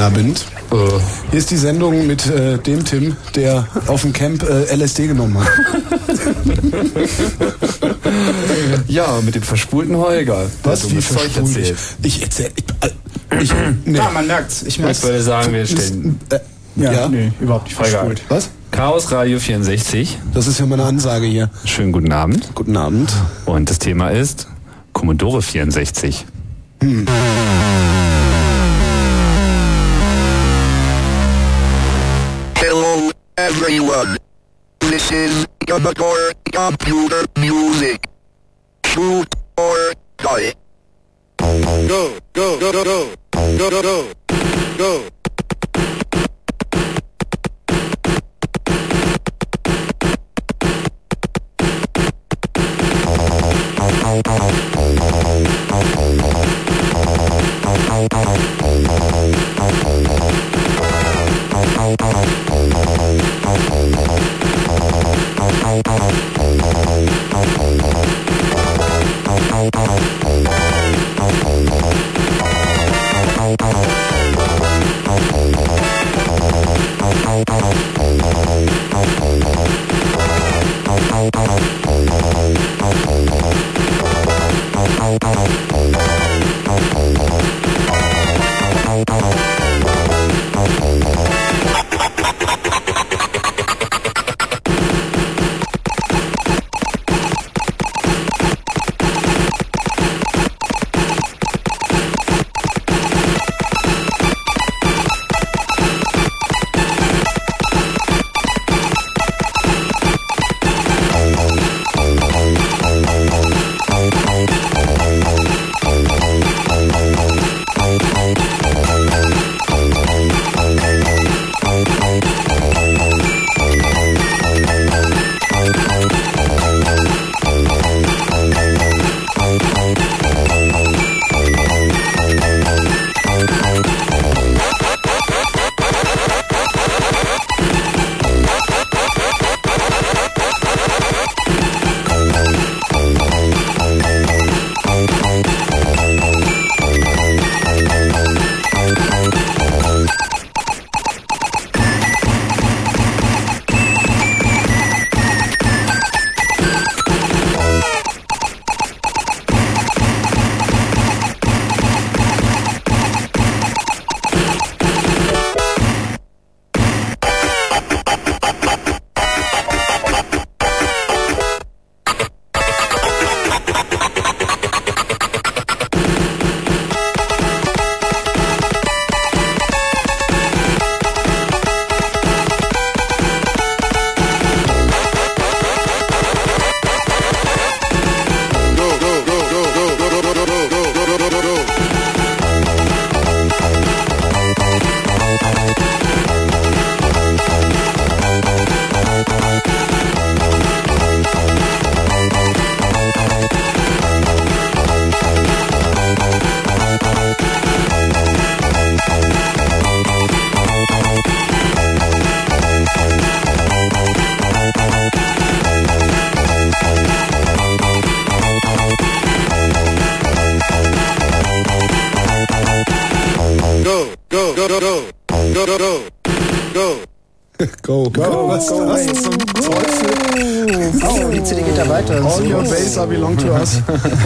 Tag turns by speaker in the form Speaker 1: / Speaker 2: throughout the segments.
Speaker 1: Na, Bind. Äh. Hier ist die Sendung mit äh, dem Tim, der auf dem Camp äh, LSD genommen hat.
Speaker 2: ja, mit dem verspulten Holger.
Speaker 1: Was? Wie verspult? Ich, ich erzähl. Ich,
Speaker 3: äh, ich, nee. Ja, man merkt's. Ich,
Speaker 2: ich würde sagen, wir stellen.
Speaker 3: Äh, ja, ja, nee, überhaupt nicht verspult.
Speaker 1: Was?
Speaker 2: Chaos Radio 64.
Speaker 1: Das ist ja meine Ansage hier.
Speaker 2: Schönen guten Abend.
Speaker 1: Guten Abend.
Speaker 2: Und das Thema ist Commodore 64. Hm.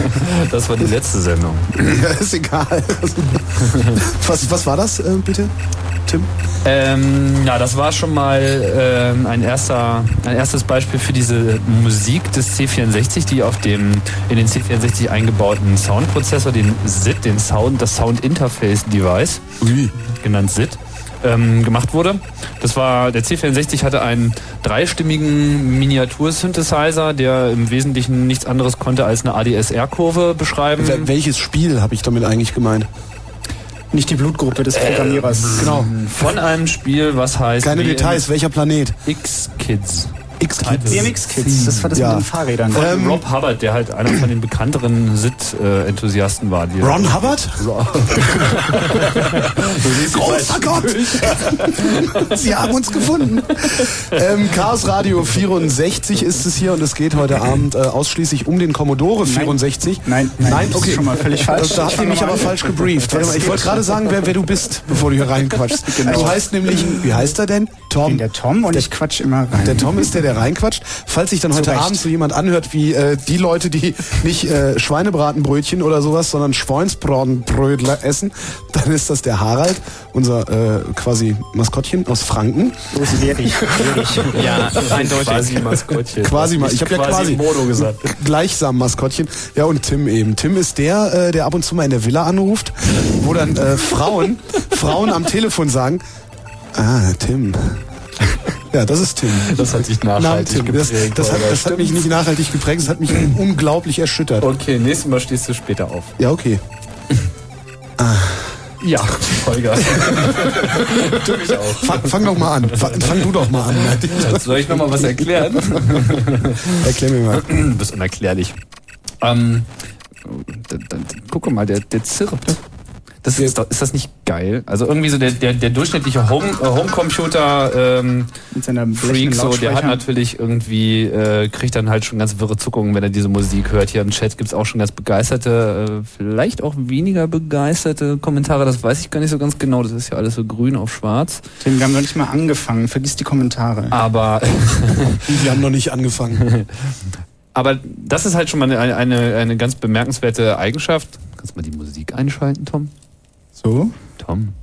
Speaker 2: Das war die letzte Sendung.
Speaker 1: Ja, ist egal. Was, was war das, äh, bitte, Tim?
Speaker 2: Ähm, ja, das war schon mal ähm, ein, erster, ein erstes Beispiel für diese Musik des C64, die auf dem in den C64 eingebauten Soundprozessor, den SID, den Sound, das Sound Interface Device,
Speaker 1: Ui.
Speaker 2: genannt SID, ähm, gemacht wurde. Das war, der C64 hatte einen dreistimmigen Miniatur-Synthesizer, der im Wesentlichen nichts anderes konnte als eine ADSR-Kurve beschreiben.
Speaker 1: Wel welches Spiel habe ich damit eigentlich gemeint?
Speaker 3: Nicht die Blutgruppe des Programmierers.
Speaker 2: Äh, genau. Von einem Spiel, was heißt.
Speaker 1: Keine Details, welcher Planet?
Speaker 2: X-Kids.
Speaker 1: X-Kids.
Speaker 3: BMX-Kids, das war das ja. mit den Fahrrädern.
Speaker 2: Von ähm, Rob Hubbard, der halt einer von den bekannteren SID-Enthusiasten war.
Speaker 1: Ron Hubbard? Großer Gott! Sie haben uns gefunden. Ähm, Chaos Radio 64 ist es hier und es geht heute Abend äh, ausschließlich um den Commodore 64.
Speaker 3: Nein, nein,
Speaker 1: nein okay.
Speaker 3: schon mal völlig falsch.
Speaker 1: Da habt ihr mich aber falsch gebrieft. Warte mal, ich wollte gerade sagen, wer, wer, du bist, bevor du hier reinquatschst. Genau. Du heißt nämlich, wie heißt er denn?
Speaker 3: Tom. der Tom und der, ich quatsch immer rein.
Speaker 1: Der Tom ist der, der reinquatscht. Falls sich dann heute Zurecht. Abend so jemand anhört wie äh, die Leute, die nicht äh, Schweinebratenbrötchen oder sowas, sondern Schweinsbratenbrötler essen, dann ist das der Harald, unser äh, quasi Maskottchen aus Franken.
Speaker 3: So ist Erich.
Speaker 2: ja, eindeutig. Quasi Maskottchen.
Speaker 1: Quasi, ich habe ja quasi
Speaker 2: Modo gesagt.
Speaker 1: Gleichsam Maskottchen. Ja, und Tim eben. Tim ist der, äh, der ab und zu mal in der Villa anruft, wo dann äh, Frauen, Frauen am Telefon sagen, ah, Tim, ja, das ist Tim.
Speaker 2: Das hat sich nachhaltig Nein,
Speaker 1: geprägt. Das, das, hat, das hat, mich nicht nachhaltig geprägt, das hat mich unglaublich erschüttert.
Speaker 2: Okay, nächstes Mal stehst du später auf.
Speaker 1: Ja, okay.
Speaker 2: ah. Ja,
Speaker 1: du mich auch. Fang, fang doch mal an. Fang, fang du doch mal an.
Speaker 2: Soll ich noch mal was erklären?
Speaker 1: Erklär mir mal.
Speaker 2: Du bist unerklärlich. Ähm, guck mal, der, der zirpt. Das ist, ist das nicht geil? Also irgendwie so der, der, der durchschnittliche Home, äh, Homecomputer ähm, Freak, so, der hat natürlich irgendwie, äh, kriegt dann halt schon ganz wirre Zuckungen, wenn er diese Musik hört. Hier im Chat gibt's auch schon ganz begeisterte, äh, vielleicht auch weniger begeisterte Kommentare, das weiß ich gar nicht so ganz genau. Das ist ja alles so grün auf schwarz.
Speaker 3: Tim, wir haben noch nicht mal angefangen, vergiss die Kommentare.
Speaker 2: Aber
Speaker 1: wir haben noch nicht angefangen.
Speaker 2: Aber das ist halt schon mal eine, eine, eine ganz bemerkenswerte Eigenschaft. Kannst du mal die Musik einschalten, Tom?
Speaker 3: So?
Speaker 2: Tom.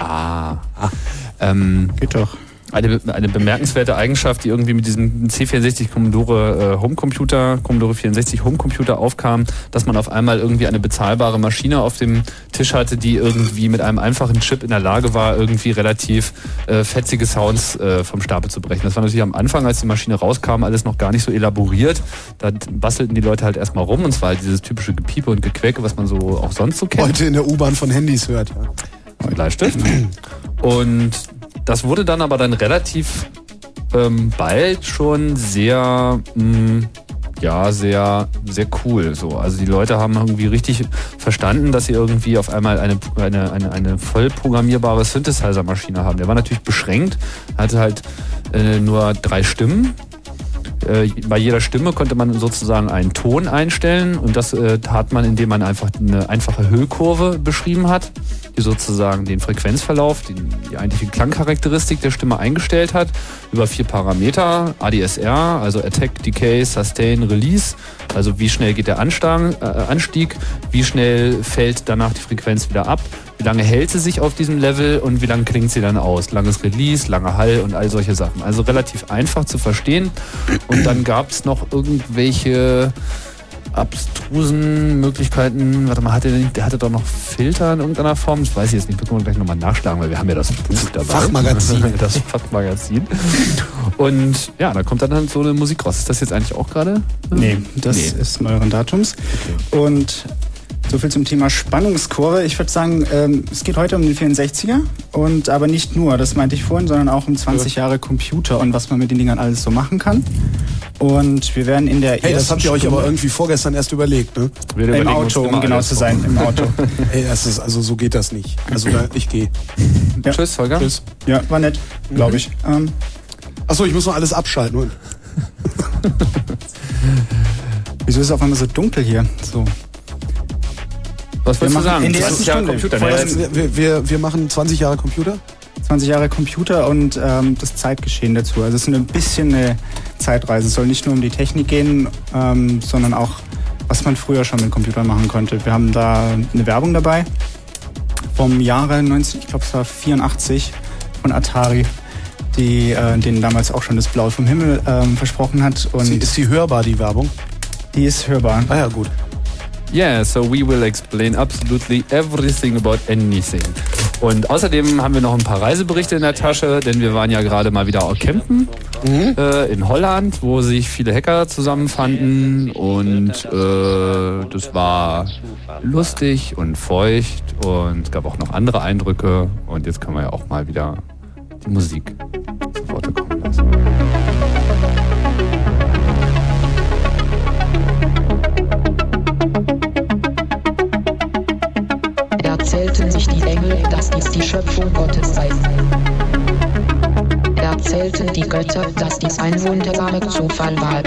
Speaker 2: Ah. ah. Ähm,
Speaker 3: Geht doch.
Speaker 2: Eine, eine bemerkenswerte Eigenschaft, die irgendwie mit diesem C64 Commodore äh, Homecomputer, Commodore 64 Homecomputer aufkam, dass man auf einmal irgendwie eine bezahlbare Maschine auf dem Tisch hatte, die irgendwie mit einem einfachen Chip in der Lage war, irgendwie relativ äh, fetzige Sounds äh, vom Stapel zu brechen. Das war natürlich am Anfang, als die Maschine rauskam, alles noch gar nicht so elaboriert. Da bastelten die Leute halt erstmal rum und zwar halt dieses typische Gepiepe und Gequäke, was man so auch sonst so kennt.
Speaker 1: Heute in der U-Bahn von Handys hört, ja.
Speaker 2: Bleistift. Und das wurde dann aber dann relativ ähm, bald schon sehr, mh, mm, ja, sehr, sehr cool. So. Also die Leute haben irgendwie richtig verstanden, dass sie irgendwie auf einmal eine, eine, eine, eine voll programmierbare Synthesizer-Maschine haben. Der war natürlich beschränkt, hatte halt äh, nur drei Stimmen. Äh, bei jeder Stimme konnte man sozusagen einen Ton einstellen und das äh, tat man, indem man einfach eine einfache Hüllkurve beschrieben hat die sozusagen den Frequenzverlauf, die, die eigentliche Klangcharakteristik der Stimme eingestellt hat, über vier Parameter, ADSR, also Attack, Decay, Sustain, Release, also wie schnell geht der Anstieg, äh, Anstieg, wie schnell fällt danach die Frequenz wieder ab, wie lange hält sie sich auf diesem Level und wie lange klingt sie dann aus. Langes Release, langer Hall und all solche Sachen. Also relativ einfach zu verstehen. Und dann gab es noch irgendwelche abstrusen Möglichkeiten. Warte mal, hatte der, der hatte doch noch Filter in irgendeiner Form. Das weiß ich jetzt nicht. Müssen wir gleich nochmal nachschlagen, weil wir haben ja das Buch dabei.
Speaker 1: Fachmagazin.
Speaker 2: Das Fachmagazin. Und ja, da kommt dann halt so eine Musik raus. Ist das jetzt eigentlich auch gerade?
Speaker 3: Nee, das nee. ist neueren Datums. Okay. Und so viel zum Thema Spannungskurve. Ich würde sagen, ähm, es geht heute um den 64er und aber nicht nur, das meinte ich vorhin, sondern auch um 20 Jahre Computer und was man mit den Dingern alles so machen kann. Und wir werden in der
Speaker 1: Hey, das habt ihr euch aber irgendwie vorgestern erst überlegt, ne?
Speaker 3: Wir Im Auto, um genau zu sein, im Auto.
Speaker 1: Hey, das ist, also so geht das nicht. Also da, ich gehe.
Speaker 2: Ja. Tschüss, Holger.
Speaker 3: Tschüss. Ja, war nett, glaube mhm. ich. Ähm,
Speaker 1: Achso, ich muss noch alles abschalten.
Speaker 3: Wieso ist es auf einmal so dunkel hier? So.
Speaker 2: Was willst du sagen?
Speaker 3: In der ersten Stunde. Computer,
Speaker 1: ne? wir, wir, wir machen 20 Jahre Computer.
Speaker 3: 20 Jahre Computer und ähm, das Zeitgeschehen dazu. Also es ist ein bisschen eine Zeitreise. Es soll nicht nur um die Technik gehen, ähm, sondern auch, was man früher schon mit Computern machen konnte. Wir haben da eine Werbung dabei vom Jahre 19, ich glaube es war 84 von Atari, die äh, denen damals auch schon das Blau vom Himmel ähm, versprochen hat.
Speaker 1: Und ist sie hörbar, die Werbung?
Speaker 3: Die ist hörbar.
Speaker 1: Ah ja, gut.
Speaker 2: Yeah, so we will explain absolutely everything about anything. Und außerdem haben wir noch ein paar Reiseberichte in der Tasche, denn wir waren ja gerade mal wieder auch campen mhm. äh, in Holland, wo sich viele Hacker zusammenfanden und äh, das war lustig und feucht und es gab auch noch andere Eindrücke und jetzt können wir ja auch mal wieder die Musik zu Worte kommen
Speaker 4: erzählten sich die Engel, dass dies die Schöpfung Gottes sei. Erzählten die Götter, dass dies ein wundersamer Zufall war.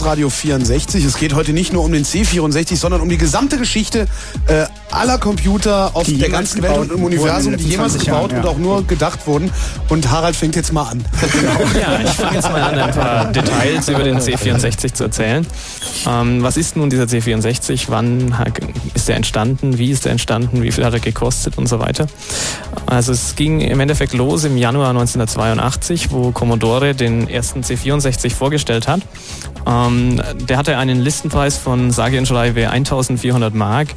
Speaker 1: Chaos Radio 64. Es geht heute nicht nur um den C64, sondern um die gesamte Geschichte äh, aller Computer auf
Speaker 3: Die
Speaker 1: der ganzen Welt und im Universum, die jemals
Speaker 3: letzten 20
Speaker 1: gebaut
Speaker 3: Jahren,
Speaker 1: und
Speaker 3: ja.
Speaker 1: auch nur gedacht wurden. Und Harald fängt jetzt mal an.
Speaker 5: Ja, ich fange jetzt mal an, ein paar Details über den C64 zu erzählen. Ähm, was ist nun dieser C64? Wann ist er entstanden? Wie ist er entstanden? Wie viel hat er gekostet und so weiter? Also es ging im Endeffekt los im Januar 1982, wo Commodore den ersten C64 vorgestellt hat. Ähm, der hatte einen Listenpreis von sage und schreibe 1400 Mark.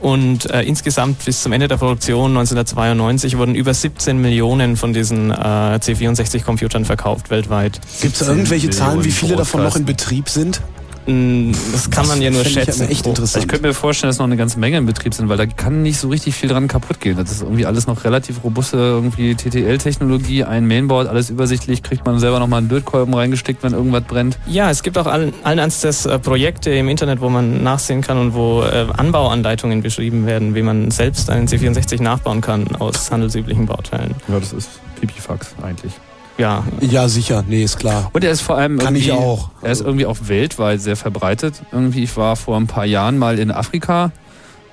Speaker 5: Und äh, insgesamt bis zum Ende der Produktion 1992 wurden über 17 Millionen von diesen äh, C64-Computern verkauft weltweit.
Speaker 1: Gibt es irgendwelche Zahlen, wie viele davon noch in. Betrieb sind?
Speaker 5: Das kann man ja nur
Speaker 1: ich
Speaker 5: schätzen.
Speaker 1: aber echt interessant.
Speaker 2: Ich könnte mir vorstellen, dass noch eine ganze Menge in Betrieb sind, weil da kann nicht so richtig viel dran kaputt gehen. Das ist irgendwie alles noch relativ robuste irgendwie TTL-Technologie, ein Mainboard, alles übersichtlich, kriegt man selber nochmal einen Lötkolben reingesteckt, wenn irgendwas brennt.
Speaker 5: Ja, es gibt auch allen, allen Ernstes äh, Projekte im Internet, wo man nachsehen kann und wo äh, Anbauanleitungen beschrieben werden, wie man selbst einen C64 nachbauen kann aus handelsüblichen Bauteilen.
Speaker 2: Ja, das ist Pipifax eigentlich.
Speaker 5: Ja,
Speaker 1: Ja, sicher. Nee, ist klar.
Speaker 2: Und er ist vor allem
Speaker 1: Kann ich
Speaker 2: irgendwie,
Speaker 1: auch.
Speaker 2: Er ist irgendwie auch weltweit sehr verbreitet. Irgendwie, ich war vor ein paar Jahren mal in Afrika,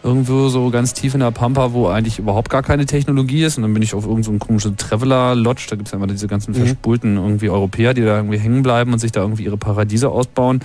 Speaker 2: irgendwo so ganz tief in der Pampa, wo eigentlich überhaupt gar keine Technologie ist. Und dann bin ich auf irgendeinen so komischen Traveler-Lodge, da gibt's ja immer diese ganzen
Speaker 1: Mhm.
Speaker 2: verspulten irgendwie Europäer, die da irgendwie hängen bleiben und sich da irgendwie ihre Paradiese ausbauen.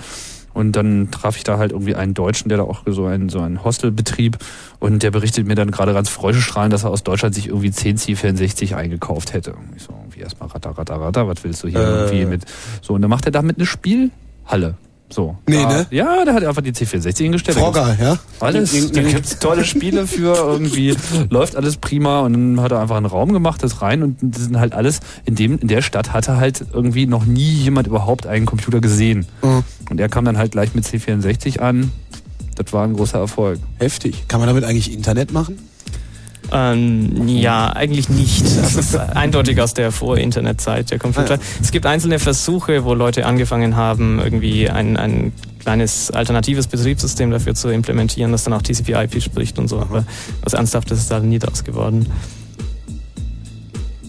Speaker 2: Und dann traf ich da halt irgendwie einen Deutschen, der da auch so einen, so einen Hostel betrieb. Und der berichtet mir dann gerade ganz freudestrahlend, dass er aus Deutschland sich irgendwie 10 C64 eingekauft hätte. Ich so irgendwie erstmal ratter, ratter, ratter, was willst du hier
Speaker 1: Äh.
Speaker 2: irgendwie mit. So, und dann macht er damit eine Spielhalle. So.
Speaker 1: Nee,
Speaker 2: da,
Speaker 1: ne?
Speaker 2: Ja, der hat einfach die C64 hingestellt.
Speaker 1: Frogger, ja?
Speaker 2: Alles. Da gibt's tolle Spiele für irgendwie, läuft alles prima und dann hat er einfach einen Raum gemacht, das rein und das sind halt alles, in dem, in der Stadt hatte halt irgendwie noch nie jemand überhaupt einen Computer gesehen.
Speaker 1: Mhm.
Speaker 2: Und er kam dann halt gleich mit C64 an. Das war ein großer Erfolg.
Speaker 1: Heftig. Kann man damit eigentlich Internet machen?
Speaker 5: Ähm, ja, eigentlich nicht. Das ist eindeutig aus der Vor-Internet-Zeit der Computer. Es gibt einzelne Versuche, wo Leute angefangen haben, irgendwie ein, ein kleines alternatives Betriebssystem dafür zu implementieren, das dann auch TCP/IP spricht und so. Aber was Ernsthaftes ist da nie draus geworden.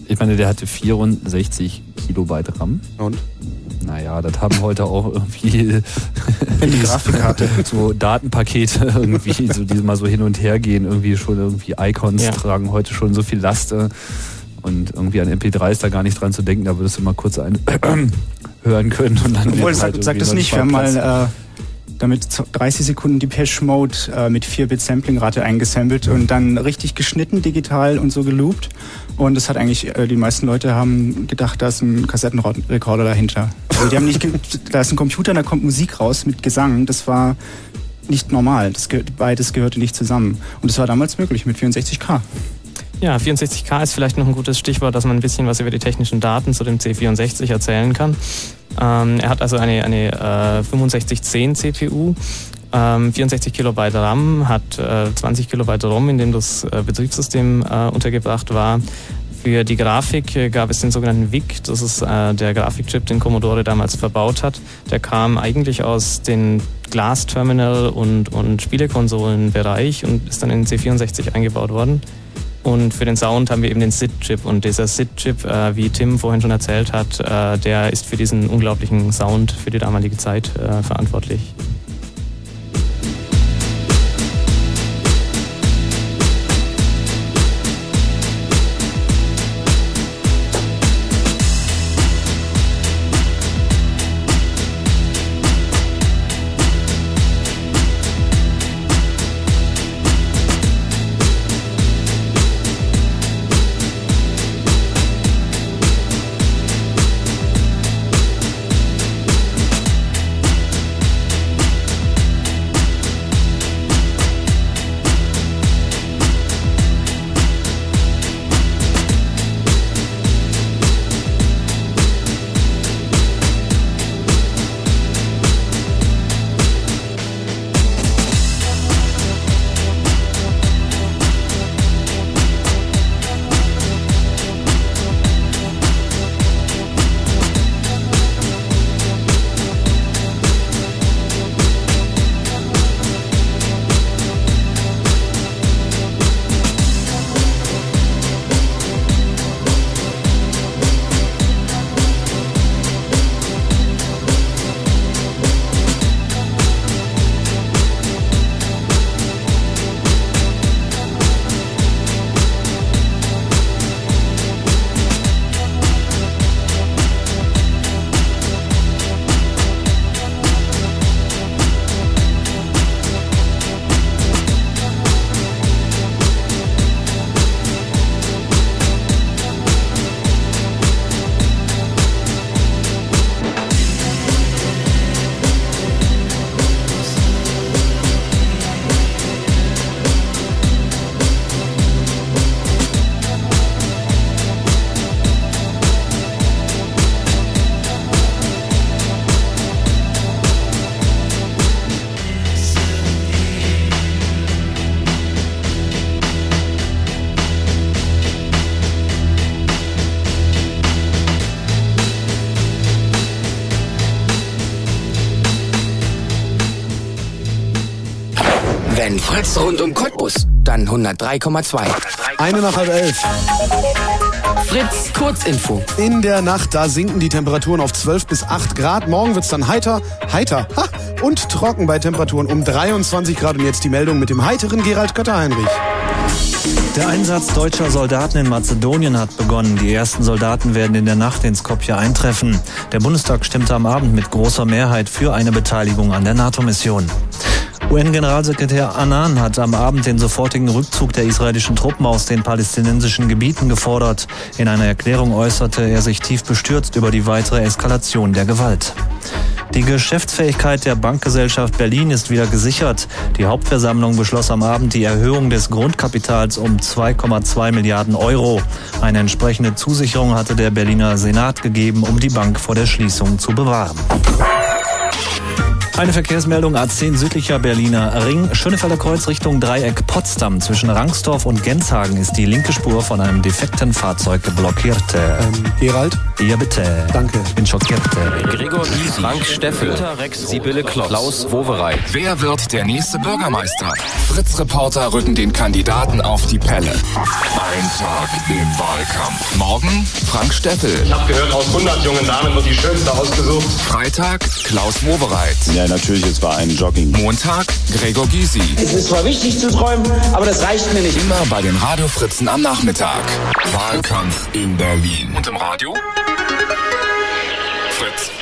Speaker 2: Ich meine, der hatte 64 Kilobyte RAM.
Speaker 1: Und?
Speaker 2: Naja, das haben heute auch irgendwie
Speaker 3: Die Grafikkarte.
Speaker 2: so Datenpakete irgendwie, so, die mal so hin und her gehen, irgendwie schon irgendwie Icons
Speaker 5: Ja.
Speaker 2: tragen heute schon so viel Last. äh, Und irgendwie an MP3 ist da gar nicht dran zu denken, da würdest du mal kurz ein hören können und dann
Speaker 3: Obwohl, sag,
Speaker 2: halt
Speaker 3: sag das nicht. Wir haben mal äh, damit z- 30 Sekunden Depeche Mode äh, mit 4-Bit Samplingrate eingesampelt und dann richtig geschnitten digital und so geloopt. Und das hat eigentlich, äh, die meisten Leute haben gedacht, da ist ein Kassettenrekorder dahinter. Also die haben nicht, da ist ein Computer, da kommt Musik raus mit Gesang. Das war nicht normal. Das beides gehörte nicht zusammen. Und das war damals möglich mit 64K.
Speaker 5: Ja, 64K ist vielleicht noch ein gutes Stichwort, dass man ein bisschen was über die technischen Daten zu dem C64 erzählen kann. Ähm, er hat also eine, eine äh, 6510 CPU, ähm, 64 Kilobyte RAM, hat äh, 20 Kilobyte ROM, in dem das äh, Betriebssystem äh, untergebracht war. Für die Grafik äh, gab es den sogenannten VIC, das ist äh, der Grafikchip, den Commodore damals verbaut hat. Der kam eigentlich aus den Glas-Terminal- und, und Spielekonsolenbereich und ist dann in den C64 eingebaut worden. Und für den Sound haben wir eben den SID-Chip. Und dieser SID-Chip, äh, wie Tim vorhin schon erzählt hat, äh, der ist für diesen unglaublichen Sound für die damalige Zeit äh, verantwortlich.
Speaker 6: 103,2.
Speaker 1: Eine nach halb elf.
Speaker 6: Fritz Kurzinfo.
Speaker 1: In der Nacht, da sinken die Temperaturen auf 12 bis 8 Grad. Morgen wird's dann heiter, heiter ha, und trocken bei Temperaturen um 23 Grad. Und jetzt die Meldung mit dem heiteren Gerald Götter-Heinrich.
Speaker 7: Der Einsatz deutscher Soldaten in Mazedonien hat begonnen. Die ersten Soldaten werden in der Nacht in Skopje eintreffen. Der Bundestag stimmte am Abend mit großer Mehrheit für eine Beteiligung an der NATO-Mission. UN-Generalsekretär Annan hat am Abend den sofortigen Rückzug der israelischen Truppen aus den palästinensischen Gebieten gefordert. In einer Erklärung äußerte er sich tief bestürzt über die weitere Eskalation der Gewalt. Die Geschäftsfähigkeit der Bankgesellschaft Berlin ist wieder gesichert. Die Hauptversammlung beschloss am Abend die Erhöhung des Grundkapitals um 2,2 Milliarden Euro. Eine entsprechende Zusicherung hatte der Berliner Senat gegeben, um die Bank vor der Schließung zu bewahren. Eine Verkehrsmeldung A10 südlicher Berliner Ring. Schönefelder Kreuz Richtung Dreieck Potsdam. Zwischen Rangsdorf und Genshagen ist die linke Spur von einem defekten Fahrzeug blockiert.
Speaker 1: Ähm, Gerald?
Speaker 7: Ja, bitte.
Speaker 1: Danke.
Speaker 7: Bin schockiert.
Speaker 8: Gregor Gysi, Frank Steffel, Sibylle Kloss, Klaus Wowereit.
Speaker 9: Wer wird der nächste Bürgermeister? Fritz-Reporter rücken den Kandidaten auf die Pelle. Ein Tag im Wahlkampf. Morgen Frank Steffel.
Speaker 10: Ich habe gehört, aus 100 jungen Damen wird die schönste ausgesucht.
Speaker 9: Freitag Klaus Wowereit.
Speaker 11: Ja, natürlich, es war ein Jogging.
Speaker 9: Montag Gregor Gysi.
Speaker 12: Es ist zwar wichtig zu träumen, aber das reicht mir nicht.
Speaker 9: Immer bei den Radiofritzen am Nachmittag. Wahlkampf in Berlin. Und im Radio? Fritz.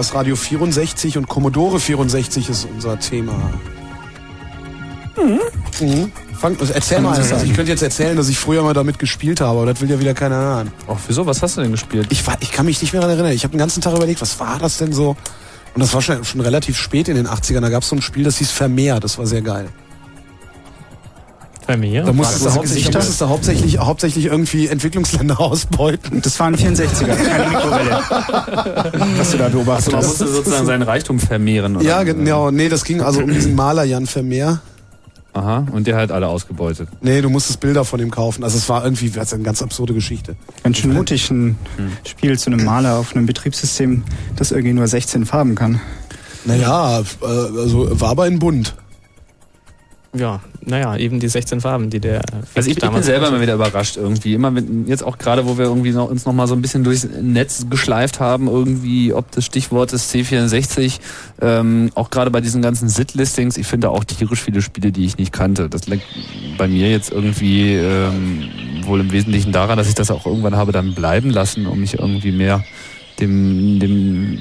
Speaker 1: Chaos Radio 64 und Commodore 64 ist unser Thema. Mhm. Fang, also erzähl mal, also ich könnte jetzt erzählen, dass ich früher mal damit gespielt habe, aber das will ja wieder keiner hören.
Speaker 2: Ach, wieso? Was hast du denn gespielt?
Speaker 1: Ich, war, ich kann mich nicht mehr daran erinnern. Ich habe den ganzen Tag überlegt, was war das denn so? Und das war schon, schon relativ spät in den 80ern. Da gab es so ein Spiel, das hieß Vermehr. Das war sehr geil.
Speaker 5: Vermeer?
Speaker 1: Da musstest, du hauptsächlich, da musstest du hauptsächlich, hauptsächlich irgendwie Entwicklungsländer ausbeuten.
Speaker 3: Das waren 64er, keine Mikrowelle. Was du da beobachtet
Speaker 2: Also man musste sozusagen seinen Reichtum vermehren. Oder?
Speaker 1: Ja, genau. Nee, das ging also um diesen Maler Jan Vermeer.
Speaker 2: Aha, und der hat alle ausgebeutet.
Speaker 1: Nee, du musstest Bilder von ihm kaufen. Also es war irgendwie das ist eine ganz absurde Geschichte.
Speaker 3: Ganz schön mutig, ein Spiel zu einem Maler auf einem Betriebssystem, das irgendwie nur 16 Farben kann.
Speaker 1: Naja, äh, also war aber in bunt.
Speaker 5: Ja, naja, eben die 16 Farben, die der.
Speaker 2: Also ich, ich bin selber immer wieder überrascht irgendwie. Immer wenn, jetzt auch gerade, wo wir irgendwie noch, uns noch mal so ein bisschen durchs Netz geschleift haben, irgendwie ob des Stichwortes C64, ähm, auch gerade bei diesen ganzen Sit-Listings, ich finde auch tierisch viele Spiele, die ich nicht kannte. Das liegt bei mir jetzt irgendwie ähm, wohl im Wesentlichen daran, dass ich das auch irgendwann habe dann bleiben lassen, um mich irgendwie mehr dem, dem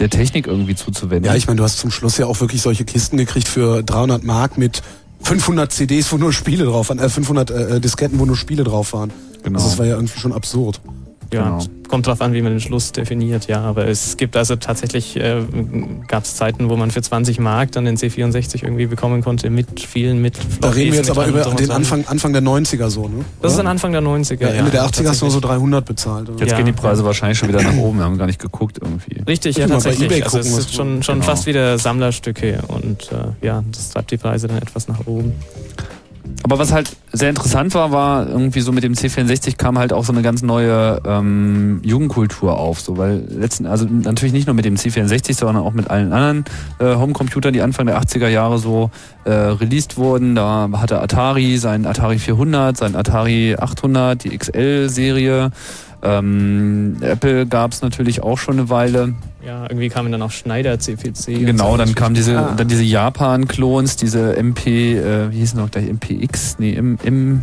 Speaker 2: der Technik irgendwie zuzuwenden.
Speaker 1: Ja, ich meine, du hast zum Schluss ja auch wirklich solche Kisten gekriegt für 300 Mark mit 500 CDs, wo nur Spiele drauf waren, äh, 500 äh, Disketten, wo nur Spiele drauf waren.
Speaker 2: Genau.
Speaker 1: Also das war ja irgendwie schon absurd.
Speaker 5: Ja,
Speaker 2: Genau.
Speaker 5: kommt drauf an, wie man den Schluss definiert, ja. Aber es gibt also tatsächlich, äh, gab es Zeiten, wo man für 20 Mark dann den C64 irgendwie bekommen konnte mit vielen, mit
Speaker 1: Da reden wir jetzt aber über den. Anfang, Anfang der 90er so, ne?
Speaker 5: Das ist
Speaker 1: Oder?
Speaker 5: dann Anfang der 90er.
Speaker 1: ja, Ende der
Speaker 5: ja,
Speaker 1: 80er hast du nur so
Speaker 5: tatsächlich.
Speaker 1: 300 bezahlt. Oder?
Speaker 2: Jetzt
Speaker 5: Ja.
Speaker 2: gehen die Preise wahrscheinlich schon wieder nach oben. Wir haben gar nicht geguckt irgendwie.
Speaker 5: Richtig, ja, tatsächlich.
Speaker 1: eBay
Speaker 5: also
Speaker 1: gucken,
Speaker 5: es ist schon, schon
Speaker 2: genau.
Speaker 5: fast wieder Sammlerstücke und äh, ja, das treibt die Preise dann etwas nach oben.
Speaker 2: Aber was halt sehr interessant war, war irgendwie so mit dem C64 kam halt auch so eine ganz neue ähm, Jugendkultur auf, so weil letzten, also natürlich nicht nur mit dem C64, sondern auch mit allen anderen äh, Homecomputern, die Anfang der 80er Jahre so äh, released wurden. Da hatte Atari seinen Atari 400, seinen Atari 800, die XL-Serie. Ähm, Apple gab es natürlich auch schon eine Weile.
Speaker 5: Ja, irgendwie kamen dann auch Schneider CPC.
Speaker 2: Genau,
Speaker 5: so.
Speaker 2: dann kamen diese,
Speaker 5: Ah.
Speaker 2: dann diese Japan-Klons, diese MP, äh, wie hießen noch gleich, MPX, nee, M, M,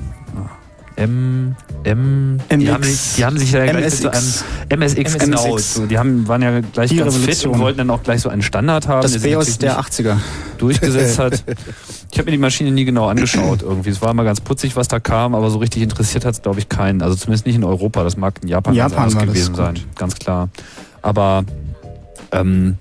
Speaker 2: M, M, die
Speaker 3: MX.
Speaker 2: haben, sich- die haben sich ja gleich so
Speaker 3: MSX.
Speaker 2: an, MSX, genau,
Speaker 3: MSX.
Speaker 2: so, die haben, waren ja gleich
Speaker 3: Die
Speaker 2: ganz fit
Speaker 3: Revolution.
Speaker 2: und wollten dann auch gleich so einen Standard haben,
Speaker 3: Das
Speaker 2: der sich
Speaker 3: BIOS der
Speaker 2: nicht
Speaker 3: 80er.
Speaker 2: durchgesetzt hat. Ich habe mir die Maschine nie genau angeschaut irgendwie. Es war immer ganz putzig, was da kam, aber so richtig interessiert hat es, glaube ich, keinen. Also zumindest nicht in Europa. Das mag in Japan,
Speaker 3: Japan
Speaker 2: ganz anders gewesen
Speaker 3: gut.
Speaker 2: sein, ganz klar. Aber ähm,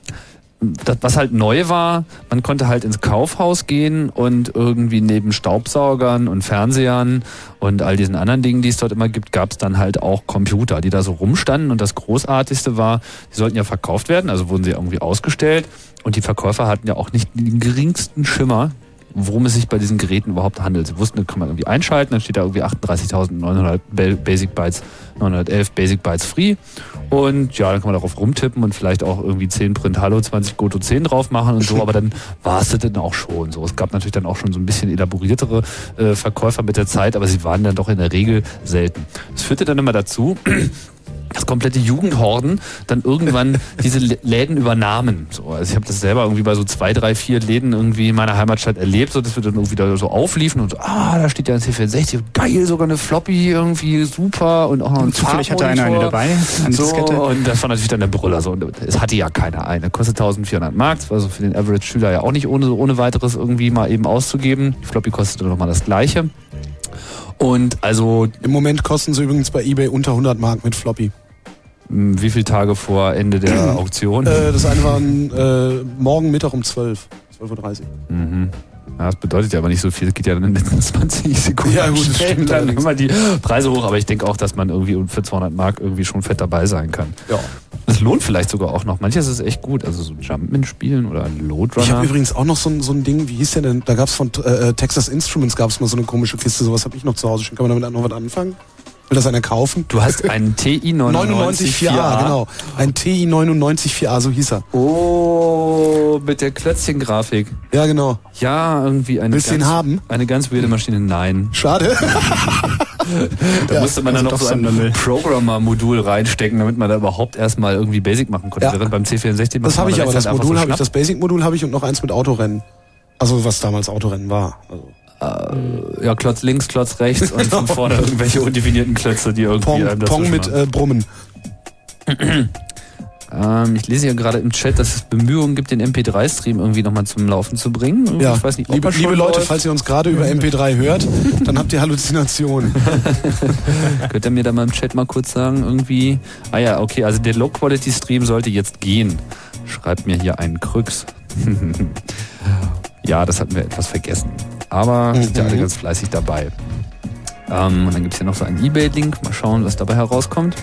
Speaker 2: das, was halt neu war, man konnte halt ins Kaufhaus gehen und irgendwie neben Staubsaugern und Fernsehern und all diesen anderen Dingen, die es dort immer gibt, gab es dann halt auch Computer, die da so rumstanden. Und das Großartigste war, die sollten ja verkauft werden, also wurden sie irgendwie ausgestellt. Und die Verkäufer hatten ja auch nicht den geringsten Schimmer, worum es sich bei diesen Geräten überhaupt handelt. Sie wussten, das kann man irgendwie einschalten, dann steht da irgendwie 38.900 Ba- Basic Bytes, 911 Basic Bytes free. Und ja, dann kann man darauf rumtippen und vielleicht auch irgendwie 10 Print Hallo, 20 Goto 10 drauf machen und so, aber dann war es das dann auch schon so. Es gab natürlich dann auch schon so ein bisschen elaboriertere äh, Verkäufer mit der Zeit, aber sie waren dann doch in der Regel selten. Das führte dann immer dazu, dass komplette Jugendhorden dann irgendwann diese Lä- Läden übernahmen. So, also ich habe das selber irgendwie bei so zwei, drei, vier Läden irgendwie in meiner Heimatstadt erlebt, so dass wir dann irgendwie da so aufliefen und so, ah, da steht ja ein C64, geil, sogar eine Floppy, irgendwie super und auch noch ein
Speaker 3: Zufällig hatte einer eine dabei, eine
Speaker 2: so,
Speaker 3: Diskette.
Speaker 2: Und das war natürlich dann der Brüller. So. Und es hatte ja keiner eine. Kostet 1400 Mark. War so für den Average-Schüler ja auch nicht ohne, ohne weiteres irgendwie mal eben auszugeben. Die Floppy kostete nochmal das Gleiche. Und also
Speaker 1: Im Moment kosten sie übrigens bei eBay unter 100 Mark mit Floppy.
Speaker 2: mh, wie viele Tage vor Ende der Auktion?
Speaker 1: Äh, das eine war äh, morgen Mittag um 12. 12.30 Uhr.
Speaker 2: Mhm. Ja, das bedeutet ja aber nicht so viel. Es geht ja dann in den letzten 20 Sekunden.
Speaker 1: Ja, gut, das stimmt
Speaker 2: dann immer die Preise hoch. Aber ich denke auch, dass man irgendwie für 200 Mark irgendwie schon fett dabei sein kann.
Speaker 1: Ja.
Speaker 2: Das lohnt vielleicht sogar auch noch. Manches ist echt gut. Also so Jumpman-Spielen oder ein
Speaker 1: Ich habe
Speaker 2: Loadrunner.
Speaker 1: übrigens auch noch so ein, so ein Ding, wie hieß der denn? Da gab es von äh, Texas Instruments gab's mal so eine komische Kiste, sowas habe ich noch zu Hause. Kann man damit noch was anfangen? Will das einer kaufen?
Speaker 2: Du hast einen TI 99
Speaker 1: 99 4A, genau. Ein TI 99 4A, so hieß er.
Speaker 2: Oh, mit der Klötzchen-Grafik.
Speaker 1: Ja, genau.
Speaker 2: Ja, irgendwie eine
Speaker 1: Willst du
Speaker 2: ganz,
Speaker 1: den haben?
Speaker 2: Eine ganz weirde Maschine. Nein.
Speaker 1: Schade.
Speaker 2: Da
Speaker 1: Ja,
Speaker 2: musste man
Speaker 3: also
Speaker 2: dann noch
Speaker 3: doch
Speaker 2: so ein. Programmer-Modul reinstecken, damit man da überhaupt erstmal irgendwie Basic machen konnte.
Speaker 1: Ja.
Speaker 2: Während beim C64
Speaker 1: Das habe ich aber, das
Speaker 2: halt
Speaker 1: Modul
Speaker 2: so
Speaker 1: habe ich, das Basic-Modul habe ich und noch eins mit Autorennen. Also was damals Autorennen war. Also
Speaker 2: Ja, Klotz links, Klotz rechts und von vorne irgendwelche undefinierten Klötze, die irgendwie
Speaker 1: Pong,
Speaker 2: einem
Speaker 1: Pong mit äh, Brummen.
Speaker 2: Ähm, ich lese hier gerade im Chat, dass es Bemühungen gibt, den MP3-Stream irgendwie nochmal zum Laufen zu bringen.
Speaker 1: Ja,
Speaker 2: Ich weiß nicht, ob
Speaker 1: liebe, liebe Leute,
Speaker 2: läuft.
Speaker 1: falls ihr uns gerade über MP3 hört, dann habt ihr Halluzinationen.
Speaker 2: Könnt ihr mir da mal im Chat mal kurz sagen, irgendwie? Ah ja, okay, also der Low-Quality-Stream sollte jetzt gehen. Schreibt mir hier einen Krüx. ja, das hatten wir etwas vergessen. aber
Speaker 1: Mhm.
Speaker 2: sind ja alle ganz fleißig dabei. Ähm, und dann gibt's hier noch so einen Ebay-Link. Mal schauen, was dabei herauskommt.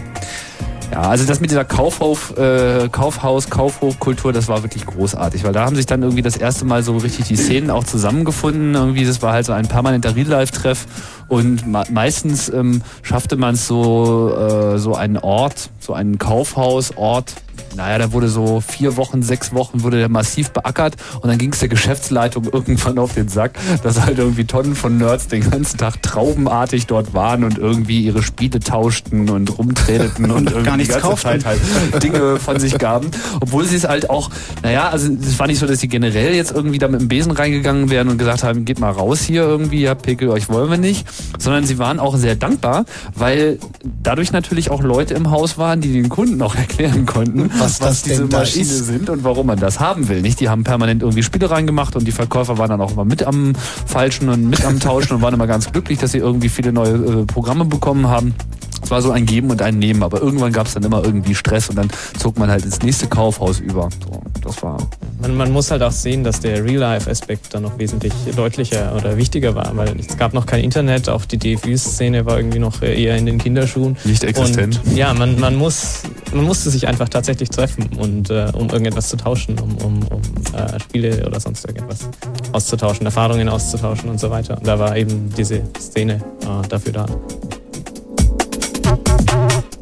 Speaker 2: Ja, also das mit dieser Kaufhof, äh, Kaufhaus, Kaufhofkultur, das war wirklich großartig, weil da haben sich dann irgendwie das erste Mal so richtig die Szenen auch zusammengefunden. Irgendwie, das war halt so ein permanenter Real-Life-Treff und meistens ähm, schaffte man es so, äh, so einen Ort, so einen Kaufhausort. Naja, da wurde so vier Wochen, sechs Wochen wurde der massiv beackert und dann ging es der Geschäftsleitung irgendwann auf den Sack, dass halt irgendwie Tonnen von Nerds den ganzen Tag traubenartig dort waren und irgendwie ihre Spiele tauschten und rumtreteten und,
Speaker 3: Und
Speaker 2: irgendwie
Speaker 3: gar nichts kauften.
Speaker 2: Zeit halt Dinge von sich gaben. Obwohl sie es halt auch, naja, also es war nicht so, dass sie generell jetzt irgendwie da mit dem Besen reingegangen wären und gesagt haben, geht mal raus hier irgendwie, ja, Pickel, euch wollen wir nicht. Sondern sie waren auch sehr dankbar, weil dadurch natürlich auch Leute im Haus waren, die den Kunden auch erklären konnten,
Speaker 1: Was das
Speaker 2: diese Maschine
Speaker 1: ist.
Speaker 2: sind und warum man das haben will. Nicht? Die haben permanent irgendwie Spiele reingemacht und die Verkäufer waren dann auch immer mit am Falschen und mit am Tauschen und waren immer ganz glücklich, dass sie irgendwie viele neue äh, Programme bekommen haben. Es war so ein Geben und ein Nehmen, aber irgendwann gab es dann immer irgendwie Stress und dann zog man halt ins nächste Kaufhaus über. So, das war
Speaker 5: Man, man muss halt auch sehen, dass der Real-Life-Aspekt dann noch wesentlich deutlicher oder wichtiger war, weil es gab noch kein Internet, auch die DFÜ-Szene war irgendwie noch eher in den Kinderschuhen.
Speaker 2: Nicht existent.
Speaker 5: Und, ja, man, man, muss, man musste sich einfach tatsächlich treffen, und, äh, um irgendetwas zu tauschen, um, um, um äh, Spiele oder sonst irgendetwas auszutauschen, Erfahrungen auszutauschen und so weiter. Und da war eben diese Szene äh, dafür da.
Speaker 13: Thank you.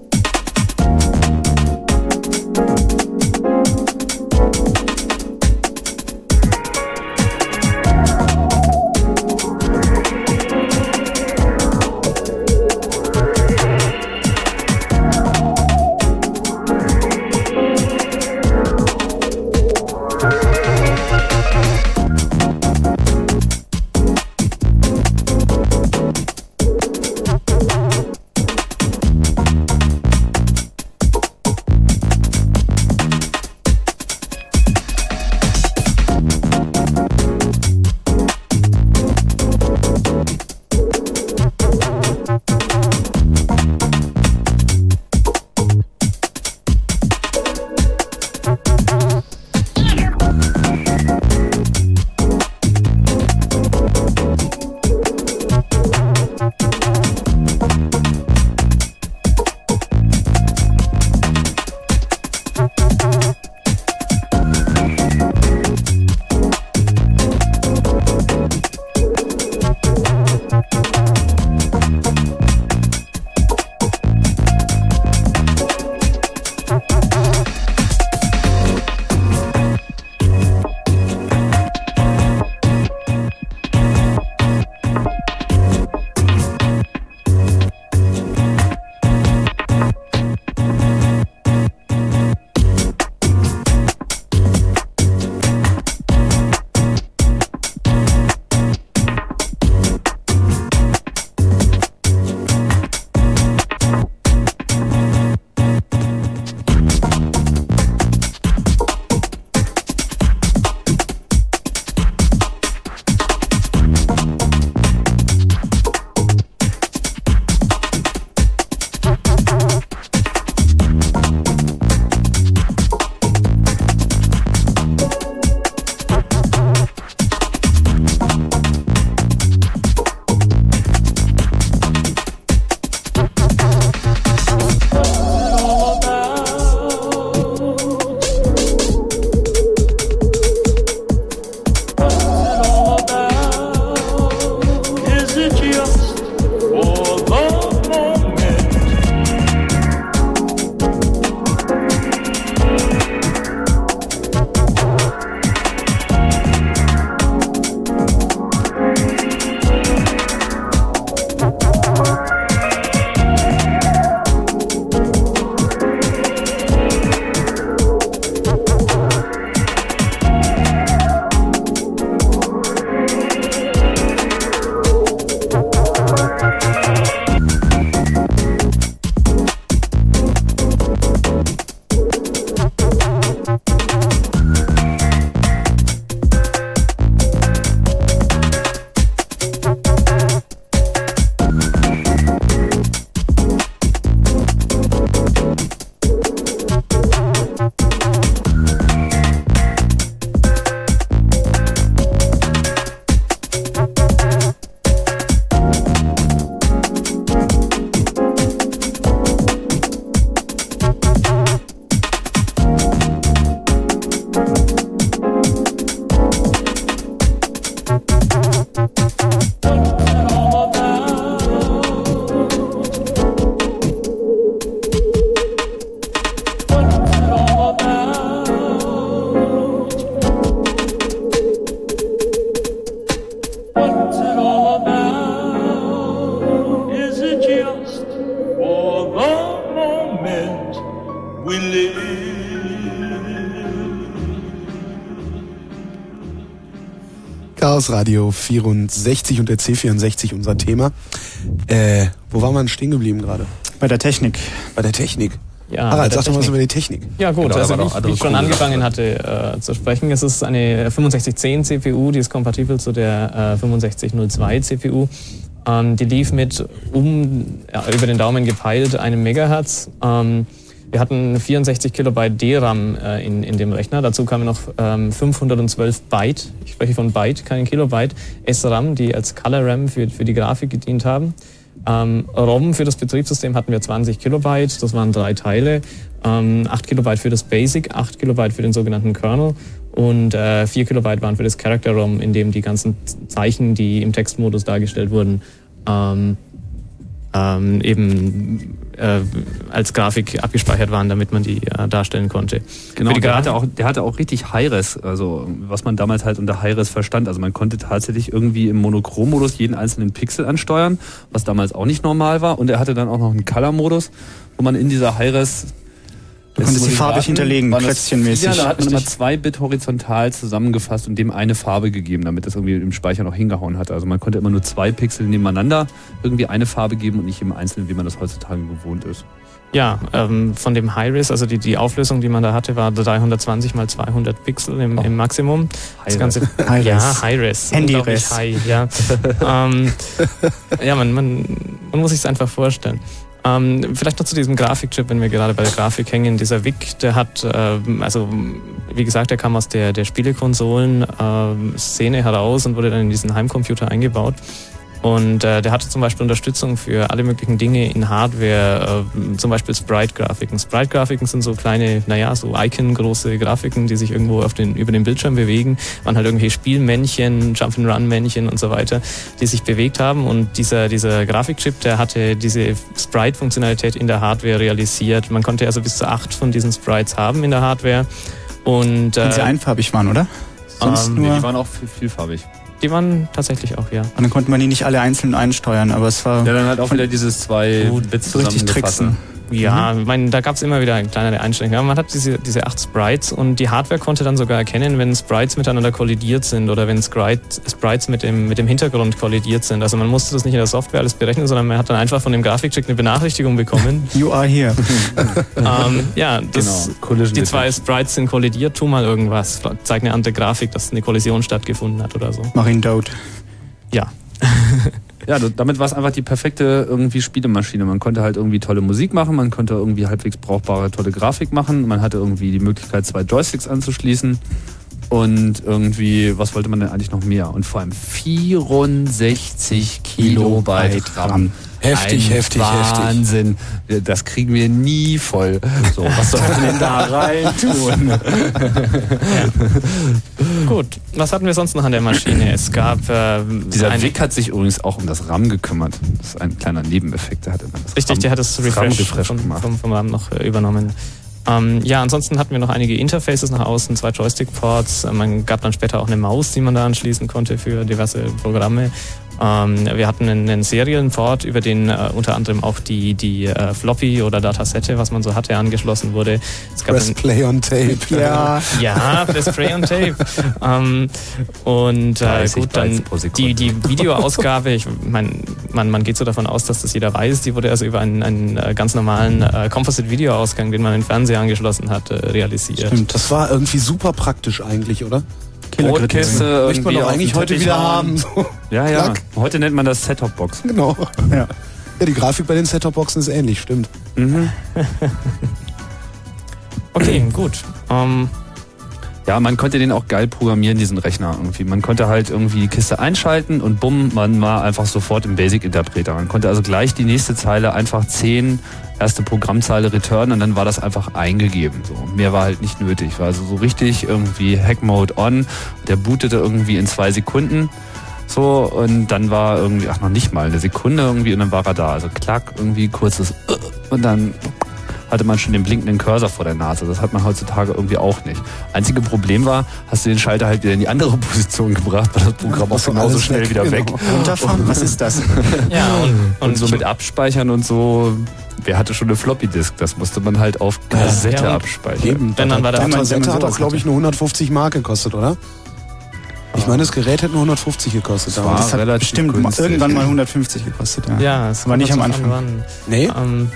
Speaker 1: Chaos Radio 64 und der C64 unser Thema. Äh, wo waren wir denn stehen geblieben gerade?
Speaker 3: Bei der Technik.
Speaker 1: Bei der Technik.
Speaker 5: Ja,
Speaker 1: Harald,
Speaker 5: der
Speaker 1: sag doch was über die Technik.
Speaker 5: Ja gut,
Speaker 2: Genau,
Speaker 5: also wie wie ich schon angefangen hatte äh, zu sprechen, es ist eine 6510 CPU, die ist kompatibel zu der äh, 6502 CPU. Ähm, die lief mit um ja, über den Daumen gepeilt einem Megahertz. Ähm, wir hatten 64 Kilobyte DRAM äh, in, in dem Rechner. Dazu kamen noch ähm, 512 Byte, spreche von Byte, kein Kilobyte, SRAM, die als Color RAM für, für die Grafik gedient haben. Ähm, ROM für das Betriebssystem hatten wir 20 Kilobyte, das waren drei Teile. Ähm, 8 Kilobyte für das Basic, 8 Kilobyte für den sogenannten Kernel und äh, 4 Kilobyte waren für das Character ROM, in dem die ganzen Zeichen, die im Textmodus dargestellt wurden, ähm, ähm, eben äh, als Grafik abgespeichert waren, damit man die äh, darstellen konnte.
Speaker 2: Genau, der hatte, auch, der hatte auch richtig Hi-Res, also was man damals halt unter Hi-Res verstand. Also man konnte tatsächlich irgendwie im Monochrom-Modus jeden einzelnen Pixel ansteuern, was damals auch nicht normal war. Und er hatte dann auch noch einen Color-Modus, wo man in dieser Hi-Res
Speaker 3: Du konntest die farbig hinterlegen, klötzchenmäßig.
Speaker 2: Ja, da hat man immer zwei Bit horizontal zusammengefasst und dem eine Farbe gegeben, damit das irgendwie im Speicher noch hingehauen hat. Also man konnte immer nur zwei Pixel nebeneinander irgendwie eine Farbe geben und nicht im Einzelnen, wie man das heutzutage gewohnt ist.
Speaker 5: Ja, ähm, von dem High-Res, also die, die Auflösung, die man da hatte, war 320 mal 200 Pixel im, im Maximum. Das. Ganze,
Speaker 3: High-Res.
Speaker 5: ja, High-Res.
Speaker 3: Handy-Res.
Speaker 5: High, ja. ähm, ja, man, man, man muss sich einfach vorstellen. Ähm, vielleicht noch zu diesem Grafikchip, wenn wir gerade bei der Grafik hängen. Dieser VIC, der hat, ähm, also wie gesagt, der kam aus der, der Spielekonsolen-Szene heraus und wurde dann in diesen Heimcomputer eingebaut. Und äh, der hatte zum Beispiel Unterstützung für alle möglichen Dinge in Hardware, äh, zum Beispiel Sprite-Grafiken. Sprite-Grafiken sind so kleine, naja, so Icon-große Grafiken, die sich irgendwo auf den, über den Bildschirm bewegen. Waren halt irgendwelche Spielmännchen, Jump-and-Run-Männchen und so weiter, die sich bewegt haben. Und dieser, dieser Grafikchip, der hatte diese Sprite-Funktionalität in der Hardware realisiert. Man konnte also bis zu acht von diesen Sprites haben in der Hardware. Und,
Speaker 3: Wenn sie
Speaker 5: äh,
Speaker 3: einfarbig waren, oder? Sonst
Speaker 5: Ähm,
Speaker 3: nur.
Speaker 2: Nee, die waren auch viel- vielfarbig.
Speaker 5: Die waren tatsächlich auch, ja.
Speaker 3: und dann konnte man die nicht alle einzeln einsteuern, aber es war
Speaker 2: Ja, dann halt auch wieder dieses zwei Bit
Speaker 3: so richtig tricksen.
Speaker 5: Ja, ich meine, da gab es immer wieder kleinere Einschränkungen. Man hat diese, diese acht Sprites und die Hardware konnte dann sogar erkennen, wenn Sprites miteinander kollidiert sind oder wenn Sprite- Sprites mit dem, mit dem Hintergrund kollidiert sind. Also man musste das nicht in der Software alles berechnen, sondern man hat dann einfach von dem Grafikcheck eine Benachrichtigung bekommen.
Speaker 3: You are here.
Speaker 5: ähm, ja, das,
Speaker 2: Genau,
Speaker 5: die zwei Sprites sind kollidiert, tu mal irgendwas. Zeig eine andere Grafik, dass eine Kollision stattgefunden hat oder so.
Speaker 3: Mach ihn dote.
Speaker 5: Ja.
Speaker 2: Ja, damit war es einfach die perfekte irgendwie Spielemaschine. Man konnte halt irgendwie tolle Musik machen, man konnte irgendwie halbwegs brauchbare, tolle Grafik machen, man hatte irgendwie die Möglichkeit, zwei Joysticks anzuschließen und irgendwie, was wollte man denn eigentlich noch mehr? Und vor allem 64 Kilobyte RAM.
Speaker 1: Heftig,
Speaker 2: Ein
Speaker 1: heftig, heftig.
Speaker 2: Wahnsinn. Das kriegen wir nie voll. So, was soll man denn da rein tun?
Speaker 5: Gut, was hatten wir sonst noch an der Maschine? Es gab äh,
Speaker 2: Dieser
Speaker 5: ein-
Speaker 2: Wick hat sich übrigens auch um das RAM gekümmert. Das ist ein kleiner Nebeneffekt. Der hat immer das
Speaker 5: Richtig,
Speaker 2: RAM,
Speaker 5: der hat das Refresh,
Speaker 2: Refresh
Speaker 5: vom,
Speaker 2: gemacht.
Speaker 5: vom, vom RAM noch äh, übernommen. Ähm, ja, ansonsten hatten wir noch einige Interfaces nach außen, zwei Joystick-Ports. Äh, Man gab dann später auch eine Maus, die man da anschließen konnte für diverse Programme. Ähm, wir hatten einen, einen Serienport, über den äh, unter anderem auch die, die äh, Floppy oder Datasette, was man so hatte, angeschlossen wurde. Es gab
Speaker 1: Press
Speaker 5: einen-
Speaker 1: Play on Tape.
Speaker 3: Ja.
Speaker 5: ja, das Spray on Tape. ähm, und äh,
Speaker 2: 30
Speaker 5: gut, dann die, die Videoausgabe, ich mein, man, man geht so davon aus, dass das jeder weiß, die wurde also über einen, einen äh, ganz normalen äh, Composite-Videoausgang, den man den Fernseher angeschlossen hat, äh, realisiert.
Speaker 1: Stimmt, das war irgendwie super praktisch eigentlich, oder?
Speaker 2: Brotkiste
Speaker 1: Möchte man doch eigentlich heute wieder haben. So.
Speaker 2: Ja, ja.
Speaker 1: Klack.
Speaker 2: Heute nennt man das Set-Top-Box.
Speaker 1: Genau.
Speaker 3: Ja.
Speaker 1: Ja, die Grafik bei den Set-Top-Boxen ist ähnlich, stimmt.
Speaker 5: Okay, gut. Ähm,
Speaker 2: Ja, man konnte den auch geil programmieren, diesen Rechner irgendwie. Man konnte halt irgendwie die Kiste einschalten und bumm, man war einfach sofort im Basic-Interpreter. Man konnte also gleich die nächste Zeile einfach 10 erste Programmzeile returnen und dann war das einfach eingegeben. So. Mehr war halt nicht nötig. War also so richtig irgendwie Hack-Mode on. Der bootete irgendwie in zwei Sekunden. So, und dann war irgendwie, ach noch nicht mal, eine Sekunde irgendwie und dann war er da. Also klack, irgendwie kurzes und dann hatte man schon den blinkenden Cursor vor der Nase. Das hat man heutzutage irgendwie auch nicht. Einzige Problem war, hast du den Schalter halt wieder in die andere Position gebracht, war das Programm auch genauso schnell wieder weg.
Speaker 3: Runterfahren? Was ist das?
Speaker 2: Ja, und, und so mit Abspeichern und so. Wer hatte schon eine Floppy Disk? Das musste man halt auf Kassette
Speaker 1: Ja, und
Speaker 2: abspeichern.
Speaker 1: Eben,
Speaker 5: Wenn man bei der
Speaker 1: Kassette hat auch, glaube ich, nur 150 Mark gekostet, oder? Ich meine, das Gerät hätte nur 150 gekostet.
Speaker 2: war
Speaker 1: damals.
Speaker 3: Das hat
Speaker 2: relativ
Speaker 3: bestimmt
Speaker 2: günstig.
Speaker 3: irgendwann mal 150 gekostet. Ja,
Speaker 5: Ja, es
Speaker 3: aber nicht am Anfang.
Speaker 1: Nee?
Speaker 5: Ähm,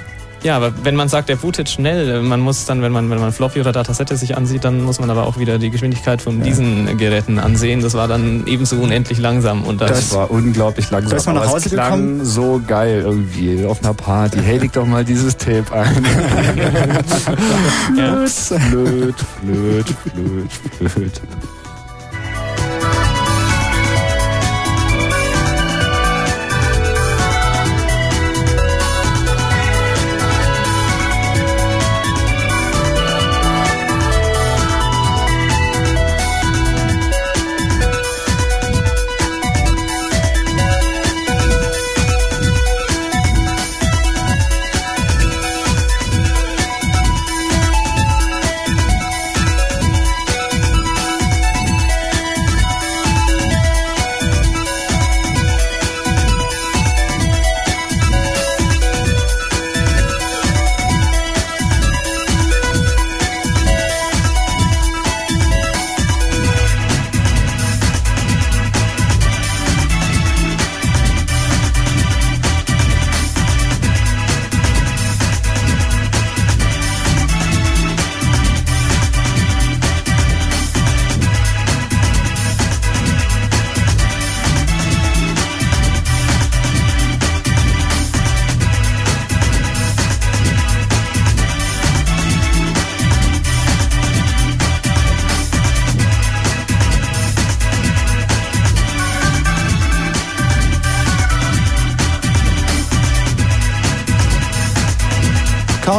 Speaker 5: ja, aber wenn man sagt, der bootet schnell, man muss dann, wenn man, wenn man Floppy oder Datasette sich ansieht, dann muss man aber auch wieder die Geschwindigkeit von diesen Geräten ansehen. Das war dann ebenso unendlich langsam. Und das,
Speaker 2: Das war unglaublich langsam.
Speaker 3: Da ist man nach Hause gekommen?
Speaker 2: so geil irgendwie auf einer Party. Hey, leg doch mal dieses Tape ein.
Speaker 5: ja.
Speaker 2: Flöt, flöt, flöt, flöt.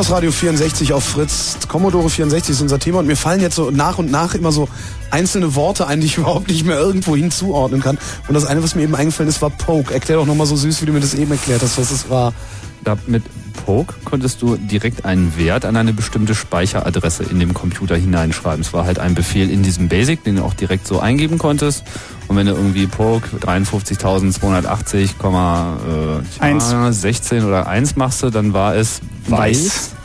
Speaker 1: Chaos Radio 64 auf Fritz. Commodore 64 ist unser Thema und mir fallen jetzt so nach und nach immer so einzelne Worte ein, die ich überhaupt nicht mehr irgendwo hinzuordnen kann. Und das eine, was mir eben eingefallen ist, war Poke. Erklär doch nochmal so süß, wie du mir das eben erklärt hast, was es war.
Speaker 2: Da mit Poke konntest du direkt einen Wert an eine bestimmte Speicheradresse in dem Computer hineinschreiben. Es war halt ein Befehl in diesem Basic, den du auch direkt so eingeben konntest. Und wenn du irgendwie Poke 53.280,16 äh, 16 oder 1 machst, dann war es weiß.
Speaker 3: Weiß.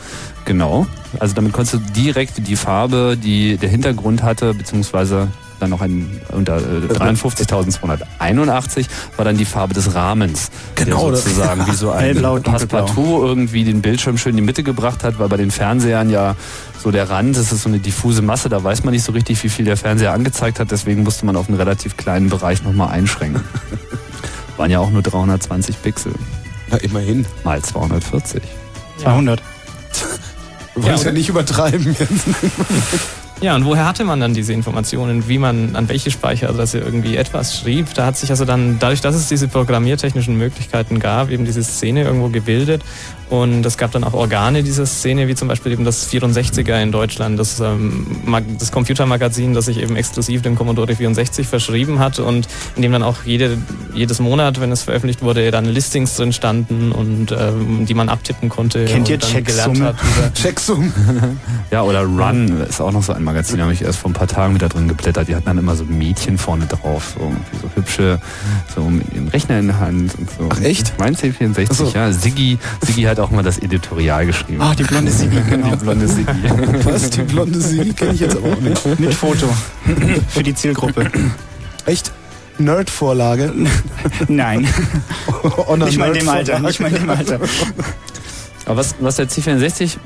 Speaker 2: Genau. Also damit konntest du direkt die Farbe, die der Hintergrund hatte, beziehungsweise dann noch ein unter äh, 53.281 war dann die Farbe des Rahmens.
Speaker 1: Genau,
Speaker 2: der sozusagen wie so ein
Speaker 3: Hellblau.
Speaker 2: Passepartout irgendwie den Bildschirm schön in die Mitte gebracht hat, weil bei den Fernsehern ja so der Rand, das ist so eine diffuse Masse, da weiß man nicht so richtig, wie viel der Fernseher angezeigt hat, deswegen musste man auf einen relativ kleinen Bereich nochmal einschränken. Waren ja auch nur 320 Pixel.
Speaker 1: Na, immerhin.
Speaker 2: Mal 240.
Speaker 3: 200.
Speaker 1: Du wolltest ja, nicht übertreiben jetzt.
Speaker 5: Ja, und woher hatte man dann diese Informationen, wie man an welche Speicheradresse irgendwie etwas schrieb? Da hat sich also dann, dadurch, dass es diese programmiertechnischen Möglichkeiten gab, eben diese Szene irgendwo gebildet. Und es gab dann auch Organe dieser Szene, wie zum Beispiel eben das 64er in Deutschland, das, ähm, das Computermagazin, das sich eben exklusiv dem Commodore 64 verschrieben hat und in dem dann auch jede, jedes Monat, wenn es veröffentlicht wurde, dann Listings drin standen und ähm, die man abtippen konnte.
Speaker 3: Kennt ihr
Speaker 5: und dann gelernt
Speaker 3: Checksum?
Speaker 1: Checksum.
Speaker 2: Ja, oder Run ist auch noch so ein Magazin, habe ich erst vor ein paar Tagen wieder drin geblättert. Die hatten dann immer so Mädchen vorne drauf, so, irgendwie so hübsche, so mit dem Rechner in der Hand und so.
Speaker 1: Ach, echt?
Speaker 2: Mein C64,
Speaker 1: Ach so.
Speaker 2: ja. Siggi, Siggi hat auch mal das Editorial geschrieben.
Speaker 3: Ah, die blonde Sigi, genau.
Speaker 2: Die blonde Siggi.
Speaker 1: Was? Die blonde Siegel kenne ich jetzt aber auch nicht.
Speaker 3: Mit Foto. Für die Zielgruppe.
Speaker 1: Echt? Nerd-Vorlage?
Speaker 3: Nein.
Speaker 1: Honor
Speaker 3: Nicht mal in dem. Alter. Nicht mal in dem Alter.
Speaker 2: Aber was, was der C64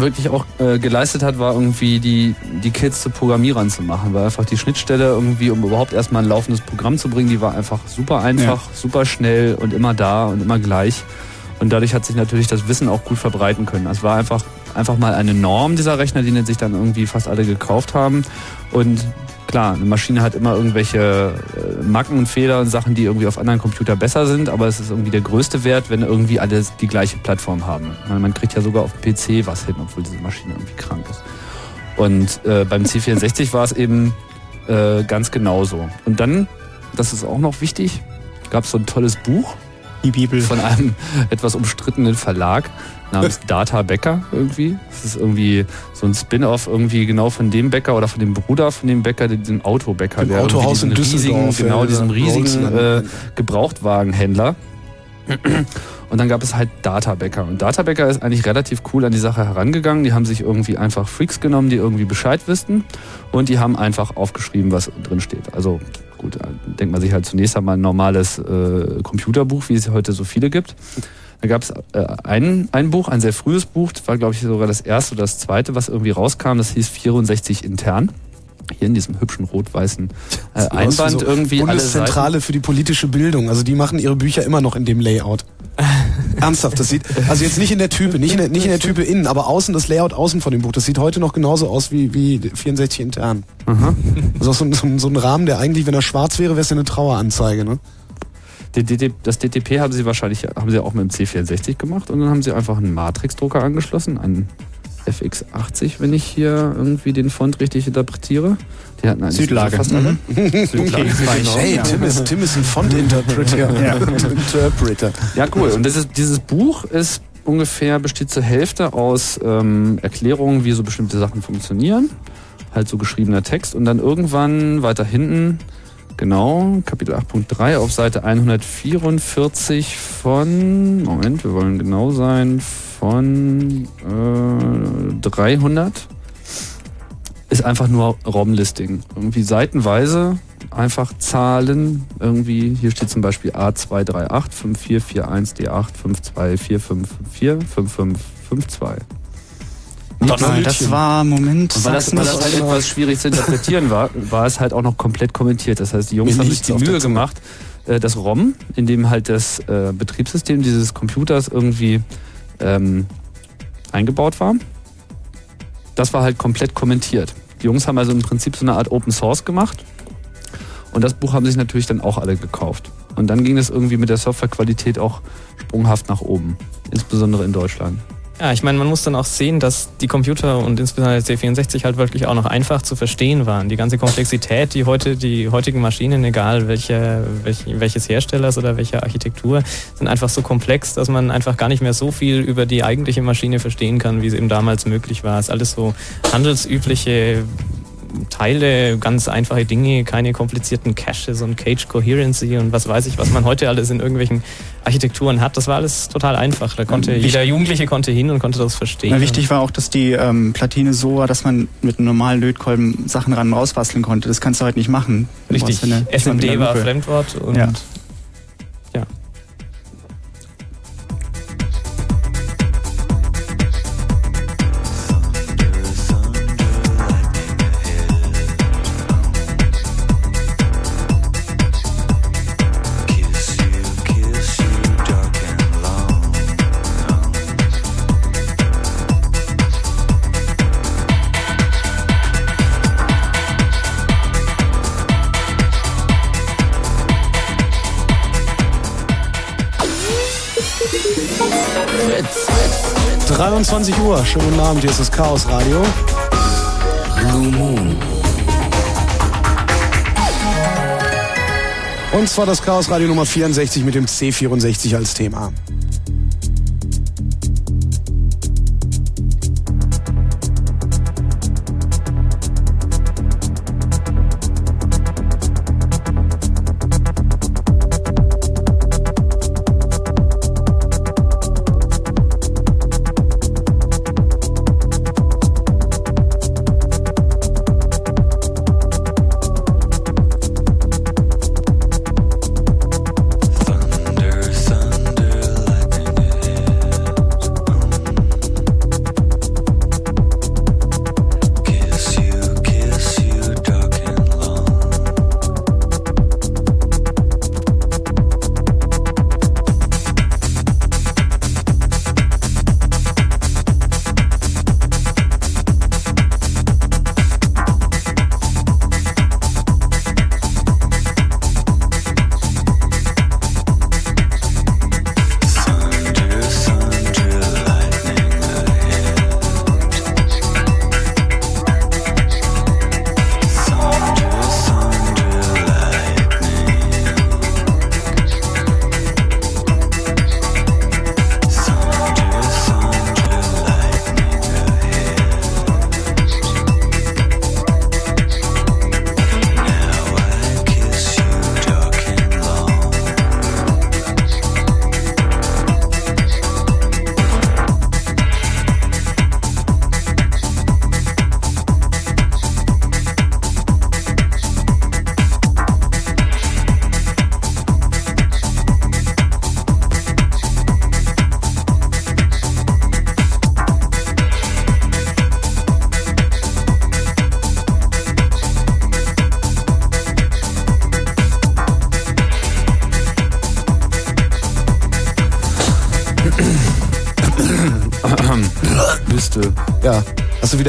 Speaker 2: wirklich auch äh, geleistet hat, war irgendwie die, die Kids zu Programmierern zu machen, weil einfach die Schnittstelle irgendwie, um überhaupt erstmal ein laufendes Programm zu bringen, die war einfach super einfach, super schnell und immer da und immer gleich. Und dadurch hat sich natürlich das Wissen auch gut verbreiten können. Es war einfach, einfach mal eine Norm dieser Rechner, die sich dann irgendwie fast alle gekauft haben. Und klar, eine Maschine hat immer irgendwelche äh, Macken und Fehler und Sachen, die irgendwie auf anderen Computer besser sind, aber es ist irgendwie der größte Wert, wenn irgendwie alle die gleiche Plattform haben. Man, man kriegt ja sogar auf dem PC was hin, obwohl diese Maschine irgendwie krank ist. Und äh, beim C64 war es eben äh, ganz genauso. Und dann, das ist auch noch wichtig, gab es so ein tolles Buch,
Speaker 3: Die Bibel.
Speaker 2: Von einem etwas umstrittenen Verlag namens Data Bäcker irgendwie. Das ist irgendwie so ein Spin-off irgendwie genau von dem Bäcker oder von dem Bruder von dem Bäcker, diesem Autobäcker.
Speaker 1: Dem
Speaker 2: der
Speaker 1: Autohaus in
Speaker 2: diesen riesigen,
Speaker 1: Düsseldorf,
Speaker 2: Genau, diesem riesigen äh, Gebrauchtwagenhändler. Und dann gab es halt Databäcker. Und Databäcker ist eigentlich relativ cool an die Sache herangegangen. Die haben sich irgendwie einfach Freaks genommen, die irgendwie Bescheid wüssten. Und die haben einfach aufgeschrieben, was drin steht. Also gut, äh, denkt man sich halt zunächst einmal ein normales äh, Computerbuch, wie es heute so viele gibt. Da gab es äh, ein, ein Buch, ein sehr frühes Buch, das war glaube ich sogar das erste oder das zweite, was irgendwie rauskam, das hieß 64 intern. Hier in diesem hübschen rot-weißen äh, Einband
Speaker 1: so
Speaker 2: irgendwie.
Speaker 1: Bundeszentrale für die politische Bildung. Also die machen ihre Bücher immer noch in dem Layout. Ernsthaft, das sieht, also jetzt nicht in der Type, nicht in der, nicht in der Type innen, aber außen, das Layout außen von dem Buch, das sieht heute noch genauso aus wie, wie 64 intern.
Speaker 2: Aha.
Speaker 1: Auch so ein, so, so ein Rahmen, der eigentlich, wenn er schwarz wäre, wäre es ja eine Traueranzeige, ne?
Speaker 2: Die DD Das DTP haben sie wahrscheinlich haben sie auch mit dem C64 gemacht und dann haben sie einfach einen Matrix-Drucker angeschlossen, einen FX80, wenn ich hier irgendwie den Font richtig interpretiere. Die hatten
Speaker 3: Südlage.
Speaker 2: fast alle.
Speaker 3: Mhm.
Speaker 2: Südlage,
Speaker 3: Okay.
Speaker 1: Hey, Tim ist, Tim ist ein Font-Interpreter.
Speaker 3: Ja.
Speaker 1: Interpreter.
Speaker 2: Ja, cool. Und das ist, dieses Buch ist ungefähr, besteht zur Hälfte aus ähm, Erklärungen, wie so bestimmte Sachen funktionieren. Halt so geschriebener Text. Und dann irgendwann weiter hinten, genau, Kapitel 8.3 auf Seite 144 von, Moment, wir wollen genau sein, von äh, 300 ist einfach nur ROM-Listing. Irgendwie seitenweise einfach Zahlen. Irgendwie, hier steht zum Beispiel A238 5441 D8 524554 5552.
Speaker 3: Donald, das war, Moment,
Speaker 2: Und weil das, weil das halt etwas schwierig zu interpretieren war, war es halt auch noch komplett kommentiert. Das heißt, die Jungs
Speaker 1: Mir
Speaker 2: haben sich die Mühe gemacht, äh, das ROM, in dem halt das äh, Betriebssystem dieses Computers irgendwie ähm, eingebaut war, das war halt komplett kommentiert. Die Jungs haben also im Prinzip so eine Art Open Source gemacht und das Buch haben sich natürlich dann auch alle gekauft. Und dann ging es irgendwie mit der Softwarequalität auch sprunghaft nach oben, insbesondere in Deutschland.
Speaker 5: Ja, ich meine, man muss dann auch sehen, dass die Computer und insbesondere der C64 halt wirklich auch noch einfach zu verstehen waren. Die ganze Komplexität, die heute die heutigen Maschinen, egal welche, welch, welches Herstellers oder welcher Architektur, sind einfach so komplex, dass man einfach gar nicht mehr so viel über die eigentliche Maschine verstehen kann, wie es eben damals möglich war. Es ist alles so handelsübliche Teile, ganz einfache Dinge, keine komplizierten Caches und Cage Coherency und was weiß ich, was man heute alles in irgendwelchen Architekturen hat. Das war alles total einfach. Da konnte
Speaker 3: Ja,
Speaker 5: jeder Jugendliche konnte hin und konnte das verstehen.
Speaker 3: Na, wichtig war auch, dass die ähm, Platine so war, dass man mit einem normalen Lötkolben Sachen ran und rausbasteln konnte. Das kannst du heute nicht machen.
Speaker 5: Richtig. SMD war. Fremdwort und
Speaker 3: ja.
Speaker 1: Uhr, schönen guten Abend, hier ist das Chaos Radio.
Speaker 14: Blue Moon.
Speaker 1: Und zwar das Chaos Radio Nummer 64 mit dem C64 als Thema.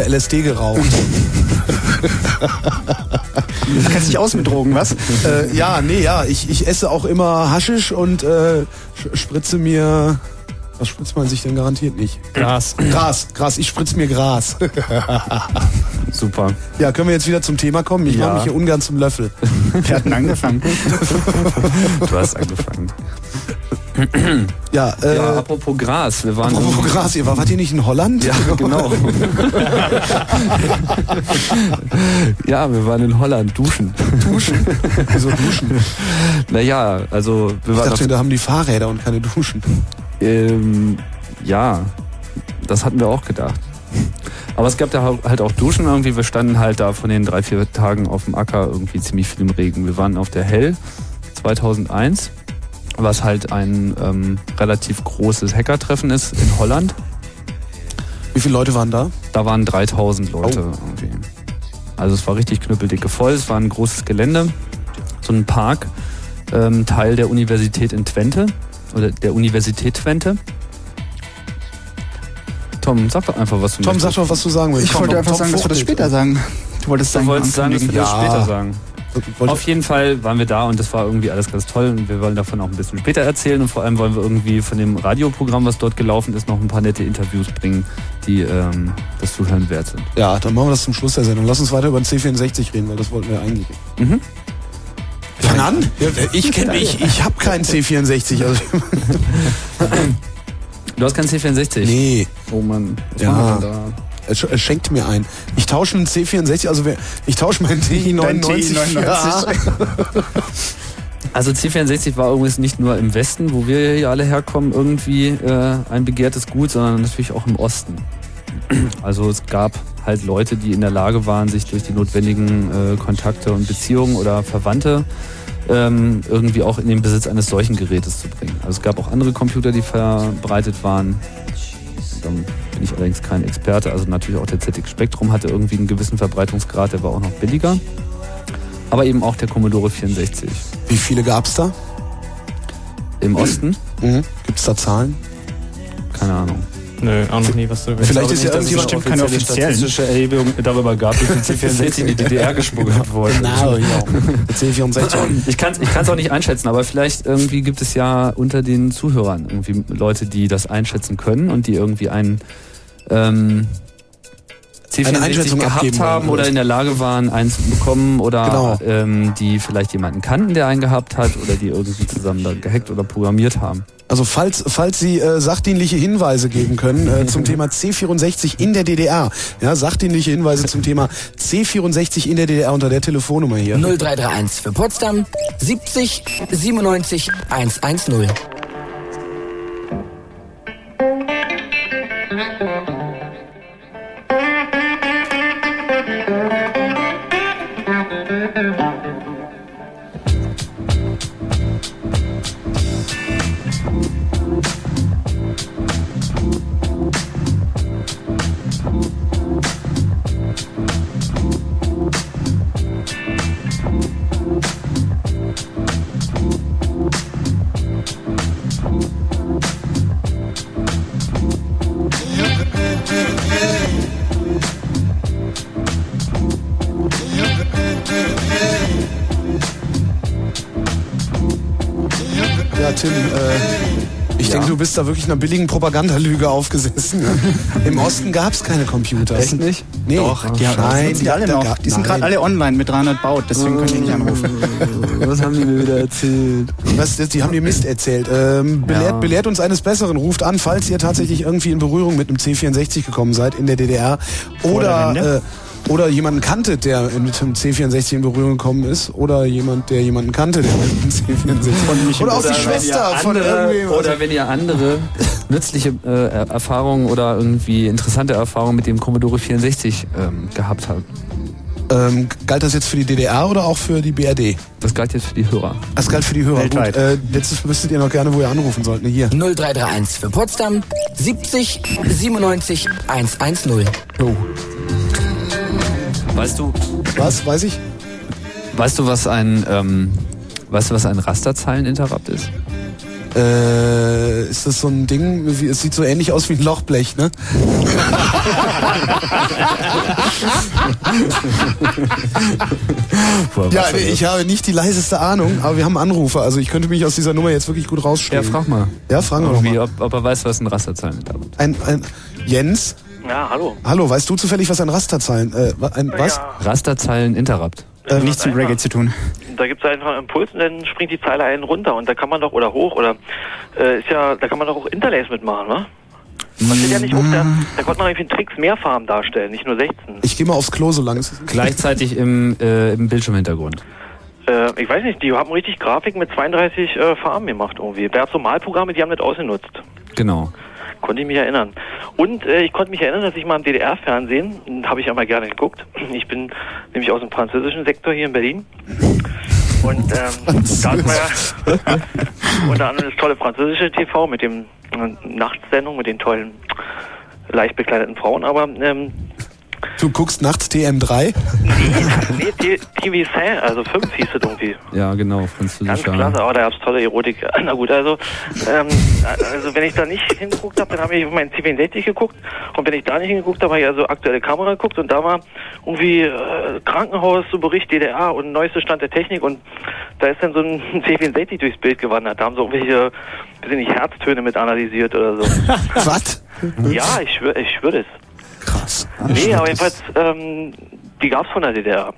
Speaker 1: LSD geraucht?
Speaker 3: Du kennst dich aus mit Drogen, was?
Speaker 1: äh, ja, nee, ja. Ich, ich esse auch immer Haschisch und äh, spritze mir. Was spritzt man sich denn garantiert nicht?
Speaker 5: Gras.
Speaker 1: Gras, Gras. Ich spritze mir Gras.
Speaker 2: Super.
Speaker 1: ja, können wir jetzt wieder zum Thema kommen? Ich
Speaker 2: Ja.
Speaker 1: mache mich hier ungern zum Löffel.
Speaker 3: Wir hatten angefangen.
Speaker 2: Du hast angefangen.
Speaker 1: Ja, äh,
Speaker 2: Ja, apropos Gras, wir waren.
Speaker 1: apropos Gras, ihr war, wart ihr nicht in Holland?
Speaker 2: Ja, genau. ja, wir waren in Holland duschen.
Speaker 1: Duschen? Wieso duschen?
Speaker 2: Naja, also wir
Speaker 1: Ich
Speaker 2: waren
Speaker 1: dachte,
Speaker 2: auf,
Speaker 1: da haben die Fahrräder und keine Duschen.
Speaker 2: ähm, ja, das hatten wir auch gedacht. Aber es gab da halt auch Duschen irgendwie. Wir standen halt da von den drei, vier Tagen auf dem Acker irgendwie ziemlich viel im Regen. Wir waren auf der Hell 2001, was halt ein ähm, relativ großes Hackertreffen ist in Holland.
Speaker 1: Wie viele Leute waren da?
Speaker 2: Da waren 3000 Leute
Speaker 1: Oh.
Speaker 2: irgendwie. Also es war richtig knüppeldicke voll. Es war ein großes Gelände, so ein Park, ähm, Teil der Universität in Twente oder der Universität Twente. Tom, sag doch einfach, was du
Speaker 1: Tom, sag
Speaker 2: möchtest.
Speaker 1: doch, was du sagen willst.
Speaker 3: Ich
Speaker 1: Komm,
Speaker 3: wollte einfach
Speaker 1: Tom
Speaker 3: sagen, dass wir das später sagen. Du wolltest
Speaker 2: Du
Speaker 3: sagen,
Speaker 2: wolltest sagen, dass wir das
Speaker 1: Ja.
Speaker 2: später sagen. Auf jeden Fall waren wir da und das war irgendwie alles ganz toll und wir wollen davon auch ein bisschen später erzählen und vor allem wollen wir irgendwie von dem Radioprogramm, was dort gelaufen ist, noch ein paar nette Interviews bringen, die ähm, das Zuhören wert sind.
Speaker 1: Ja, dann machen wir das zum Schluss der Sendung. Lass uns weiter über den C64 reden, weil das wollten wir eigentlich.
Speaker 2: Mhm.
Speaker 1: Fang an. Ich kenne ich, ich habe keinen C64. Also,
Speaker 2: Du hast keinen C64?
Speaker 1: nee,
Speaker 2: Oh Mann, was
Speaker 1: Ja.
Speaker 2: machen wir denn da?
Speaker 1: Er schenkt mir einen. Ich tausche einen C64, also ich tausche meinen TI 99.
Speaker 3: Dein TI-99.
Speaker 2: Also C64 war übrigens nicht nur im Westen, wo wir hier alle herkommen, irgendwie äh, ein begehrtes Gut, sondern natürlich auch im Osten. Also es gab halt Leute, die in der Lage waren, sich durch die notwendigen äh, Kontakte und Beziehungen oder Verwandte ähm, irgendwie auch in den Besitz eines solchen Gerätes zu bringen. Also es gab auch andere Computer, die verbreitet waren. Allerdings kein Experte. Also natürlich auch der ZX Spectrum hatte irgendwie einen gewissen Verbreitungsgrad, der war auch noch billiger. Aber eben auch der Commodore 64.
Speaker 1: Wie viele gab's da?
Speaker 2: Im Osten?
Speaker 1: Mhm. Gibt's da Zahlen?
Speaker 2: Keine Ahnung.
Speaker 5: Nö, auch noch nie was drüber.
Speaker 1: Vielleicht ist ja
Speaker 2: dass es
Speaker 1: irgendjemand
Speaker 2: eine
Speaker 3: keine
Speaker 2: offizielle statistische Erhebung darüber gab, wie viel C64 in die DDR geschmuggelt wurde.
Speaker 1: Genau, ja. C64.
Speaker 2: Ich kann es ich kann's auch nicht einschätzen, aber vielleicht irgendwie gibt es ja unter den Zuhörern irgendwie Leute, die das einschätzen können und die irgendwie einen ähm,
Speaker 1: Eine
Speaker 2: C64
Speaker 1: Einschätzung
Speaker 2: gehabt
Speaker 1: abgeben
Speaker 2: haben oder in der Lage waren, eins zu bekommen oder
Speaker 1: Genau.
Speaker 2: ähm, die vielleicht jemanden kannten, der einen gehabt hat oder die irgendwie zusammen da gehackt oder programmiert haben.
Speaker 1: Also falls, falls Sie äh, sachdienliche Hinweise geben können äh, zum Thema C64 in der DDR, ja, sachdienliche Hinweise zum Thema C64 in der DDR unter der Telefonnummer hier.
Speaker 15: 0331 für Potsdam 70 97 110.
Speaker 1: Tim, äh, ich denke, du bist da wirklich einer billigen Propagandalüge aufgesessen. Im Osten gab es keine Computer.
Speaker 2: Echt nicht?
Speaker 1: Nee.
Speaker 3: Doch, die, haben,
Speaker 1: nein,
Speaker 3: die, alle
Speaker 1: da
Speaker 3: noch.
Speaker 1: gab-
Speaker 3: Die sind gerade alle online mit 300 Baut, deswegen können die nicht anrufen.
Speaker 2: Was haben die mir wieder erzählt?
Speaker 1: Was, die haben dir Mist erzählt. Ähm, belehrt,
Speaker 2: Ja.
Speaker 1: belehrt uns eines Besseren. Ruft an, falls ihr tatsächlich irgendwie in Berührung mit einem C64 gekommen seid in der DDR.
Speaker 3: der
Speaker 1: Oder, äh, oder jemanden kanntet, der mit dem C64 in Berührung gekommen ist. Oder jemand, der jemanden kannte, der mit dem C64. oder auch die Schwester von irgendwem.
Speaker 2: Oder wenn ihr andere nützliche äh, Erfahrungen oder irgendwie interessante Erfahrungen mit dem Commodore 64 ähm, gehabt habt.
Speaker 1: Ähm, galt das jetzt für die DDR oder auch für die BRD?
Speaker 2: Das galt jetzt für die Hörer.
Speaker 1: Das galt für die Hörer.
Speaker 3: Weltweit.
Speaker 1: Gut, äh, jetzt wüsstet ihr noch gerne, wo ihr anrufen sollt. Ne, hier.
Speaker 15: 0331 für Potsdam 70 97 110.
Speaker 1: Oh.
Speaker 2: Weißt du,
Speaker 1: Was? Weiß ich?
Speaker 2: weißt du, was ein, ähm, weißt du, was ein Rasterzeileninterrupt ist?
Speaker 1: Äh, ist das so ein Ding, wie, es sieht so ähnlich aus wie ein Lochblech, ne? ja, nee, ich habe nicht die leiseste Ahnung, aber wir haben Anrufer, also ich könnte mich aus dieser Nummer jetzt wirklich gut rausstellen.
Speaker 2: Ja, frag mal.
Speaker 1: Ja, fragen wir mal.
Speaker 2: ob, ob er weiß, was ein Rasterzeilen ist.
Speaker 1: Ein, ein, Jens?
Speaker 16: Ja, hallo.
Speaker 1: Hallo, weißt du zufällig, was ein Rasterzeilen, äh, ein, was?
Speaker 16: Ja.
Speaker 2: Rasterzeilen Interrupt.
Speaker 1: Äh,
Speaker 3: Nichts mit Reggae zu tun.
Speaker 16: Da gibt es einfach einen Impuls und dann springt die Zeile einen runter und da kann man doch, oder hoch, oder äh, ist ja, da kann man doch auch Interlace mitmachen, ne? Man steht ja nicht hoch, da, da konnte man irgendwie in Tricks mehr Farben darstellen, nicht nur 16.
Speaker 1: Ich gehe mal aufs Klo, solange es
Speaker 2: Gleichzeitig im, äh, im Bildschirmhintergrund.
Speaker 16: Äh, ich weiß nicht, die haben richtig Grafiken mit 32 äh, Farben gemacht irgendwie. Da gab so Malprogramme, die haben das ausgenutzt.
Speaker 2: Genau.
Speaker 16: Konnte ich mich erinnern. Und äh, ich konnte mich erinnern, dass ich mal im DDR-Fernsehen, habe ich ja mal gerne geguckt, ich bin nämlich aus dem französischen Sektor hier in Berlin. Und ähm, da hat man ja unter anderem das tolle französische TV mit dem äh, Nachtsendung, mit den tollen, leicht bekleideten Frauen, aber ähm,
Speaker 1: Du guckst nachts TM3?
Speaker 16: nee, T- TV 5, also 5 hieß es irgendwie.
Speaker 2: Ja, genau,
Speaker 16: Ganz
Speaker 2: französischer.
Speaker 16: klasse, aber da gab's tolle Erotik. Na gut, also, ähm, also wenn ich da nicht hingeguckt habe, dann habe ich auf meinen C64 geguckt und wenn ich da nicht hingeguckt habe, habe ich also aktuelle Kamera geguckt und da war irgendwie äh, Krankenhaus, so Bericht DDR und neueste Stand der Technik und da ist dann so ein C64 durchs Bild gewandert. Da haben so irgendwelche, weiß ich nicht, Herztöne mit analysiert oder so.
Speaker 1: Was?
Speaker 16: ja, ich schwöre ich schwör das.
Speaker 1: Krass.
Speaker 16: Nee, aber jedenfalls, ähm, die gab's von der DDR.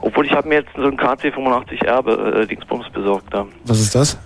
Speaker 16: Obwohl ich habe mir jetzt so ein KC85R äh, Dingsbums besorgt. Da.
Speaker 1: Was ist das?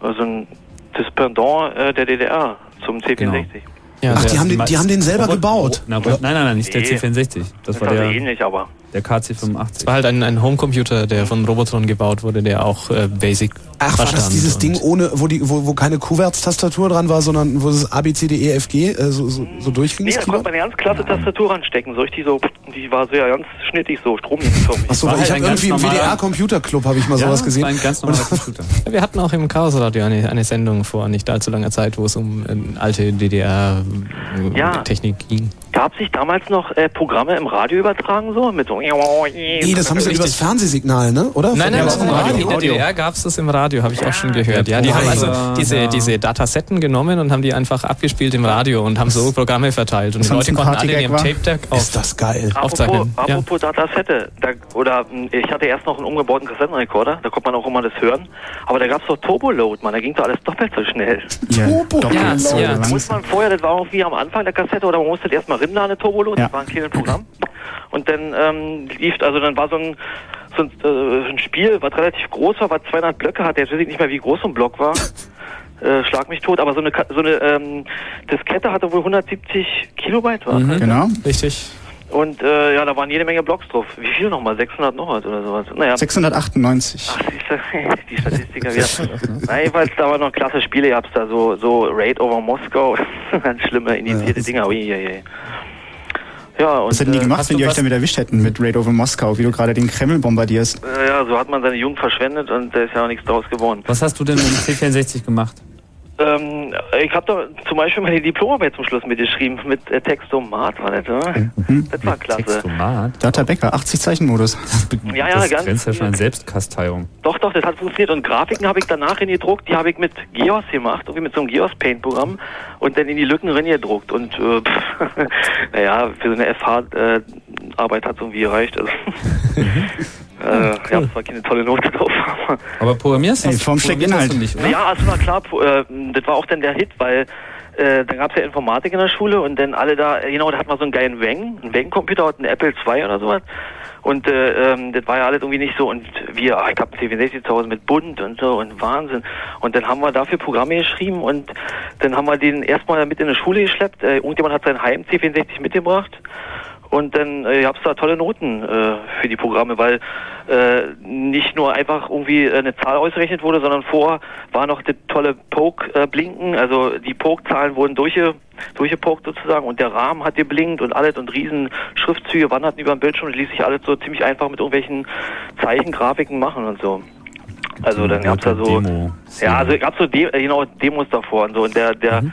Speaker 16: Also ein das Pendant äh, der DDR zum C64.
Speaker 2: Genau.
Speaker 1: Ach, die haben, den, die haben den selber
Speaker 2: Robot-
Speaker 1: gebaut.
Speaker 2: Na, nein, nein, nein, nicht der
Speaker 16: Nee.
Speaker 2: C64. Das war
Speaker 16: also
Speaker 2: der,
Speaker 16: ähnlich, aber.
Speaker 2: Der KC85.
Speaker 5: Es war halt ein, ein Homecomputer, der von Robotron gebaut wurde, der auch äh, Basic
Speaker 1: Ach, war das dieses Ding ohne, wo die, wo, wo keine Kuwärtstastatur dran war, sondern wo es A, B, C, D, E, F, G äh, so, so, so durchging?
Speaker 16: Nee,
Speaker 1: das
Speaker 16: da konnte man eine ganz klasse Tastatur ranstecken. So richtig so, die war so ja ganz schnittig, so stromlinienförmig.
Speaker 1: Achso,
Speaker 2: War
Speaker 1: ich
Speaker 2: halt
Speaker 1: habe irgendwie im WDR-Computerclub habe ich mal
Speaker 2: Ja,
Speaker 1: sowas
Speaker 2: das
Speaker 1: gesehen.
Speaker 2: war ein ganz normaler Computer.
Speaker 5: Wir hatten auch im Chaosradio eine, eine Sendung vor nicht allzu langer Zeit, wo es um äh, alte
Speaker 16: Ja.
Speaker 5: DDR-Technik ging.
Speaker 16: Gab sich damals noch äh, Programme im Radio übertragen so? Mit so
Speaker 1: Nee, das haben sie übers Fernsehsignal, ne? Oder?
Speaker 5: Nein, nein, das im Radio. In der. DDR gab es das im Radio, habe ich auch schon gehört. Ja, die
Speaker 2: Ja,
Speaker 5: haben also
Speaker 2: ja.
Speaker 5: diese, diese Datasetten genommen und haben die einfach abgespielt im Radio und haben so Programme verteilt. Und die
Speaker 3: Das
Speaker 5: Leute konnten alle in ihrem? Tape-Deck
Speaker 1: Ist
Speaker 5: auf,
Speaker 1: das geil.
Speaker 16: Apropos,
Speaker 5: aufzeichnen. Ja.
Speaker 16: apropos Datasette, da, oder mh, ich hatte erst noch einen umgebauten Kassettenrekorder, da konnte man auch immer das hören, aber da gab's doch Turboload, man, da ging doch alles doppelt so schnell.
Speaker 3: Ja,
Speaker 1: Turbo.
Speaker 3: doppelt
Speaker 5: Ja,
Speaker 3: so
Speaker 5: ja.
Speaker 16: Muss man vorher, das war irgendwie am Anfang der Kassette, oder man musste das erstmal rinladen, Turboload,
Speaker 3: Ja.
Speaker 16: das war ein kleines Programm. Und dann ähm, lief, also dann war so ein, so ein, äh, ein Spiel, was relativ groß war, was 200 Blöcke hatte, jetzt weiß ich nicht mehr, wie groß so ein Block war. Äh, schlag mich tot, aber so eine, Ka- so eine ähm, Diskette hatte wohl 170 Kilobyte, war
Speaker 5: Mhm.
Speaker 3: Genau.
Speaker 5: Richtig.
Speaker 16: Und äh, ja, da waren jede Menge Blocks drauf. Wie viel nochmal? 600 noch was oder sowas? Naja,
Speaker 3: 698.
Speaker 16: ach, siehst die Statistiker wieder. Na, jedenfalls, da waren noch klasse Spiele, ihr habt's da so, so Raid over Moskau, ganz schlimme initiierte Dinger. Ui, ui, ui. Ja, und
Speaker 3: Was hätten die
Speaker 16: äh,
Speaker 3: gemacht, wenn die euch damit erwischt hätten mit Raid over Moskau, wie du gerade den Kreml bombardierst?
Speaker 16: ja, so hat man seine Jugend verschwendet und da ist ja auch nichts draus geworden.
Speaker 2: Was hast du denn im C64 gemacht?
Speaker 16: Ähm, ich habe da zum Beispiel meine Diplomarbeit zum Schluss mitgeschrieben, mit äh, Textomat war das, ja? Das war klasse.
Speaker 2: Textomat?
Speaker 3: Data Becker, 80 Zeichen Modus.
Speaker 16: Ja, ja,
Speaker 2: das
Speaker 16: ganz-
Speaker 2: grenzt ja schon an Selbstkasteiung.
Speaker 16: Doch, doch, das hat funktioniert. Und Grafiken habe ich danach in gedruckt, die habe ich mit Geos gemacht, irgendwie mit so einem Geos Paint Programm und dann in die Lücken rein gedruckt. Und äh, pff, naja, für so eine FH-Arbeit hat es irgendwie gereicht. Also, äh, Ich habe zwar keine tolle Note drauf, aber
Speaker 2: Aber programmierst
Speaker 3: Ey,
Speaker 2: hast-
Speaker 3: vorm schlägt
Speaker 2: programmiert hast
Speaker 3: Inhalt.
Speaker 2: du nicht, oder?
Speaker 16: ja, also war klar, äh, das war auch dann der Hit, weil äh, dann gab's ja Informatik in der Schule und dann alle da, äh, genau, da hat man so einen geilen Wang, einen Wang-Computer, einen Apple II oder sowas. Und äh, ähm, das war ja alles irgendwie nicht so. Und wir, ah, ich hab einen C64 zu Hause mit bunt und so und Wahnsinn. Und dann haben wir dafür Programme geschrieben und dann haben wir den erstmal mit in die Schule geschleppt. Äh, irgendjemand hat sein Heim C64 mitgebracht. Und dann äh, gab's da tolle Noten äh, für die Programme, weil äh, nicht nur einfach irgendwie äh, eine Zahl ausgerechnet wurde, sondern vor war noch das tolle Poke-Blinken. also die Poke-Zahlen wurden durchge, durchgepokt sozusagen und der Rahmen hat geblinkt und alles und riesen Schriftzüge wanderten über den Bildschirm und ließ sich alles so ziemlich einfach mit irgendwelchen Zeichengrafiken machen und so. Also dann gab's da so,
Speaker 2: Demo.
Speaker 16: ja, also gab's so De äh, genau Demos davor und so und der der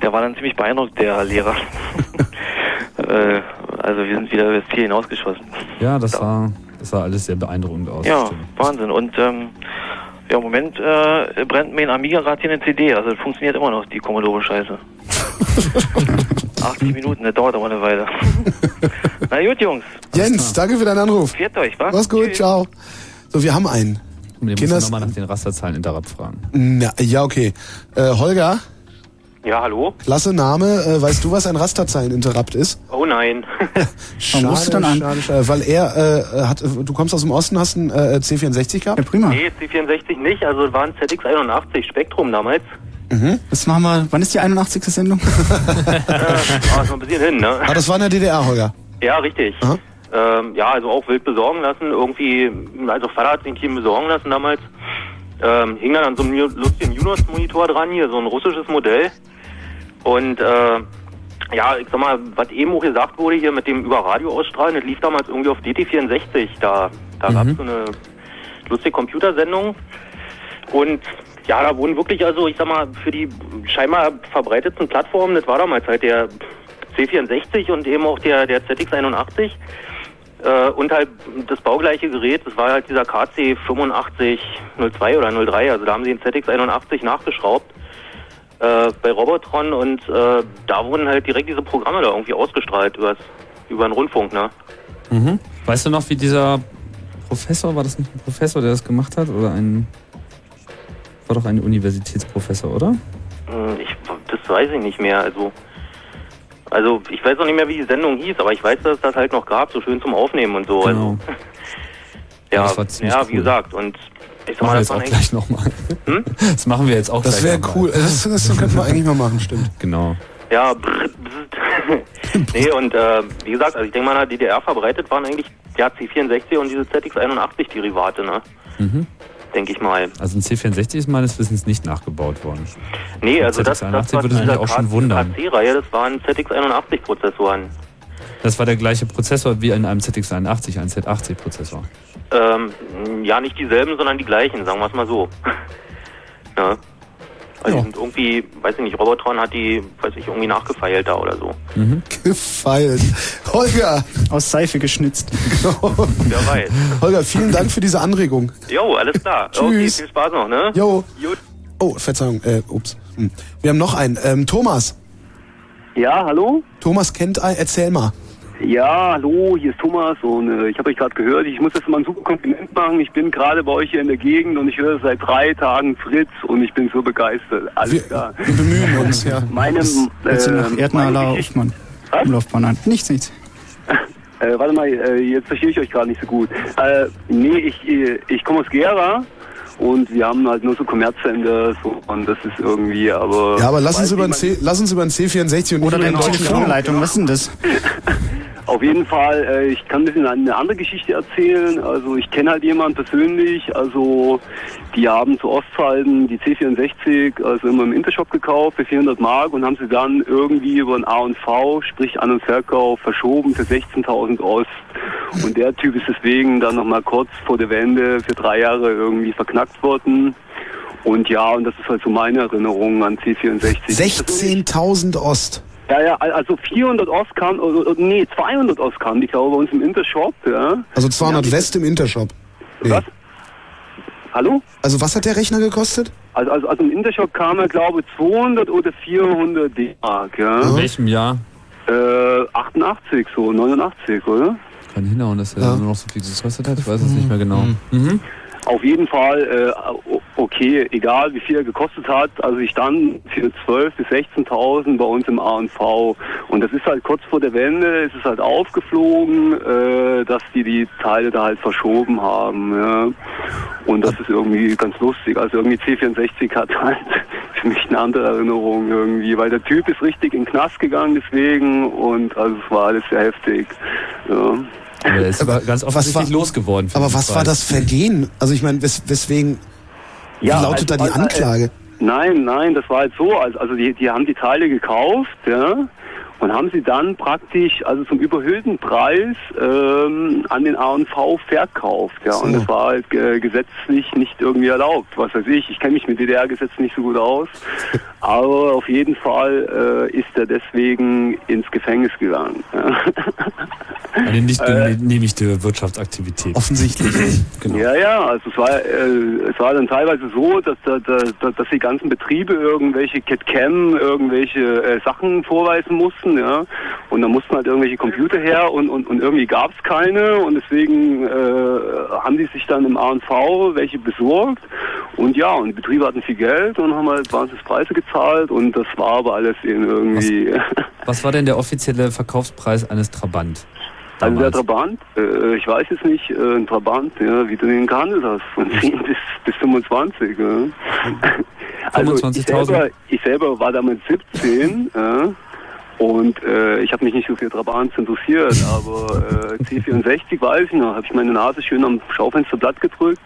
Speaker 16: der war dann ziemlich beeindruckt, der Lehrer. äh, also wir sind wieder über das Ziel hinausgeschossen.
Speaker 2: Ja, das sah, das sah alles sehr beeindruckend aus.
Speaker 16: Ja,
Speaker 2: stimmt.
Speaker 16: Wahnsinn. Und ähm, Ja, im Moment äh, brennt mir ein Amiga gerade hier eine CD, also das funktioniert immer noch, die Commodore-Scheiße. 80 Minuten, das dauert aber eine Weile. Na gut, Jungs.
Speaker 1: Jens, danke für deinen Anruf.
Speaker 16: Viert euch, wa?
Speaker 1: Mach's gut, ciao. So, wir haben einen.
Speaker 2: Wir müssen
Speaker 1: Kinders-
Speaker 2: nochmal nach den Rasterzahlen Interrupt fragen.
Speaker 1: Na, ja, okay. Äh, Holger,
Speaker 17: Ja, hallo?
Speaker 1: klasse Name. Äh, weißt du, was ein Rasterzeilen-Interrupt ist?
Speaker 17: Oh nein.
Speaker 1: Schade,
Speaker 3: rufst du dann an?
Speaker 1: schade, schade. Weil er äh, hat, du kommst aus dem Osten, hast einen äh, C64 gehabt?
Speaker 3: Ja, prima.
Speaker 17: Nee, C64 nicht, also es war ein ZX81 Spektrum damals.
Speaker 1: Mhm.
Speaker 3: Das machen wir. Wann ist die 81. Sendung?
Speaker 17: äh, so ein bisschen hin, ne?
Speaker 1: Ah, das war in der DDR, Holger.
Speaker 17: Ja, richtig. Ähm, ja, also auch wild besorgen lassen. Irgendwie, also Vater hat sich ein Team besorgen lassen damals. Ähm, hing dann an so einem lustigen Junos-Monitor dran, hier, so ein russisches Modell. Und äh, ja, ich sag mal, was eben auch gesagt wurde hier mit dem über Radio ausstrahlen, das lief damals irgendwie auf DT64. Da, da gab's so eine lustige Computersendung. Und ja, da wurden wirklich, also ich sag mal, für die scheinbar verbreitetsten Plattformen, das war damals halt der C64 und eben auch der, der ZX81 äh, und halt das baugleiche Gerät, das war halt dieser KC 8502 oder 03, also da haben sie den ZX81 nachgeschraubt äh, bei Robotron und äh, da wurden halt direkt diese Programme da irgendwie ausgestrahlt übers, über den Rundfunk, ne?
Speaker 2: Mhm. Weißt du noch, wie dieser Professor, war das nicht ein Professor, der das gemacht hat? Oder ein. War doch ein Universitätsprofessor, oder?
Speaker 17: Hm, Ich, das weiß ich nicht mehr. Also, also ich weiß auch nicht mehr, wie die Sendung hieß, aber ich weiß, dass es das halt noch gab, so schön zum Aufnehmen und so.
Speaker 2: Genau.
Speaker 17: Also, ja,
Speaker 2: das war ziemlich
Speaker 17: ja,
Speaker 2: cool.
Speaker 17: wie gesagt. Und ich
Speaker 2: Machen wir
Speaker 17: das
Speaker 2: jetzt auch gleich nochmal.
Speaker 17: Hm?
Speaker 2: Das machen wir jetzt auch
Speaker 1: Das
Speaker 2: gleich
Speaker 1: wäre
Speaker 2: noch mal.
Speaker 1: cool. Das, das könnten wir eigentlich mal machen, stimmt.
Speaker 2: Genau.
Speaker 17: Ja, nee, und äh, wie gesagt, also ich denke mal, in der DDR verbreitet waren eigentlich ja, C64 und diese ZX81-Derivate, ne?
Speaker 2: Mhm.
Speaker 17: Denke ich mal.
Speaker 2: Also ein C64 ist meines Wissens nicht nachgebaut worden.
Speaker 17: Nee, also das,
Speaker 2: ZX81
Speaker 17: das war
Speaker 2: würde mich auch schon wundern.
Speaker 17: KC-Reihe, das waren ZX81-Prozessoren.
Speaker 2: Das war der gleiche Prozessor wie in einem ZX81, ein Z80-Prozessor.
Speaker 17: Ähm, ja, nicht dieselben, sondern die gleichen, sagen wir es mal so. ja. Also die sind irgendwie, weiß ich nicht, Robotron hat die, weiß ich, irgendwie nachgefeilt da oder so.
Speaker 2: Mhm.
Speaker 1: Gefeilt. Holger.
Speaker 3: Aus Seife geschnitzt.
Speaker 17: Wer weiß.
Speaker 1: Holger, vielen Dank für diese Anregung.
Speaker 17: Jo, alles klar. Okay,
Speaker 1: Tschüss.
Speaker 17: viel Spaß noch, ne?
Speaker 1: Jo.
Speaker 17: Gut.
Speaker 1: Oh, Verzeihung, äh, ups. Hm. Wir haben noch einen. Ähm, Thomas.
Speaker 18: Ja, hallo?
Speaker 1: Thomas kennt ein, erzähl mal.
Speaker 18: Ja, hallo, hier ist Thomas und äh, ich habe euch gerade gehört, ich muss jetzt mal ein super Kompliment machen. Ich bin gerade bei euch hier in der Gegend und ich höre seit drei Tagen Fritz und ich bin so begeistert. Alles klar.
Speaker 1: Wir bemühen uns, ja.
Speaker 18: Meine,
Speaker 3: sind
Speaker 18: äh,
Speaker 3: noch Erdnaler Aufmann. Umlaufbahn an. Nichts, nichts.
Speaker 18: Äh, warte mal, äh, jetzt verstehe ich euch gerade nicht so gut. Äh, nee, ich, äh, ich komme aus Gera und wir haben halt nur so Kommerzsender so, und das ist irgendwie, aber...
Speaker 1: Ja, aber lass uns über ein
Speaker 18: nicht,
Speaker 1: C, lass uns über ein C64 und
Speaker 3: Oder deutschen Telefonleitung, was ist denn das?
Speaker 18: Auf jeden Fall, äh, ich kann ein bisschen eine andere Geschichte erzählen. Also ich kenne halt jemanden persönlich, also die haben zu Ostzeiten die C64 also immer im Intershop gekauft für 400 Mark und haben sie dann irgendwie über ein A&V, sprich An- und Verkauf, verschoben für 16.000 Ost. Und der Typ ist deswegen dann nochmal kurz vor der Wende für drei Jahre irgendwie verknackt worden. Und ja, und das ist halt so meine Erinnerung an C64.
Speaker 1: 16.000 Ost.
Speaker 18: Ja, ja, also 400 Ost kam, oder, oder, nee, 200 Ost kam, die glaube bei uns im Intershop, ja.
Speaker 1: Also 200 West im Intershop. Nee.
Speaker 18: Was? Hallo?
Speaker 1: Also was hat der Rechner gekostet?
Speaker 18: Also, also, also im Intershop kam er, glaube ich, 200 oder 400 D-Mark, ja.
Speaker 2: In welchem Jahr?
Speaker 18: Äh, 88, so, 89, oder?
Speaker 2: Kann hinhauen, dass er nur noch so viel gekostet hat. Ich weiß es nicht mehr genau. Mhm.
Speaker 18: Auf jeden Fall, äh, okay, egal wie viel er gekostet hat. Also ich stand für 12.000 bis 16.000 bei uns im A&V. Und das ist halt kurz vor der Wende, es ist halt aufgeflogen, äh, dass die die Teile da halt verschoben haben. Ja. Und das ist irgendwie ganz lustig. Also irgendwie C64 hat halt für mich eine andere Erinnerung irgendwie, weil der Typ ist richtig in den Knast gegangen deswegen und also es war alles sehr heftig. Ja.
Speaker 2: Aber er ist ganz
Speaker 1: was
Speaker 2: offensichtlich
Speaker 1: war-
Speaker 2: losgeworden.
Speaker 1: Aber was war das Vergehen? Also ich meine, wes weswegen, wie
Speaker 18: Ja,
Speaker 1: lautet
Speaker 18: also,
Speaker 1: da die
Speaker 18: äh,
Speaker 1: Anklage?
Speaker 18: Nein, nein, das war halt so. Also, also die, die haben die Teile gekauft, ja, und haben sie dann praktisch, also zum überhöhten Preis ähm, an den A&V verkauft, ja. Und
Speaker 1: So.
Speaker 18: das war halt äh, gesetzlich nicht irgendwie erlaubt. Was weiß ich, ich kenne mich mit DDR-Gesetzen nicht so gut aus, aber auf jeden Fall äh, ist er deswegen ins Gefängnis gegangen. Ja.
Speaker 2: Eine nicht
Speaker 18: Äh,
Speaker 2: genehmigte Wirtschaftsaktivität.
Speaker 1: Offensichtlich.
Speaker 2: genau.
Speaker 18: Ja, ja, also es war, äh, es war dann teilweise so, dass, da, da, da, dass die ganzen Betriebe irgendwelche CAD-CAM, irgendwelche äh, Sachen vorweisen mussten, ja. Und da mussten halt irgendwelche Computer her und, und, und irgendwie gab es keine und deswegen äh, haben die sich dann im A&V welche besorgt und ja, und die Betriebe hatten viel Geld und haben halt Basispreise gezahlt und das war aber alles in irgendwie...
Speaker 2: Was war denn der offizielle Verkaufspreis eines Trabant?
Speaker 18: Also der Trabant, äh, ich weiß jetzt nicht, äh, ein Trabant, ja, wie du den gehandelt hast, von 10 bis, bis 25. Ja. Also ich
Speaker 2: 25.000.
Speaker 18: selber, ich selber war damals 17 ja, und äh, ich habe mich nicht so für Trabants interessiert, aber äh, C64 weiß ich noch, habe ich meine Nase schön am Schaufensterblatt gedrückt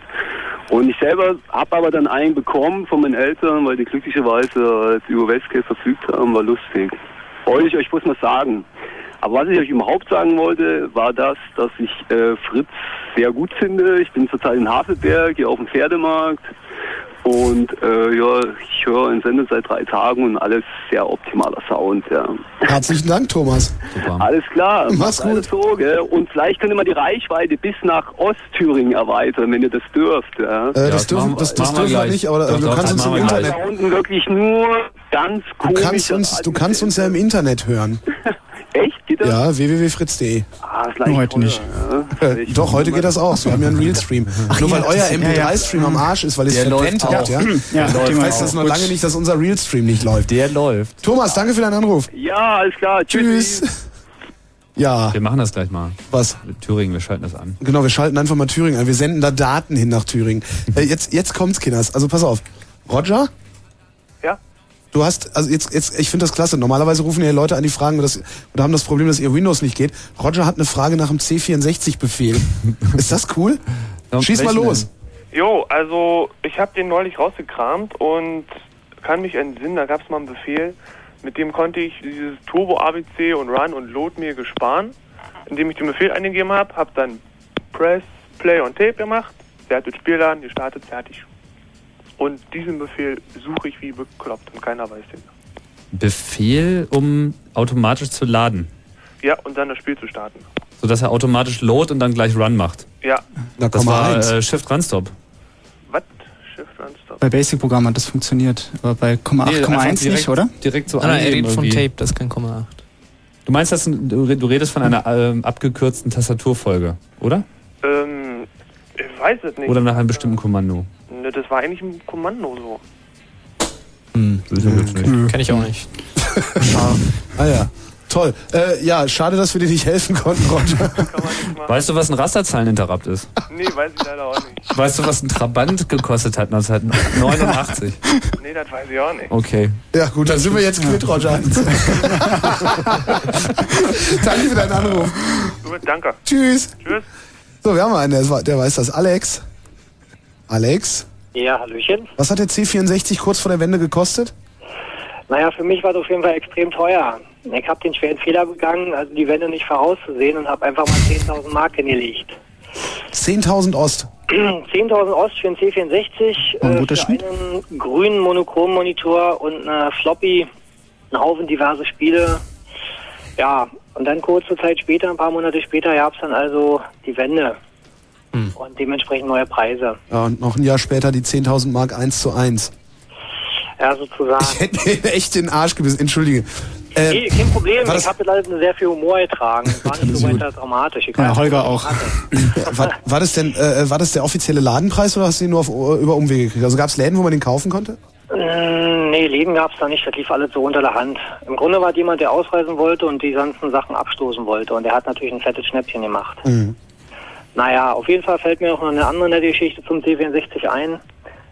Speaker 18: und ich selber habe aber dann einen bekommen von meinen Eltern, weil die glücklicherweise über Westcase verfügt haben, war lustig. Wollte ich euch bloß mal sagen. Aber was ich euch überhaupt sagen wollte, war das, dass ich äh, Fritz sehr gut finde. Ich bin zurzeit in Havelberg, hier auf dem Pferdemarkt. Und äh, ja, ich höre einen Sender seit drei Tagen und alles sehr optimaler Sound, ja.
Speaker 1: Herzlichen Dank, Thomas.
Speaker 18: Alles klar,
Speaker 1: Mach's
Speaker 18: alles so, gell? Und vielleicht könnte man die Reichweite bis nach Ostthüringen erweitern, wenn ihr das dürft, ja.
Speaker 1: Äh, das dürfen, das, das dürfen wir nicht, aber äh, du kannst uns im Internet.
Speaker 18: Da unten wirklich nur ganz
Speaker 1: Du kannst uns, du kannst uns ja im Internet hören.
Speaker 18: Echt? Geht das?
Speaker 1: Ja, www.fritz.de.
Speaker 18: Ah, ist leicht
Speaker 1: heute nicht. Äh, Doch, heute geht das auch. Wir haben ja einen Realstream. Nur
Speaker 18: ja,
Speaker 1: weil euer
Speaker 18: das- ja, ja.
Speaker 1: MP3-Stream am Arsch ist, weil es verpennt
Speaker 2: läuft
Speaker 1: habt,
Speaker 2: auch.
Speaker 1: ja?
Speaker 2: Ja,
Speaker 1: ja
Speaker 2: läuft
Speaker 1: heißt das noch lange nicht, dass unser Realstream nicht läuft.
Speaker 2: Der läuft.
Speaker 1: Thomas, danke für deinen Anruf.
Speaker 18: Ja, alles klar.
Speaker 1: Tschüss. Ja.
Speaker 2: Wir machen das gleich mal.
Speaker 1: Was?
Speaker 2: Thüringen, wir schalten das an.
Speaker 1: Genau, wir schalten einfach mal Thüringen ein. Wir senden da Daten hin nach Thüringen. Äh, jetzt, jetzt kommt's, Kinders. Also pass auf. Roger? Du hast, also jetzt, jetzt, ich finde das klasse. Normalerweise rufen ja Leute an, die fragen, das, oder haben das Problem, dass ihr Windows nicht geht. Roger hat eine Frage nach dem C64-Befehl. Ist das cool? Schieß mal los.
Speaker 19: Jo, also ich habe den neulich rausgekramt und kann mich entsinnen, da gab es mal einen Befehl, mit dem konnte ich dieses Turbo ABC und Run und Load mir gesparen, indem ich den Befehl eingegeben habe, habe dann Press, Play und Tape gemacht, der hat das Spiel laden, gestartet, fertig. Und diesen Befehl suche ich wie bekloppt und keiner weiß den.
Speaker 2: Befehl, um automatisch zu laden.
Speaker 19: Ja, und dann das Spiel zu starten.
Speaker 2: Sodass er automatisch Load und dann gleich Run macht.
Speaker 19: Ja.
Speaker 2: das
Speaker 1: Komma
Speaker 2: war äh, Shift Run Stop.
Speaker 19: Shift Run Stop.
Speaker 3: Bei Basic-Programm hat das funktioniert, aber bei Komma 8,
Speaker 2: Nee,
Speaker 3: Komma
Speaker 2: einfach
Speaker 3: 1
Speaker 2: direkt-
Speaker 3: nicht, oder?
Speaker 2: Direkt so
Speaker 5: Ah, nein, er redet von. Tape, das ist kein Komma 8.
Speaker 2: Du meinst, das, ein- du du redest von einer ähm, abgekürzten Tastaturfolge, oder?
Speaker 19: Ähm, ich weiß es nicht.
Speaker 2: Oder nach einem bestimmten Kommando?
Speaker 19: Ne, das war eigentlich ein Kommando so.
Speaker 2: Hm,
Speaker 5: Kenn ich auch nicht.
Speaker 1: ah ja. Toll. Äh, ja, schade, dass wir dir nicht helfen konnten, Roger.
Speaker 2: Weißt du, was ein Rasterzahleninterrupt ist?
Speaker 19: Nee, weiß ich leider auch nicht.
Speaker 2: Weißt du, was ein Trabant gekostet hat 1989?
Speaker 19: Nee, das weiß ich auch nicht.
Speaker 2: Okay.
Speaker 1: Ja gut, dann sind wir jetzt quitt, Roger. Danke für deinen Anruf.
Speaker 19: Gut, danke.
Speaker 1: Tschüss.
Speaker 19: Tschüss.
Speaker 1: So, wir haben einen, der weiß das. Alex. Alex,
Speaker 20: Ja, Hallöchen.
Speaker 1: was hat der C64 kurz vor der Wende gekostet?
Speaker 20: Naja, für mich war es auf jeden Fall extrem teuer. Ich habe den schweren Fehler begangen, also die Wende nicht vorauszusehen und habe einfach mal 10.000 Mark hingelegt.
Speaker 1: 10.000 Ost.
Speaker 20: 10.000 Ost für einen C64,
Speaker 1: Ein
Speaker 20: äh,
Speaker 1: guter
Speaker 20: für
Speaker 1: Schnitt.
Speaker 20: einen grünen Monochrom-Monitor und eine Floppy, ein Haufen diverse Spiele. Ja, und dann kurze Zeit später, ein paar Monate später, gab es dann also die Wende
Speaker 1: Hm.
Speaker 20: und dementsprechend neue Preise.
Speaker 1: Ja, und noch ein Jahr später die 10.000 Mark 1 zu 1.
Speaker 20: Ja, sozusagen.
Speaker 1: Ich hätte mir echt den Arsch gebissen. Entschuldige. Äh,
Speaker 20: nee, kein Problem. Ich
Speaker 1: das-
Speaker 20: habe das mit sehr viel Humor getragen. War nicht so weiter dramatisch. Ich weiß,
Speaker 1: war, war das denn, äh, war das der offizielle Ladenpreis oder hast du ihn nur auf, über Umwege gekriegt? Also gab es Läden, wo man den kaufen konnte?
Speaker 20: Mm, Nee, Läden gab es da nicht, das lief alles so unter der Hand. Im Grunde war jemand, der ausreisen wollte und die ganzen Sachen abstoßen wollte. Und der hat natürlich ein fettes Schnäppchen gemacht.
Speaker 1: Mhm.
Speaker 20: Naja, auf jeden Fall fällt mir auch noch eine andere nette Geschichte zum C64 ein.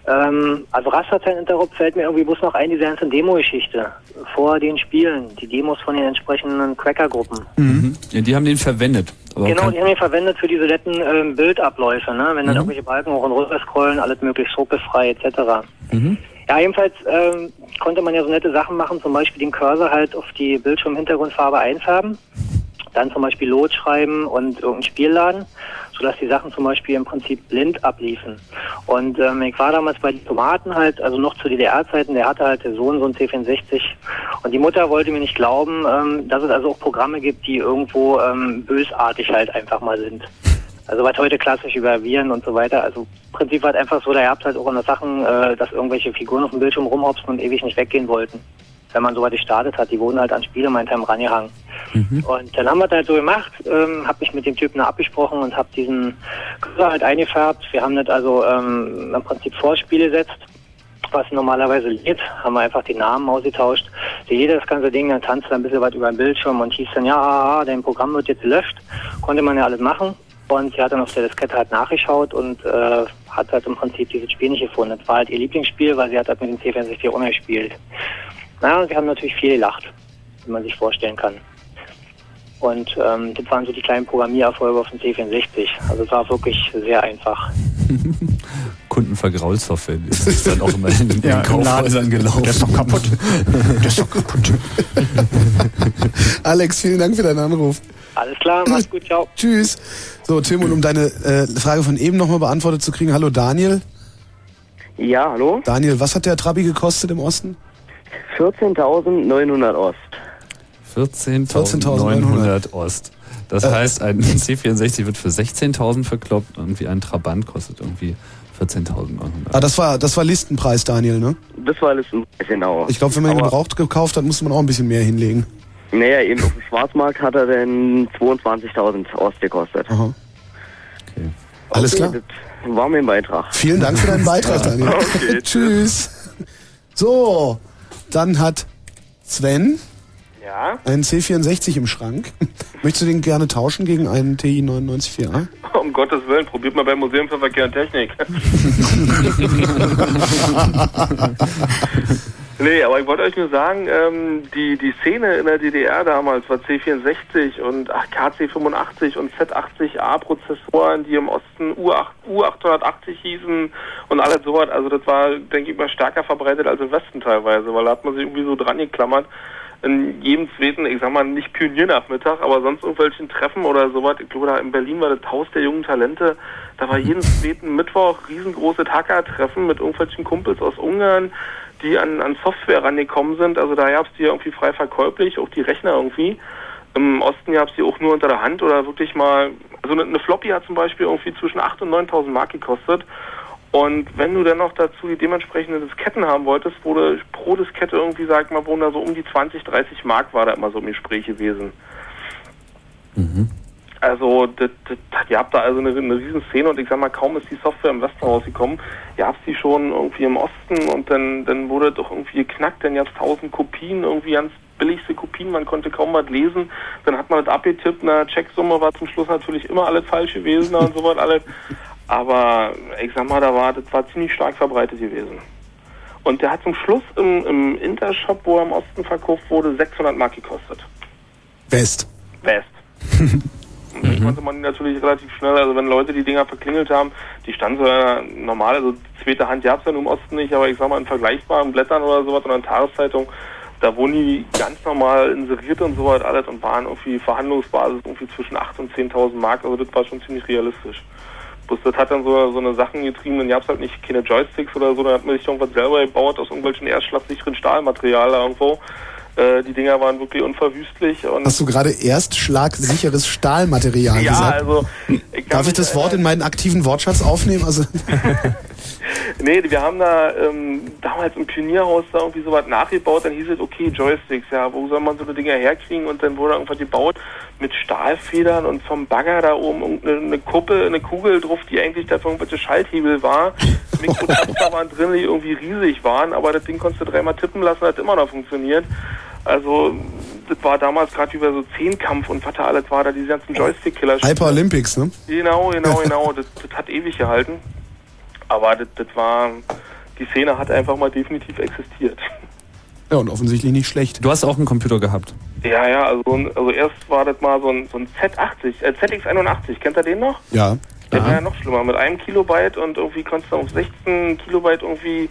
Speaker 20: Ähm, also Rasterzeitinterrupt fällt mir irgendwie bloß noch ein, diese ganze Demo-Geschichte vor den Spielen, die Demos von den entsprechenden Cracker-Gruppen.
Speaker 2: Mhm. Ja, die haben den verwendet. Aber
Speaker 20: Genau, die haben ihn verwendet für diese netten ähm, Bildabläufe, ne? wenn dann
Speaker 2: Mhm.
Speaker 20: irgendwelche Balken hoch und runter scrollen, alles möglichst ruckelfrei etc.
Speaker 2: Mhm.
Speaker 20: Ja, jedenfalls ähm, konnte man ja so nette Sachen machen, zum Beispiel den Cursor halt auf die Bildschirmhintergrundfarbe einfärben. Dann zum Beispiel Lot schreiben und irgendein Spiel laden, sodass die Sachen zum Beispiel im Prinzip blind abliefen. Und ähm, ich war damals bei den Tomaten halt, also noch zu DDR-Zeiten, der hatte halt der Sohn so ein C64 und die Mutter wollte mir nicht glauben, ähm, dass es also auch Programme gibt, die irgendwo ähm, bösartig halt einfach mal sind. Also was heute klassisch über Viren und so weiter. Also im Prinzip war es einfach so, da gab es halt auch in der Sachen, äh, dass irgendwelche Figuren auf dem Bildschirm rumhopsen und ewig nicht weggehen wollten. Wenn man sowas gestartet hat, die wurden halt an Spiele meintime rangehangen. Und dann haben wir das halt so gemacht, ähm, habe mich mit dem Typen abgesprochen und habe diesen Cursor halt eingefärbt. Wir haben das also ähm, im Prinzip Vorspiel gesetzt, was normalerweise lädt, haben wir einfach die Namen ausgetauscht. Jedes ganze Ding, dann tanzte ein bisschen was über den Bildschirm und hieß dann, ja, haha, dein Programm wird jetzt gelöscht. Konnte man ja alles machen. Und sie hat dann auf der Diskette halt nachgeschaut und äh, hat halt im Prinzip dieses Spiel nicht gefunden. Das war halt ihr Lieblingsspiel, weil sie hat halt mit dem C64 ohne gespielt. Naja, und wir haben natürlich viel gelacht, wie man sich vorstellen kann. Und ähm, das waren so die kleinen Programmiererfolge auf dem C64. Also es war wirklich sehr einfach.
Speaker 2: Kundenvergraulsoftware ist ist dann auch immer in den
Speaker 3: Ja,
Speaker 2: Kaufhäusern
Speaker 3: Laden.
Speaker 2: gelaufen.
Speaker 3: Der ist doch kaputt. Der ist doch kaputt.
Speaker 1: Alex, vielen Dank für deinen Anruf.
Speaker 20: Alles klar, mach's gut, ciao.
Speaker 1: Tschüss. So, Tim, und um deine äh, Frage von eben nochmal beantwortet zu kriegen, hallo Daniel.
Speaker 21: Ja, hallo?
Speaker 1: Daniel, was hat der Trabi gekostet im Osten?
Speaker 21: 14.900 Ost.
Speaker 2: 14.900 Ost. Das heißt, ein C64 wird für 16.000 verkloppt und irgendwie ein Trabant kostet irgendwie 14.900.
Speaker 1: Ah, das war, das war Listenpreis, Daniel, ne?
Speaker 21: Das war alles ein genau.
Speaker 1: Ich glaube, wenn man ihn gebraucht gekauft hat, musste man auch ein bisschen mehr hinlegen.
Speaker 21: Naja, eben auf dem Schwarzmarkt hat er dann 22.000 Ost gekostet.
Speaker 1: Aha. Alles klar.
Speaker 21: Das war mein Beitrag.
Speaker 1: Vielen Dank für deinen Beitrag, Daniel.
Speaker 21: Okay,
Speaker 1: Tschüss. So, dann hat Sven
Speaker 19: Ja?
Speaker 1: einen C64 im Schrank. Möchtest du den gerne tauschen gegen einen TI 994a?
Speaker 19: Um Gottes Willen, probiert mal beim Museum für Verkehr und Technik. nee, aber ich wollte euch nur sagen, ähm, die, die Szene in der DDR damals war C64 und ach, KC85 und Z80A-Prozessoren, die im Osten U8, U880 hießen und alles sowas. Also das war, denke ich mal, stärker verbreitet als im Westen teilweise, weil da hat man sich irgendwie so dran geklammert in jedem zweiten, ich sag mal nicht Pioniernachmittag, aber sonst irgendwelchen Treffen oder sowas. Ich glaube, da in Berlin war das Haus der jungen Talente. Da war jeden zweiten Mittwoch riesengroße Hacker-Treffen mit irgendwelchen Kumpels aus Ungarn, die an, an Software rangekommen sind. Also da gab's die irgendwie frei verkäuflich, auch die Rechner irgendwie. Im Osten gab's die auch nur unter der Hand oder wirklich mal, also eine, eine Floppy hat zum Beispiel irgendwie zwischen 8.000 und 9.000 Mark gekostet. Und wenn du dann noch dazu die dementsprechenden Disketten haben wolltest, wurde pro Diskette irgendwie, sag mal, wurden da so um die 20, 30 Mark war da immer so im Gespräch gewesen. Also, das, das, ihr habt da also eine, eine riesen Szene und ich sag mal, kaum ist die Software im Westen rausgekommen, ihr habt sie schon irgendwie im Osten und dann, dann wurde doch irgendwie geknackt, dann gab's tausend Kopien, irgendwie ganz billigste Kopien, man konnte kaum was lesen, dann hat man das abgetippt, na, Checksumme war zum Schluss natürlich immer alles falsch gewesen und so was alles, aber ich sag mal, da war, das war ziemlich stark verbreitet gewesen. Und der hat zum Schluss im, im Intershop, wo er im Osten verkauft wurde, 600 Mark gekostet.
Speaker 1: West.
Speaker 19: West. Und dann konnte man natürlich relativ schnell, also wenn Leute die Dinger verklingelt haben, die standen so ja normal, also zweite Hand gab's ja nur im Osten nicht, aber ich sag mal in vergleichbaren Blättern oder sowas oder in Tageszeitung, da wurden die ganz normal inseriert und sowas alles und waren irgendwie Verhandlungsbasis irgendwie zwischen 8.000 und 10.000 Mark, also das war schon ziemlich realistisch. Bloß das hat dann so, so eine Sachen getrieben, dann gab's halt nicht keine Joysticks oder so, dann hat man sich irgendwas selber gebaut aus irgendwelchen erstschlagsicheren Stahlmaterial irgendwo. Äh, die Dinger waren wirklich unverwüstlich und
Speaker 1: Hast du gerade erst schlagsicheres Stahlmaterial
Speaker 19: ja,
Speaker 1: gesagt?
Speaker 19: also ich
Speaker 1: Darf ich das Wort in meinen aktiven Wortschatz aufnehmen? Also,
Speaker 19: Nee, wir haben da ähm, damals im Pionierhaus da irgendwie sowas nachgebaut, dann hieß es, okay, Joysticks, ja, wo soll man so eine Dinger herkriegen? Und dann wurde irgendwas gebaut mit Stahlfedern und vom Bagger da oben irgendeine eine Kuppel, eine Kugel drauf, die eigentlich da für irgendwelche Schalthebel war. Mikrotaster waren drin, die irgendwie riesig waren, aber das Ding konntest du dreimal tippen lassen, hat immer noch funktioniert. Also, das war damals gerade über so Zehnkampf und was da alles war, da diese ganzen Joystick-Killer.
Speaker 1: Hyper Olympics, ne?
Speaker 19: Genau, genau, genau. Das, das hat ewig gehalten. Aber das, das war, die Szene hat einfach mal definitiv existiert.
Speaker 1: Ja, und offensichtlich nicht schlecht.
Speaker 2: Du hast auch einen Computer gehabt.
Speaker 19: Ja, ja, also, also erst war das mal so ein, so ein Z80, äh, ZX81, kennt ihr den noch?
Speaker 1: Ja.
Speaker 19: Der war ja noch schlimmer, mit einem Kilobyte und irgendwie konntest du auf 16 Kilobyte irgendwie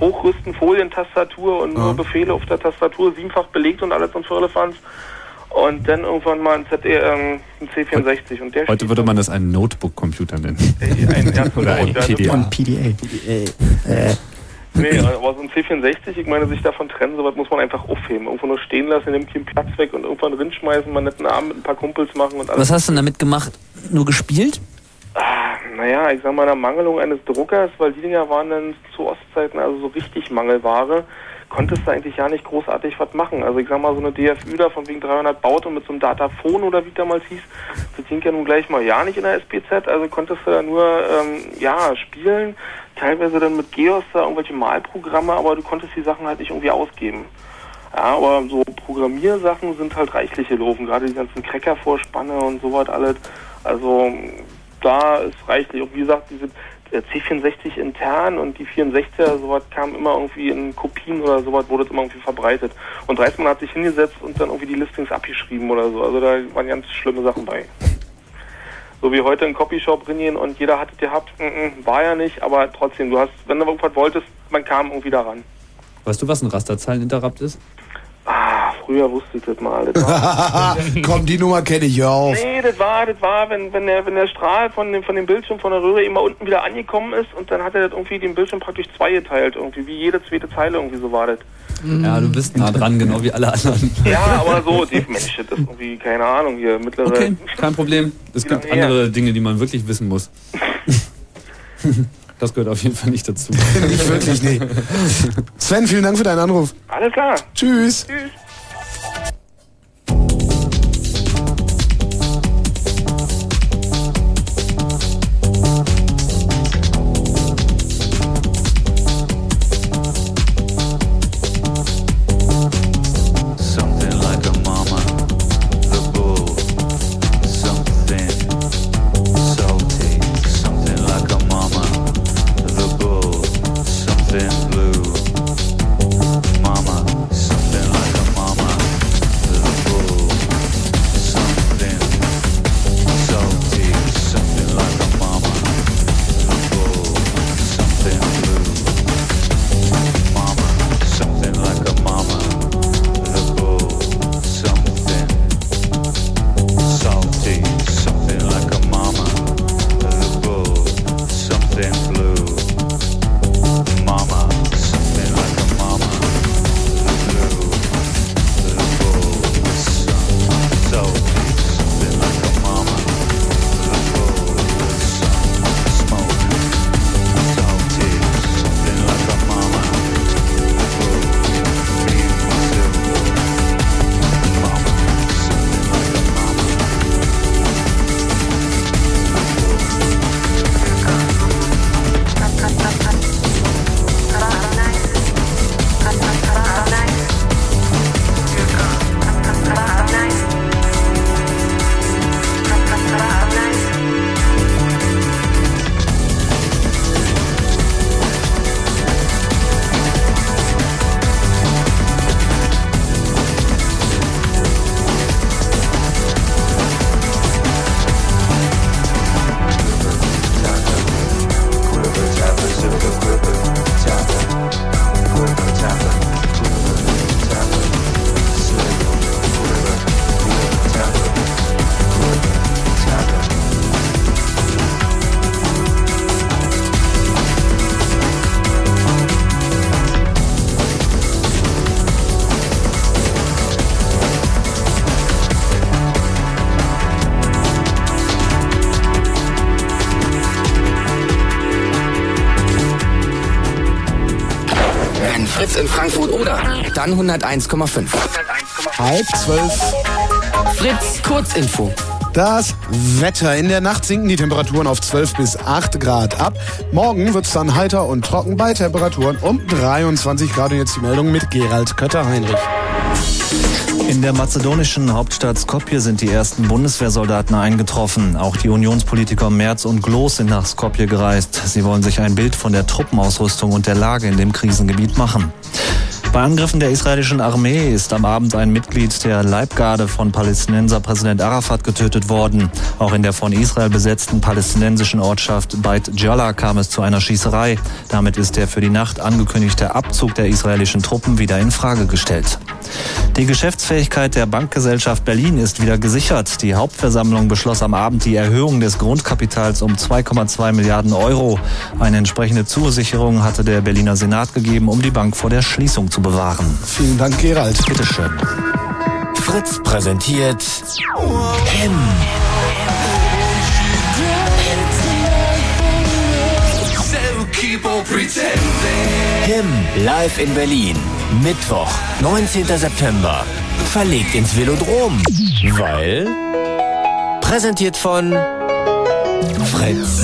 Speaker 19: hochrüsten, Folientastatur und nur. Befehle auf der Tastatur, siebenfach belegt und alles und Firlefanz. Und dann irgendwann mal ein, ZE, ähm, ein C64. Und der
Speaker 2: Heute würde man das einen Notebook-Computer nennen.
Speaker 19: ein, ja,
Speaker 2: Oder ein PDA.
Speaker 19: war-
Speaker 3: PDA.
Speaker 2: Äh.
Speaker 19: Nee, aber so ein C64, ich meine, sich davon trennen, sowas muss man einfach aufheben. Irgendwo nur stehen lassen, nimmt keinen Platz weg und irgendwann rinschmeißen, mal netten Abend mit ein paar Kumpels machen und alles.
Speaker 22: Was hast du denn damit gemacht? Nur gespielt?
Speaker 19: Naja, ich sag mal, der Mangelung eines Druckers, weil die Dinger waren dann zu Ostzeiten also so richtig Mangelware, konntest du eigentlich ja nicht großartig was machen. Also ich sag mal, so eine DFÜ da von wegen 300 baut und mit so einem Dataphon oder wie damals hieß, das ging ja nun gleich mal ja nicht in der SPZ, also konntest du da nur, ähm, ja, spielen, teilweise dann mit Geos da irgendwelche Malprogramme, aber du konntest die Sachen halt nicht irgendwie ausgeben. Ja, aber so Programmiersachen sind halt reichlich gelaufen, gerade die ganzen Cracker-Vorspanne und sowas alles. Also da ist reichlich. Und wie gesagt, diese äh, C64 intern und die 64er, sowas kam immer irgendwie in Kopien oder sowas, wurde es immer irgendwie verbreitet. Und Reismann hat sich hingesetzt und dann irgendwie die Listings abgeschrieben oder so. Also da waren ganz schlimme Sachen bei. So wie heute in Copyshop reingehen und jeder hat es gehabt, mm, mm, war ja nicht, aber trotzdem, du hast, wenn du irgendwas wolltest, man kam irgendwie daran.
Speaker 2: Weißt du, was ein Rasterzeileninterrupt ist?
Speaker 19: Ah, früher wusste ich das mal. Das war,
Speaker 1: Komm, die Nummer kenne ich, hör auf.
Speaker 19: Nee, das war, das war, wenn, wenn der, wenn der Strahl von dem, von dem Bildschirm von der Röhre immer unten wieder angekommen ist und dann hat er das irgendwie den Bildschirm praktisch zweigeteilt, irgendwie, wie jede zweite Zeile irgendwie so war das.
Speaker 2: Ja, du bist nah dran, genau wie alle anderen.
Speaker 19: Ja, aber so, die, Mensch, das ist irgendwie, keine Ahnung, hier, mittlere.
Speaker 2: Okay, kein Problem. Es gibt
Speaker 19: her?
Speaker 2: andere Dinge, die man wirklich wissen muss. Das gehört auf jeden Fall nicht dazu.
Speaker 1: Nicht wirklich, nee. Sven, vielen Dank für deinen Anruf.
Speaker 19: Alles klar.
Speaker 1: Tschüss.
Speaker 19: Tschüss.
Speaker 15: Dann 101,5.
Speaker 1: Halb zwölf.
Speaker 15: Fritz Kurzinfo.
Speaker 1: Das Wetter. In der Nacht sinken die Temperaturen auf 12 bis 8 Grad ab. Morgen wird es dann heiter und trocken bei Temperaturen um 23 Grad. Und jetzt die Meldung mit Gerald Kötter-Heinrich.
Speaker 7: In der mazedonischen Hauptstadt Skopje sind die ersten Bundeswehrsoldaten eingetroffen. Auch die Unionspolitiker Merz und Gloß sind nach Skopje gereist. Sie wollen sich ein Bild von der Truppenausrüstung und der Lage in dem Krisengebiet machen. Bei Angriffen der israelischen Armee ist am Abend ein Mitglied der Leibgarde von Palästinenser Präsident Arafat getötet worden. Auch in der von Israel besetzten palästinensischen Ortschaft Beit Jalla kam es zu einer Schießerei. Damit ist der für die Nacht angekündigte Abzug der israelischen Truppen wieder in Frage gestellt. Die Geschäftsfähigkeit der Bankgesellschaft Berlin ist wieder gesichert. Die Hauptversammlung beschloss am Abend die Erhöhung des Grundkapitals um 2,2 Milliarden Euro. Eine entsprechende Zusicherung hatte der Berliner Senat gegeben, um die Bank vor der Schließung zu bewahren.
Speaker 1: Vielen Dank, Gerald.
Speaker 7: Bitteschön.
Speaker 14: Fritz präsentiert Him. Him live in Berlin. Mittwoch, 19. September. Verlegt ins Velodrom. Weil. Präsentiert von Fritz.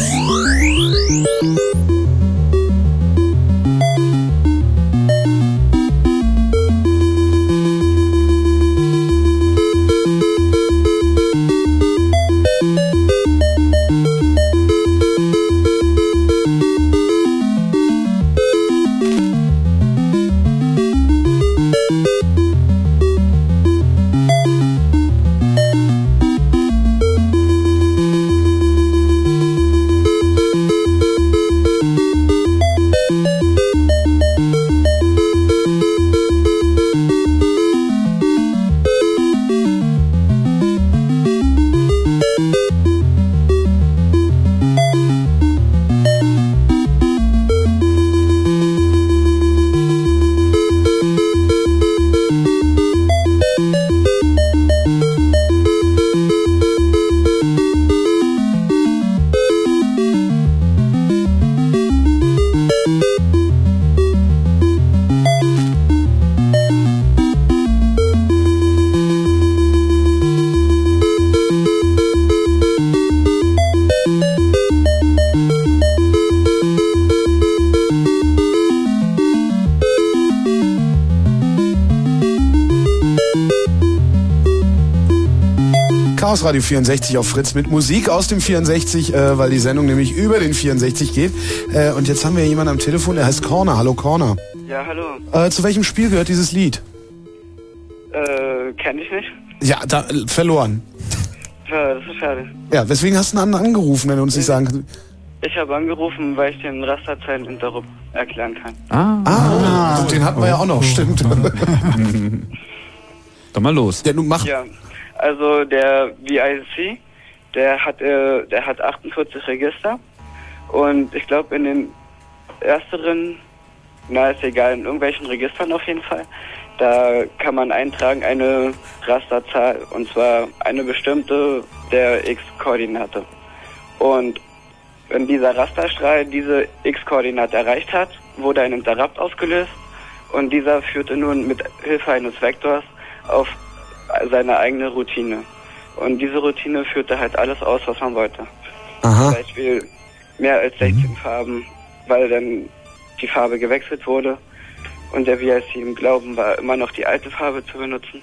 Speaker 1: Chaos Radio 64 auf Fritz mit Musik aus dem 64, äh, weil die Sendung nämlich über den 64 geht. Äh, und jetzt haben wir jemanden am Telefon, der heißt Corner. Hallo Corner.
Speaker 23: Ja, hallo.
Speaker 1: Äh, zu welchem Spiel gehört dieses Lied?
Speaker 23: Äh, kenn ich nicht.
Speaker 1: Ja, da, äh, verloren.
Speaker 23: Ja, das ist schade.
Speaker 1: Ja, weswegen hast du einen anderen angerufen, wenn du uns nicht sagen kannst?
Speaker 23: Ich habe angerufen, weil ich den Rasterzeileninterrupt erklären kann.
Speaker 2: Ah,
Speaker 1: Ah, den hatten wir ja auch noch, stimmt.
Speaker 2: Doch mal los.
Speaker 1: Ja, nun mach.
Speaker 23: Ja, also der VIC, der hat, äh, der hat 48 Register und ich glaube in den ersteren, na ist egal, in irgendwelchen Registern auf jeden Fall, da kann man eintragen eine Rasterzahl und zwar eine bestimmte der X-Koordinate. Und wenn dieser Rasterstrahl diese X-Koordinate erreicht hat, wurde ein Interrupt ausgelöst und dieser führte nun mit Hilfe eines Vektors auf seine eigene Routine. Und diese Routine führte halt alles aus, was man wollte.
Speaker 1: Aha.
Speaker 23: Zum Beispiel mehr als 16 Farben, weil dann die Farbe gewechselt wurde und der VIC im Glauben war, immer noch die alte Farbe zu benutzen.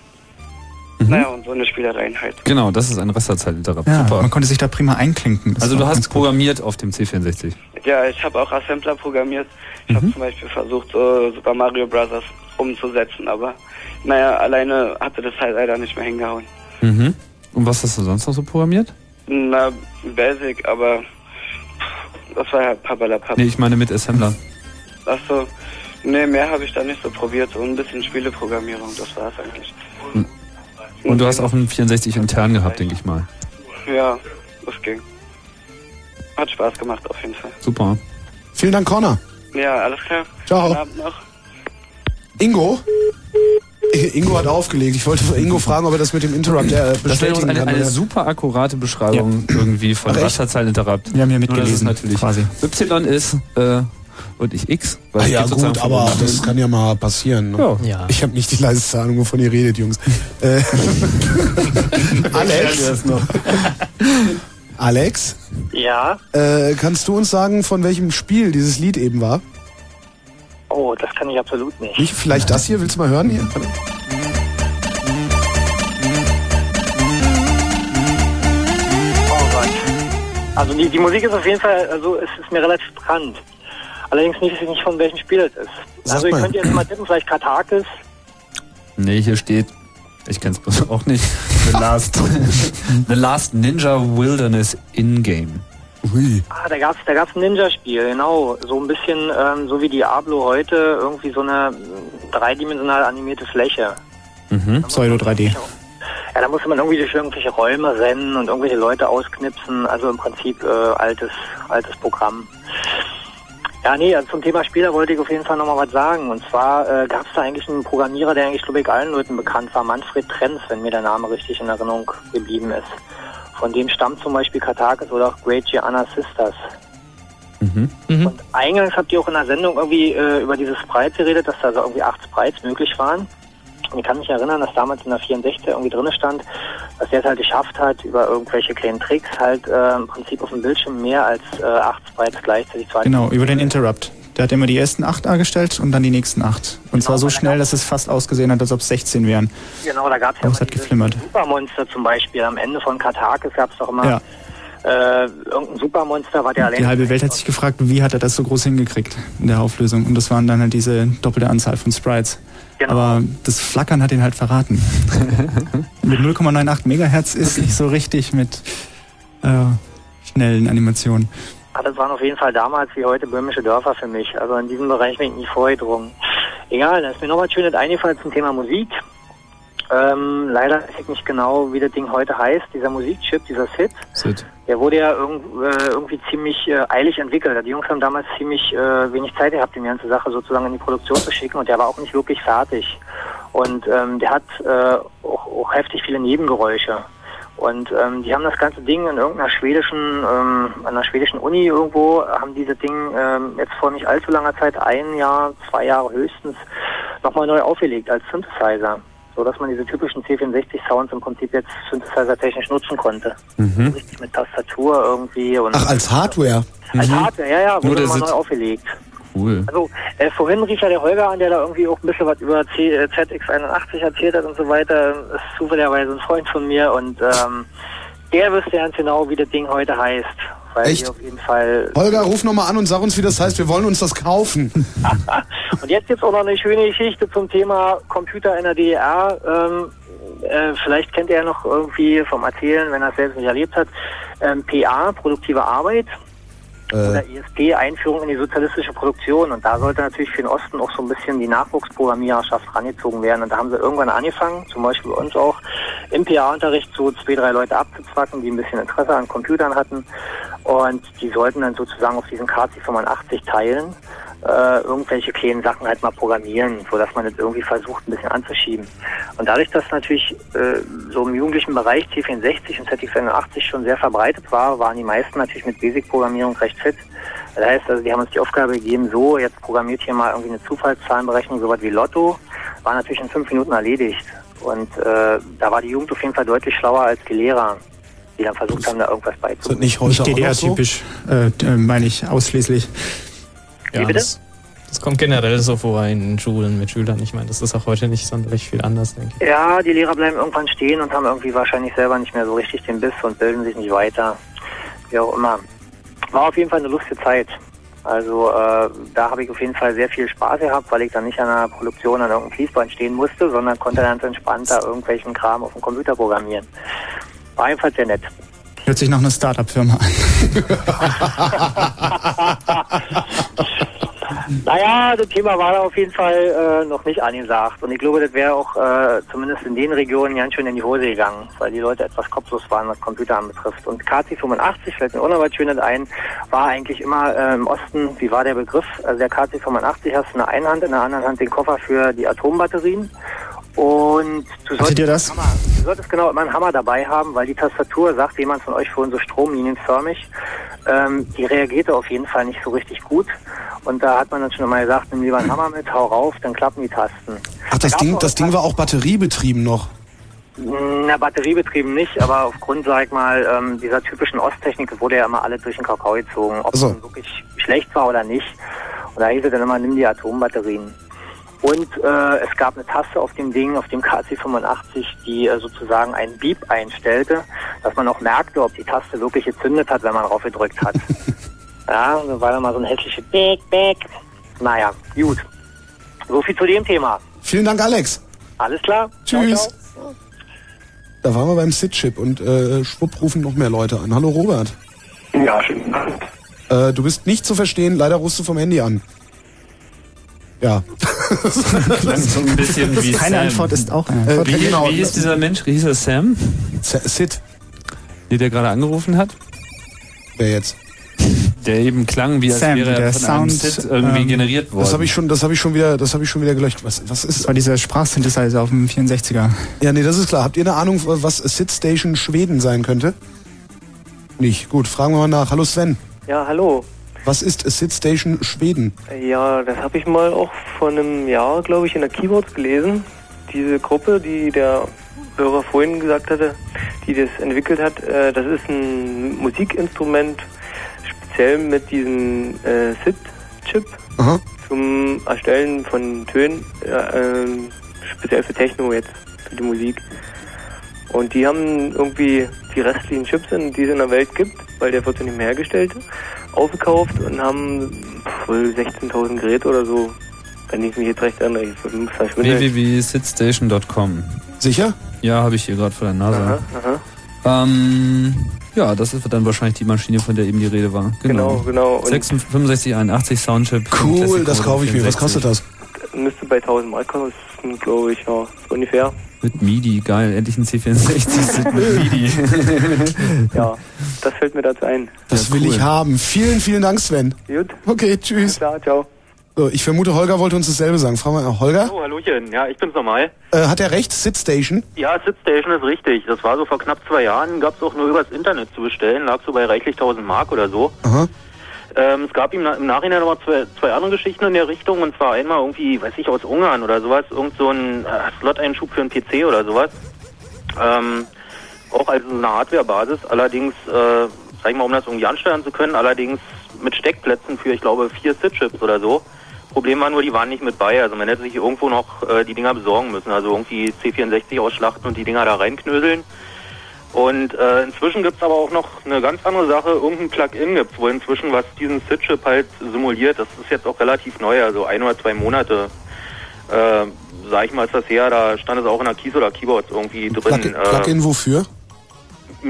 Speaker 23: Naja, und so eine Spielereien halt.
Speaker 2: Genau, das ist ein Rasterzeitinterrupt.
Speaker 3: Ja,
Speaker 2: Super.
Speaker 3: man konnte sich da prima einklinken. Das
Speaker 2: Also du hast programmiert auf dem C64.
Speaker 23: Ja, ich habe auch Assembler programmiert. Ich habe zum Beispiel versucht, so Super Mario Bros. umzusetzen, aber naja, alleine hatte das halt leider nicht mehr hingehauen.
Speaker 2: Mhm. Und was hast du sonst noch so programmiert?
Speaker 23: Na, Basic, aber das war ja Pappalapapp.
Speaker 2: Nee, ich meine mit Assembler.
Speaker 23: Achso, nee, mehr habe ich da nicht so probiert. So ein bisschen Spieleprogrammierung, das war's eigentlich.
Speaker 2: Und du hast auch einen 64 intern gehabt, denke ich mal.
Speaker 23: Ja, das ging. Hat Spaß gemacht auf jeden Fall.
Speaker 2: Super.
Speaker 1: Vielen Dank, Corner.
Speaker 23: Ja, alles klar.
Speaker 1: Ciao.
Speaker 23: Guten Abend noch.
Speaker 1: Ingo? Ingo hat aufgelegt. Ich wollte Ingo fragen, ob er das mit dem Interrupt äh,
Speaker 2: Das wäre uns
Speaker 1: bestätigen
Speaker 2: eine,
Speaker 1: kann.
Speaker 2: eine super akkurate Beschreibung irgendwie von
Speaker 1: Ach, echt?
Speaker 2: Rasterzeileninterrupt.
Speaker 3: Wir haben hier mitgelesen,
Speaker 2: natürlich
Speaker 3: quasi.
Speaker 2: Y ist äh, und ich X. weil
Speaker 1: Ah, ja gut, aber das kann ja mal passieren. Ne?
Speaker 2: Ja.
Speaker 5: Ja.
Speaker 1: Ich habe nicht die leiseste Ahnung, wovon ihr redet, Jungs. Äh, Alex? Alex?
Speaker 20: Ja.
Speaker 1: Äh, kannst du uns sagen, von welchem Spiel dieses Lied eben war?
Speaker 20: Oh, das kann ich absolut nicht.
Speaker 1: Nicht? Vielleicht das hier? Willst du mal hören hier?
Speaker 20: Oh Gott. Also die, die Musik ist auf jeden Fall, also es ist mir relativ bekannt. Allerdings nicht, nicht von welchem Spiel es ist.
Speaker 2: Sag
Speaker 20: also ihr
Speaker 2: mal.
Speaker 20: könnt jetzt mal tippen, vielleicht Katakis.
Speaker 2: Nee, hier steht, ich kenn's bloß auch nicht, The Last, The Last Ninja Wilderness In-Game.
Speaker 1: Ui.
Speaker 20: Ah, da gab's, da gab's ein Ninja-Spiel, genau. So ein bisschen, ähm, so wie Diablo heute, irgendwie so eine dreidimensional animierte Fläche.
Speaker 2: Mhm.
Speaker 3: Pseudo 3D.
Speaker 20: Ja, da musste man irgendwie durch irgendwelche Räume rennen und irgendwelche Leute ausknipsen. Also im Prinzip äh, altes, altes Programm. Ja, nee, also zum Thema Spieler wollte ich auf jeden Fall nochmal was sagen. Und zwar äh, gab es da eigentlich einen Programmierer, der eigentlich, glaube ich, allen Leuten bekannt war, Manfred Trenz, wenn mir der Name richtig in Erinnerung geblieben ist. Von dem stammt zum Beispiel Katakis oder auch Great Gianna Sisters. Und eingangs habt ihr auch in der Sendung irgendwie äh, über diese Sprites geredet, dass da so irgendwie acht Sprites möglich waren. Und ich kann mich erinnern, dass damals in der 64 irgendwie drin stand, dass der es halt geschafft hat, über irgendwelche kleinen Tricks halt äh, im Prinzip auf dem Bildschirm mehr als äh, acht Sprites gleichzeitig zu
Speaker 3: Genau, über den Interrupt. Der hat immer die ersten acht dargestellt und dann die nächsten acht. Und zwar so schnell, dass es fast ausgesehen hat, als ob es 16 wären.
Speaker 20: Genau, da gab es ja immer
Speaker 3: hat geflimmert.
Speaker 20: Supermonster zum Beispiel. Am Ende von Katakis gab es doch immer
Speaker 3: Ja.
Speaker 20: äh, irgendein Supermonster, was der allein
Speaker 3: Die halbe Welt hat sich gefragt, wie hat er das so groß hingekriegt in der Auflösung. Und das waren dann halt diese doppelte Anzahl von Sprites.
Speaker 20: Genau.
Speaker 3: Aber das Flackern hat ihn halt verraten. mit 0,98 Megahertz ist nicht so richtig mit äh, schnellen Animationen.
Speaker 20: Ah, das waren auf jeden Fall damals wie heute böhmische Dörfer für mich. Also in diesem Bereich bin ich nie vorgedrungen. Egal, da ist mir noch was Schönes eingefallen zum Thema Musik. Ähm, leider weiß ich nicht genau, wie das Ding heute heißt. Dieser Musikchip, dieser SID,
Speaker 2: Sid.
Speaker 20: der wurde ja irgend, äh, irgendwie ziemlich äh, eilig entwickelt. Die Jungs haben damals ziemlich äh, wenig Zeit gehabt, die ganze Sache sozusagen in die Produktion zu schicken und der war auch nicht wirklich fertig. Und ähm, der hat äh, auch, auch heftig viele Nebengeräusche. Und ähm, die haben das ganze Ding in irgendeiner schwedischen, ähm, an einer schwedischen Uni irgendwo, haben diese Ding ähm, jetzt vor nicht allzu langer Zeit, ein Jahr, zwei Jahre höchstens, nochmal neu aufgelegt als Synthesizer. So dass man diese typischen C64-Sounds im Prinzip jetzt Synthesizer-technisch nutzen konnte.
Speaker 1: Mhm.
Speaker 20: Richtig mit Tastatur irgendwie und
Speaker 1: Ach, als Hardware.
Speaker 20: als Hardware, ja, ja,
Speaker 1: Nur
Speaker 20: wurde nochmal neu aufgelegt.
Speaker 2: Cool.
Speaker 20: Also äh, vorhin rief ja der Holger an, der da irgendwie auch ein bisschen was über C, äh, ZX81 erzählt hat und so weiter. Ist zufälligerweise ein Freund von mir und ähm, der wüsste ganz genau, wie das Ding heute heißt. Weil
Speaker 1: Echt?
Speaker 20: die auf jeden Fall.
Speaker 1: Holger, ruf nochmal an und sag uns, wie das heißt. Wir wollen uns das kaufen.
Speaker 20: Und jetzt gibt's auch noch eine schöne Geschichte zum Thema Computer in der DDR. Ähm, äh, vielleicht kennt ihr ja noch irgendwie vom Erzählen, wenn er es selbst nicht erlebt hat. Ähm, PA, produktive Arbeit. Oder ISP, Einführung in die sozialistische Produktion. Und da sollte natürlich für den Osten auch so ein bisschen die Nachwuchsprogrammiererschaft rangezogen werden. Und da haben sie irgendwann angefangen, zum Beispiel bei uns auch, im PA-Unterricht so zwei, drei Leute abzuzwacken, die ein bisschen Interesse an Computern hatten. Und die sollten dann sozusagen auf diesen KC85 teilen, äh, irgendwelche kleinen Sachen halt mal programmieren, so dass man das irgendwie versucht, ein bisschen anzuschieben. Und dadurch, dass natürlich äh, so im jugendlichen Bereich C64 und ZX81 schon sehr verbreitet war, waren die meisten natürlich mit Basic-Programmierung recht fit. Das heißt, also die haben uns die Aufgabe gegeben, so, jetzt programmiert hier mal irgendwie eine Zufallszahlenberechnung, sowas wie Lotto, war natürlich in fünf Minuten erledigt. Und äh, da war die Jugend auf jeden Fall deutlich schlauer als die Lehrer, die dann versucht haben, da irgendwas beizubringen.
Speaker 3: Nicht DDR-typisch, äh, äh, meine ich ausschließlich.
Speaker 5: Ja, das, das kommt generell so vor in Schulen mit Schülern. Ich meine, das ist auch heute nicht sonderlich viel anders, denke ich.
Speaker 20: Ja, die Lehrer bleiben irgendwann stehen und haben irgendwie wahrscheinlich selber nicht mehr so richtig den Biss und bilden sich nicht weiter. Wie auch immer. War auf jeden Fall eine lustige Zeit. Also äh, da habe ich auf jeden Fall sehr viel Spaß gehabt, weil ich dann nicht an einer Produktion an irgendeinem Fließband stehen musste, sondern konnte ganz entspannt da irgendwelchen Kram auf dem Computer programmieren. War einfach sehr nett.
Speaker 3: Hört sich nach einer Start-up-Firma an.
Speaker 20: Naja, das Thema war da auf jeden Fall äh, noch nicht angesagt. Und ich glaube, das wäre auch äh, zumindest in den Regionen ganz schön in die Hose gegangen, weil die Leute etwas kopflos waren, was Computer anbetrifft. Und KC85, fällt mir was Schönes ein, war eigentlich immer äh, im Osten, wie war der Begriff? Also der KC85 hast du in der einen Hand, in der anderen Hand den Koffer für die Atombatterien. Und du solltest,
Speaker 3: ihr das?
Speaker 20: Hammer, du solltest genau immer einen Hammer dabei haben, weil die Tastatur, sagt jemand von euch vorhin so stromlinienförmig, ähm, die reagierte auf jeden Fall nicht so richtig gut. Und da hat man dann schon mal gesagt, nimm lieber einen Hammer mit, hau rauf, dann klappen die Tasten.
Speaker 1: Ach, das Ding, das Ding war auch batteriebetrieben noch.
Speaker 20: Na, batteriebetrieben nicht, aber aufgrund, sag ich mal, ähm, dieser typischen Osttechnik wurde ja immer alles durch den Kakao gezogen, ob es
Speaker 1: So.
Speaker 20: nun wirklich schlecht war oder nicht. Und da hieß es dann immer, nimm die Atombatterien. Und äh, es gab eine Taste auf dem Ding, auf dem KC85, die äh, sozusagen einen Beep einstellte, dass man auch merkte, ob die Taste wirklich gezündet hat, wenn man drauf gedrückt hat. ja, dann war dann mal so ein hässliches Beck, Beck. Naja, gut. So viel zu dem Thema.
Speaker 1: Vielen Dank, Alex.
Speaker 20: Alles klar?
Speaker 1: Tschüss.
Speaker 20: Ciao, ciao.
Speaker 1: Da waren wir beim SID-Chip und äh, schwupp rufen noch mehr Leute an. Hallo Robert.
Speaker 24: Ja, schönen Abend.
Speaker 1: Äh, du bist nicht zu verstehen, leider rufst du vom Handy an. Ja.
Speaker 2: Klang so ein bisschen wie
Speaker 3: Keine
Speaker 2: Sam.
Speaker 3: Antwort ist auch eine
Speaker 1: Äh,
Speaker 3: Antwort.
Speaker 2: Wie,
Speaker 1: Genau.
Speaker 2: wie hieß dieser Mensch? Hieß er Sam?
Speaker 1: Z- Sid,
Speaker 2: Der, der gerade angerufen hat?
Speaker 1: wer jetzt?
Speaker 2: Der eben klang, wie als
Speaker 3: Sam,
Speaker 2: wäre er
Speaker 3: der
Speaker 2: von einem
Speaker 3: Sound,
Speaker 2: Sid irgendwie
Speaker 3: ähm,
Speaker 2: generiert worden.
Speaker 1: Das habe ich schon, das habe ich schon wieder, das habe ich schon wieder gelöscht. Was, was
Speaker 3: Das
Speaker 1: ist?
Speaker 3: war dieser Sprachsynthesizer auf dem 64er.
Speaker 1: Ja, nee, das ist klar. Habt ihr eine Ahnung, was Sid Station Schweden sein könnte? Nicht. Gut, fragen wir mal nach. Hallo Sven.
Speaker 24: Ja, hallo.
Speaker 1: Was ist Sid Station Schweden?
Speaker 24: Ja, das habe ich mal auch vor einem Jahr, glaube ich, in der Keyboards gelesen. Diese Gruppe, die der Hörer vorhin gesagt hatte, die das entwickelt hat, äh, das ist ein Musikinstrument, speziell mit diesem äh, SID-Chip zum Erstellen von Tönen, äh, ähm, speziell für Techno jetzt, für die Musik. Und die haben irgendwie die restlichen Chips, die es in der Welt gibt, weil der wird ja nicht mehr hergestellt, aufgekauft und haben wohl 16.000 Geräte oder so, wenn ich mich jetzt recht erinnere.
Speaker 2: Www.sitstation.com.
Speaker 1: Sicher?
Speaker 2: Ja, habe ich hier gerade vor der Nase.
Speaker 24: Aha, aha.
Speaker 2: Ähm, ja, das ist dann wahrscheinlich die Maschine, von der eben die Rede war.
Speaker 24: Genau, genau. Und
Speaker 2: 6581 Soundchip.
Speaker 1: Cool, das kaufe ich mir. Was
Speaker 2: 64.
Speaker 1: kostet das?
Speaker 24: müsste bei 1000 Mark kosten, glaube ich, ja, ungefähr.
Speaker 2: Mit MIDI, geil. Endlich ein C64 mit MIDI.
Speaker 24: Ja, das fällt mir dazu ein.
Speaker 1: Das
Speaker 2: Ja,
Speaker 1: will
Speaker 2: cool.
Speaker 1: ich haben. Vielen, vielen Dank, Sven.
Speaker 24: Gut.
Speaker 1: Okay, tschüss.
Speaker 24: Klar, ciao.
Speaker 1: So, ich vermute, Holger wollte uns dasselbe sagen. Fragen wir mal, Holger?
Speaker 17: Oh, Hallöchen. Ja, ich bin's nochmal.
Speaker 1: Äh, hat er recht? Sid Station?
Speaker 17: Ja, SidStation ist richtig. Das war so vor knapp zwei Jahren. Gab's auch nur übers Internet zu bestellen. Lag so bei reichlich 1000 Mark oder so.
Speaker 1: Aha.
Speaker 17: Ähm, es gab im, im Nachhinein noch mal zwei, zwei andere Geschichten in der Richtung. Und zwar einmal irgendwie, weiß ich, aus Ungarn oder sowas. Irgend so ein äh, Slot-Einschub für einen PC oder sowas. Ähm, auch als eine Hardware-Basis. Allerdings, äh, sag ich mal, um das irgendwie ansteuern zu können, allerdings mit Steckplätzen für, ich glaube, vier SID-Chips oder so. Problem war nur, die waren nicht mit bei. Also man hätte sich irgendwo noch äh, die Dinger besorgen müssen. Also irgendwie C64 ausschlachten und die Dinger da reinknöseln. Und äh, inzwischen gibt's aber auch noch eine ganz andere Sache. Irgendein Plugin gibt's wohl inzwischen, was diesen SID-Chip halt simuliert. Das ist jetzt auch relativ neu, also ein oder zwei Monate. Äh, sag ich mal, ist das her, da stand es auch in der Keys oder Keyboards irgendwie drin.
Speaker 1: Plug
Speaker 17: Äh,
Speaker 1: Plugin wofür?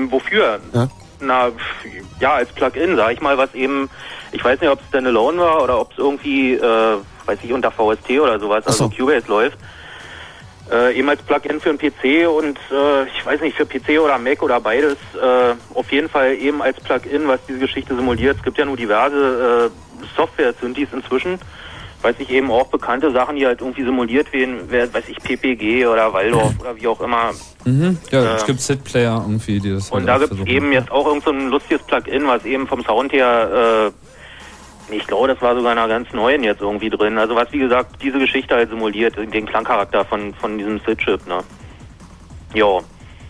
Speaker 17: Wofür?
Speaker 1: Ja.
Speaker 17: Na, ja, als Plugin, sag ich mal, was eben, ich weiß nicht, ob es Standalone war oder ob es irgendwie, äh, weiß ich, unter VST oder sowas, also Cubase läuft. Äh, eben als Plugin für einen PC und äh, ich weiß nicht, für PC oder Mac oder beides, äh, auf jeden Fall eben als Plugin, was diese Geschichte simuliert. Es gibt ja nur diverse äh, Software-Synthes inzwischen, weiß ich eben auch bekannte Sachen, die halt irgendwie simuliert werden, wer, weiß ich, PPG oder Waldorf oder wie auch immer.
Speaker 2: Mhm. Ja,
Speaker 17: Äh,
Speaker 2: es gibt Sit-Player irgendwie, die das
Speaker 17: Und
Speaker 2: halt
Speaker 17: da gibt es eben jetzt auch irgend so ein lustiges Plugin, was eben vom Sound her, äh, ich glaube, das war sogar in einer ganz neuen jetzt irgendwie drin. Also was, wie gesagt, diese Geschichte halt simuliert, den Klangcharakter von, von diesem Sid-Chip, ne? Ja.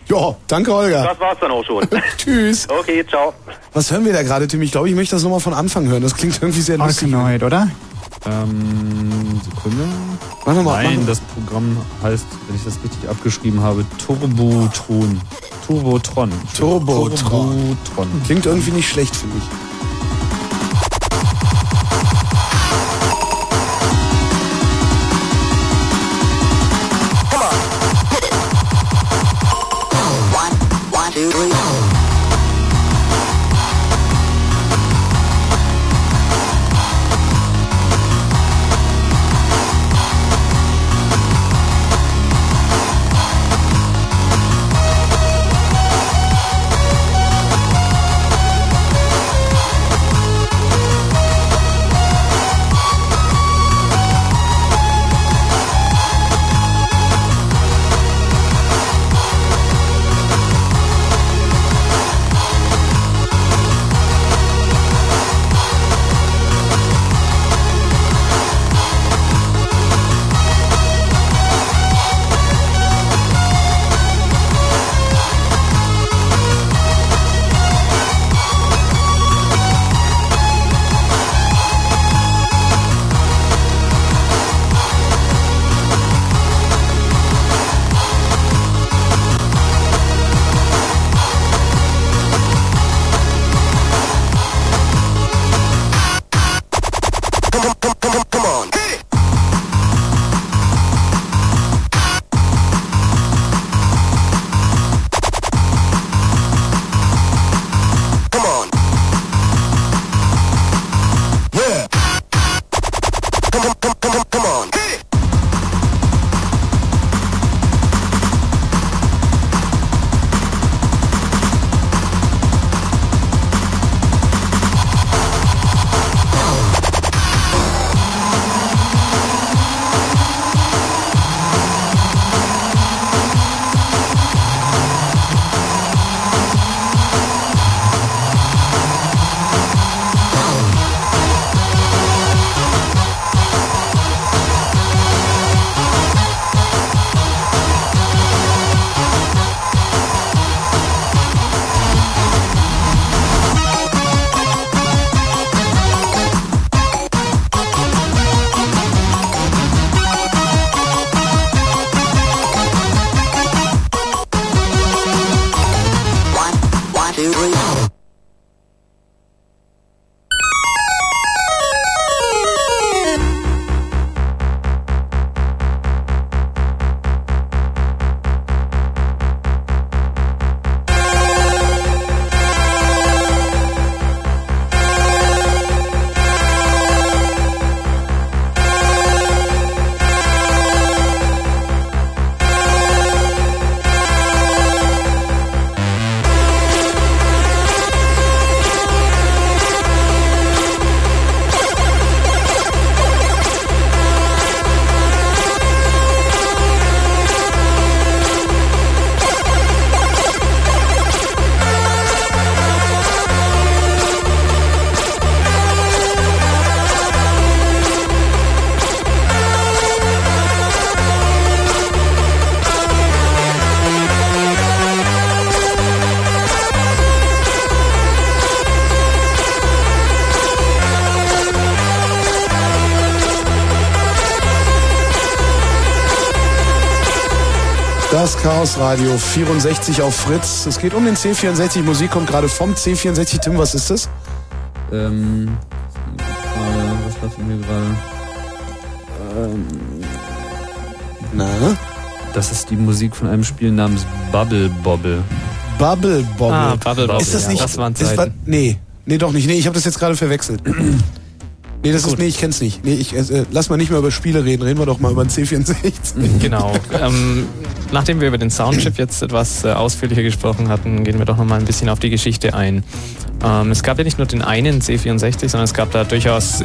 Speaker 1: Ja, danke, Holger.
Speaker 17: Das war's dann auch schon.
Speaker 1: Tschüss.
Speaker 17: Okay, ciao.
Speaker 1: Was hören wir da gerade, Tim? Ich glaube, ich möchte das nochmal von Anfang hören. Das klingt irgendwie sehr lustig.
Speaker 3: Arkanoid, oder?
Speaker 2: Ähm, Sekunde.
Speaker 1: Mach noch mal,
Speaker 2: Nein, das Programm heißt, wenn ich das richtig abgeschrieben habe, Turbotron. Turbotron.
Speaker 1: Turbotron.
Speaker 2: Turbotron.
Speaker 1: Klingt irgendwie nicht schlecht, finde ich. Chaos Radio 64 auf Fritz. Es geht um den C64. Musik kommt gerade vom C64. Tim, was ist das?
Speaker 2: Ähm, was läuft mir gerade? Ähm,
Speaker 1: Na?
Speaker 2: Das ist die Musik von einem Spiel namens Bubble Bobble.
Speaker 1: Bubble Bobble.
Speaker 2: Ah, Bubble Bobble,
Speaker 1: Ist das
Speaker 2: ja.
Speaker 1: nicht?
Speaker 2: Das waren
Speaker 1: ist,
Speaker 2: Zeiten.
Speaker 1: wa- nee, nee, doch nicht. Nee, ich habe das jetzt gerade verwechselt. Nee, das ist, nee, ich kenn's nicht. Nee, ich, äh, lass mal nicht mehr über Spiele reden. Reden wir doch mal über den C64.
Speaker 5: Genau. ähm, nachdem wir über den Soundchip jetzt etwas äh, ausführlicher gesprochen hatten, gehen wir doch noch mal ein bisschen auf die Geschichte ein. Ähm, es gab ja nicht nur den einen C64, sondern es gab da durchaus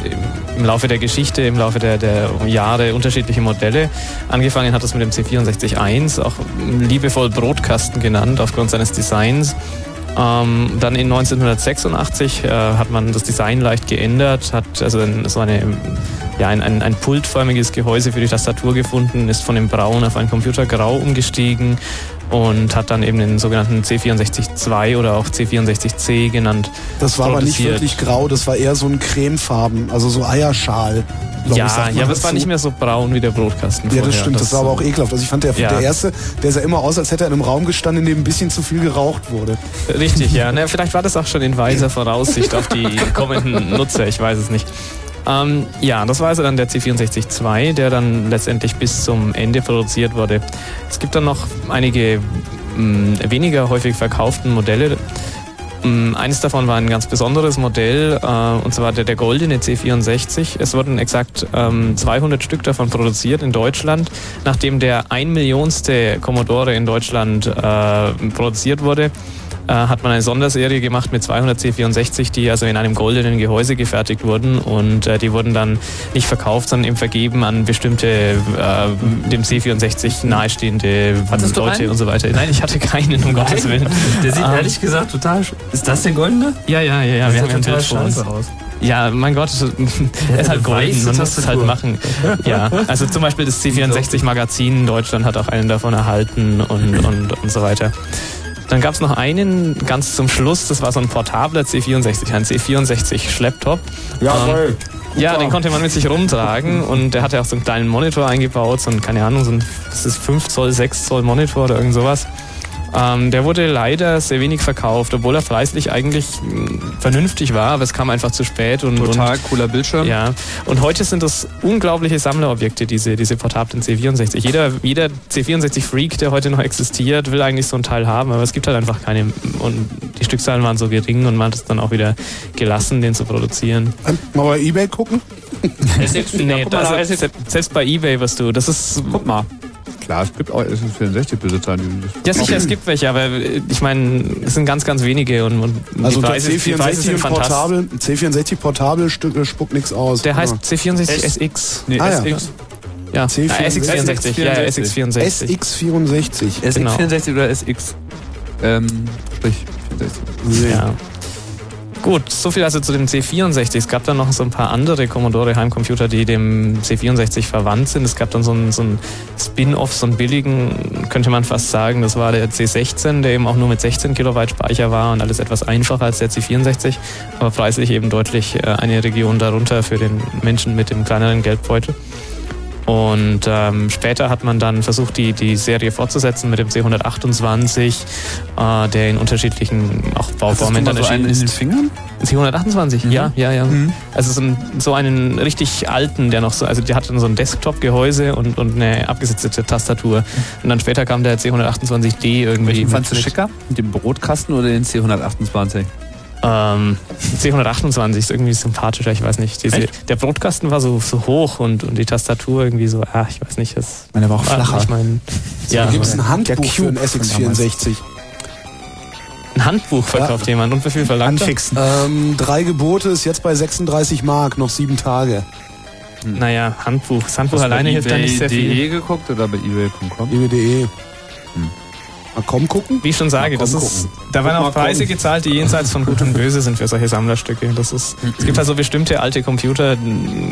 Speaker 5: im- Laufe der Geschichte, im Laufe der, der Jahre unterschiedliche Modelle. Angefangen hat es mit dem C64-1, auch liebevoll Brotkasten genannt aufgrund seines Designs. Ähm, dann in 1986 äh, hat man das Design leicht geändert, hat also so eine, ja, ein, ein, ein pultförmiges Gehäuse für die Tastatur gefunden, ist von dem Braun auf ein Computergrau umgestiegen und hat dann eben den sogenannten C64-2 oder auch C64C genannt.
Speaker 1: Das war aber nicht
Speaker 5: produziert.
Speaker 1: wirklich grau, das war eher so ein cremefarben, also so Eierschal. glaub
Speaker 5: Ja, ja, aber es war nicht mehr so braun wie der Brotkasten.
Speaker 1: Ja, das
Speaker 5: vorher.
Speaker 1: stimmt, das, war aber auch ekelhaft. Also ich fand der,
Speaker 5: Ja.
Speaker 1: der erste, der sah immer aus, als hätte er in einem Raum gestanden, in dem ein bisschen zu viel geraucht wurde.
Speaker 5: Richtig, ja. Na, vielleicht war das auch schon in weiser Voraussicht auf die kommenden Nutzer, ich weiß es nicht. Ähm, ja, das war also dann der C64-2, der dann letztendlich bis zum Ende produziert wurde. Es gibt dann noch einige mh, weniger häufig verkauften Modelle. Mm, Eines davon war ein ganz besonderes Modell, äh, und zwar der, der goldene C64. Es wurden exakt ähm, 200 Stück davon produziert in Deutschland, nachdem der ein Millionste Commodore in Deutschland äh, produziert wurde. Äh, hat man eine Sonderserie gemacht mit 200 C64, die also in einem goldenen Gehäuse gefertigt wurden und äh, die wurden dann nicht verkauft, sondern eben vergeben an bestimmte äh, dem C64 nahestehende
Speaker 2: Hattest
Speaker 5: Leute und so weiter. Nein, ich hatte keinen, um Gottes Willen.
Speaker 2: Der sieht
Speaker 5: Ähm,
Speaker 2: ehrlich gesagt total. Ist das der goldene?
Speaker 5: ja, ja, ja, ja.
Speaker 2: Das
Speaker 5: wir haben ja
Speaker 2: total scheiße aus.
Speaker 5: Ja, mein Gott, es ist halt golden, man muss es halt machen. Ja, also zum Beispiel das C64 Magazin in Deutschland hat auch einen davon erhalten und, und, und so weiter. Dann gab es noch einen ganz zum Schluss, das war so ein portabler C64, ein C64 Schlepptop.
Speaker 1: Jawohl.
Speaker 5: Ähm, ja, den konnte man mit sich rumtragen und der hatte auch so einen kleinen Monitor eingebaut, so ein, keine Ahnung, so ein, das ist 5 Zoll, 6 Zoll Monitor oder irgend sowas. Ähm, der wurde leider sehr wenig verkauft, obwohl er preislich eigentlich mh, vernünftig war, aber es kam einfach zu spät. Und,
Speaker 2: Total
Speaker 5: und,
Speaker 2: cooler Bildschirm.
Speaker 5: Ja, und heute sind das unglaubliche Sammlerobjekte, diese, diese portablen C64. Jeder, jeder C64-Freak, der heute noch existiert, will eigentlich so ein Teil haben, aber es gibt halt einfach keine. Und die Stückzahlen waren so gering und man hat es dann auch wieder gelassen, den zu produzieren.
Speaker 1: Mal bei Ebay gucken?
Speaker 5: nee, also, selbst bei Ebay, was du, das ist.
Speaker 2: Guck mal. Klar, es gibt auch S64-Besitzer, die das
Speaker 5: Ja, sicher, es gibt welche, aber äh, ich meine, es sind ganz, ganz wenige und, und
Speaker 1: Also
Speaker 5: die
Speaker 1: der
Speaker 5: Preise, die Preise
Speaker 1: C64
Speaker 5: sind
Speaker 1: und
Speaker 5: fantastisch.
Speaker 1: Portabel, C64 Portabel Stück, äh, spuckt nichts aus.
Speaker 5: Der heißt
Speaker 1: Ja.
Speaker 5: C64 SX.
Speaker 2: Nee,
Speaker 1: Ah, ja.
Speaker 2: SX.
Speaker 5: Ja,
Speaker 1: C64.
Speaker 5: Ah, SX64. Ja, SX64.
Speaker 1: SX64.
Speaker 2: SX64 oder SX? Ähm, sprich 64.
Speaker 5: Ja. Gut, soviel also zu dem C64. Es gab dann noch so ein paar andere Commodore Heimcomputer, die dem C64 verwandt sind. Es gab dann so einen, so einen Spin-off, so einen billigen, könnte man fast sagen. Das war der C16, der eben auch nur mit 16 Kilobyte Speicher war und alles etwas einfacher als der C64, aber preislich eben deutlich äh, eine Region darunter für den Menschen mit dem kleineren Geldbeutel. Und ähm, später hat man dann versucht, die, die Serie fortzusetzen mit dem C128, äh, der in unterschiedlichen auch Bauformen dann
Speaker 2: so einen
Speaker 5: erschienen
Speaker 2: in den
Speaker 5: ist.
Speaker 2: Fingern?
Speaker 5: C128, ja, ja, ja. Also so, ein, so einen richtig alten, der noch so, also der hatte so ein Desktop-Gehäuse und, und eine abgesetzte Tastatur. Und dann später kam der C128D irgendwie.
Speaker 2: Welchen fandst du
Speaker 5: mit-
Speaker 2: schicker? Den Brotkasten oder den C128?
Speaker 5: Ähm, C128 ist irgendwie sympathischer, ich weiß nicht. Diese, der Brotkasten war so, so hoch und, und die Tastatur irgendwie so, ah, ich weiß nicht. Das
Speaker 1: Meine war auch flacher.
Speaker 5: nicht mein,
Speaker 1: Ja,
Speaker 5: ja,
Speaker 1: gibt es ein Handbuch
Speaker 5: Der Cube von
Speaker 1: SX64?
Speaker 5: Ein Handbuch verkauft jemand und wie viel verlangt er?
Speaker 1: Ähm, drei Gebote ist jetzt bei 36 Mark, noch sieben Tage.
Speaker 5: Naja, Handbuch. Das Handbuch
Speaker 2: Hast du
Speaker 5: alleine
Speaker 2: bei
Speaker 5: hilft da nicht sehr viel.
Speaker 2: eBay.de geguckt oder bei eBay.com?
Speaker 1: eBay.de. Mal komm gucken?
Speaker 5: Wie ich schon sage, das ist, da werden auch Preise
Speaker 2: gucken.
Speaker 5: gezahlt, die jenseits von Gut und Böse sind für solche Sammlerstücke. Das ist, es gibt halt so bestimmte alte Computer,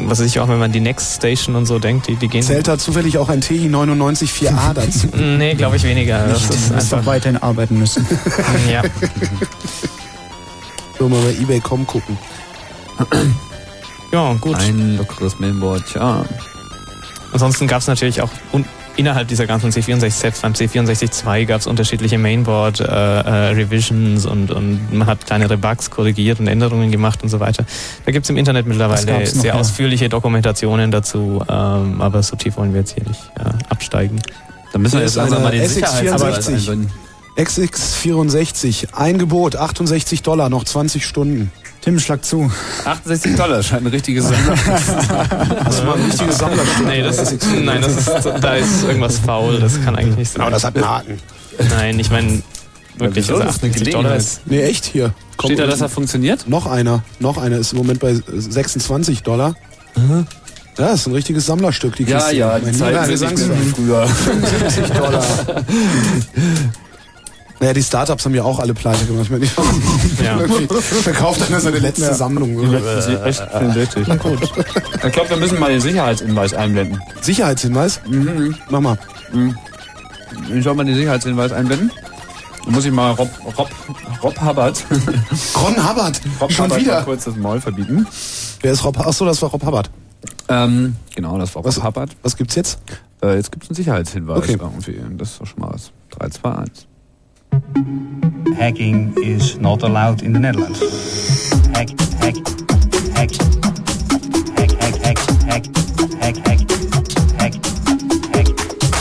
Speaker 5: was weiß ich auch, wenn man an die Next Station und so denkt, die, die gehen.
Speaker 1: Zählt da zufällig auch ein TI 99 4A dazu?
Speaker 5: Nee, glaube ich weniger. Das ist einfach,
Speaker 3: weiterhin arbeiten müssen.
Speaker 5: ja.
Speaker 1: So, mal bei eBay.com gucken.
Speaker 5: ja, gut.
Speaker 2: Ein lockeres Mainboard, ja.
Speaker 5: Ansonsten gab es natürlich auch innerhalb dieser ganzen C64, selbst beim C64-2 gab es unterschiedliche Mainboard-Revisions und, und man hat kleinere Bugs korrigiert und Änderungen gemacht und so weiter. Da gibt es im Internet mittlerweile
Speaker 3: noch,
Speaker 5: sehr
Speaker 3: ja.
Speaker 5: ausführliche Dokumentationen dazu, ähm, aber so tief wollen wir jetzt hier nicht äh, absteigen.
Speaker 2: Da müssen wir jetzt langsam mal den Sicherheitshinweis
Speaker 1: SX64.
Speaker 2: einbinden.
Speaker 1: XX64, ein Gebot, 68 Dollar, noch 20 Stunden.
Speaker 3: Tim, schlag zu.
Speaker 2: 68 Dollar scheint ein richtiges Sammler.
Speaker 1: Hast du mal ein richtiges Sammlerstück?
Speaker 5: Nee, das ist, nein, das ist, da ist irgendwas faul, das kann eigentlich nicht sein.
Speaker 1: Aber das hat einen Haken.
Speaker 5: Nein, ich meine, wirklich,
Speaker 2: wieso?
Speaker 5: also
Speaker 2: Das ist eine
Speaker 5: 68 Dollar ist,
Speaker 1: Nee, echt hier. Komm,
Speaker 2: Steht da, dass er funktioniert?
Speaker 1: Noch einer. Noch einer ist im Moment bei 26 Dollar. Ja, ist ein richtiges Sammlerstück, die
Speaker 2: Ja,
Speaker 1: Kiste.
Speaker 2: ja, die
Speaker 1: Mein
Speaker 2: Zeiten sind nicht mehr wie früher.
Speaker 1: 75 Dollar. Naja, die Startups haben ja auch alle pleite gemacht. Ich meine, die
Speaker 5: Ja.
Speaker 1: verkauft einer seine letzte Sammlung.
Speaker 2: echt richtig. Gut. Ich glaube, wir müssen mal den Sicherheitshinweis einblenden.
Speaker 1: Sicherheitshinweis?
Speaker 2: Mhm.
Speaker 1: Mach mal.
Speaker 2: Ich soll mal den Sicherheitshinweis einblenden. Dann muss ich mal Rob, Rob, Rob Hubbard.
Speaker 1: Ron Hubbard.
Speaker 2: Rob
Speaker 1: Schon
Speaker 2: Hubbard
Speaker 1: wieder.
Speaker 2: mal kurz das Maul verbieten.
Speaker 1: Wer ist Rob? Achso, das war Rob Hubbard.
Speaker 2: Ähm, genau, das war Rob
Speaker 1: Was-
Speaker 2: Hubbard.
Speaker 1: Was gibt's jetzt?
Speaker 2: Äh, jetzt gibt es einen Sicherheitshinweis
Speaker 1: Okay.
Speaker 2: irgendwie. Das ist doch schon mal was. 3, 2, 1.
Speaker 25: Hacking is not allowed in the Netherlands. Hack, hack, hack, hack, hack, hack, hack, hack, hack, hack, hack.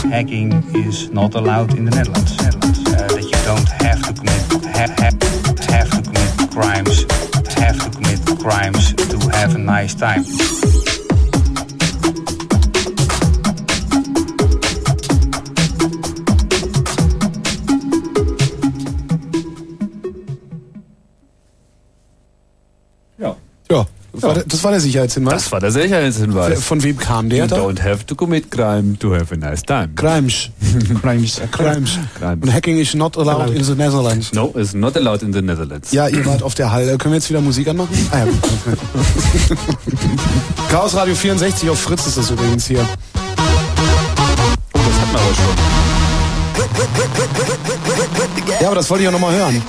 Speaker 25: Hacking is not allowed in the Netherlands. Netherlands. Uh, that you don't have to commit ha, ha, have to commit crimes, have to commit crimes to have a nice time.
Speaker 2: Ja.
Speaker 1: Ja, das war, der, Sicherheitshinweis.
Speaker 2: Das war der Sicherheitshinweis.
Speaker 1: Von wem kam der
Speaker 2: You
Speaker 1: da?
Speaker 2: don't have to commit crime to have a nice time.
Speaker 1: Crimes.
Speaker 3: Crimes.
Speaker 1: Crimes.
Speaker 2: Crimes.
Speaker 1: Und Hacking is not allowed in the Netherlands.
Speaker 2: No, is not allowed in the Netherlands.
Speaker 1: Ja, ihr wart auf der Halle. Können wir jetzt wieder Musik anmachen? Ah ja. Chaos Radio 64 auf Fritz ist das übrigens hier.
Speaker 2: Oh, das hat man aber schon.
Speaker 1: Ja, aber das wollte ich auch nochmal hören.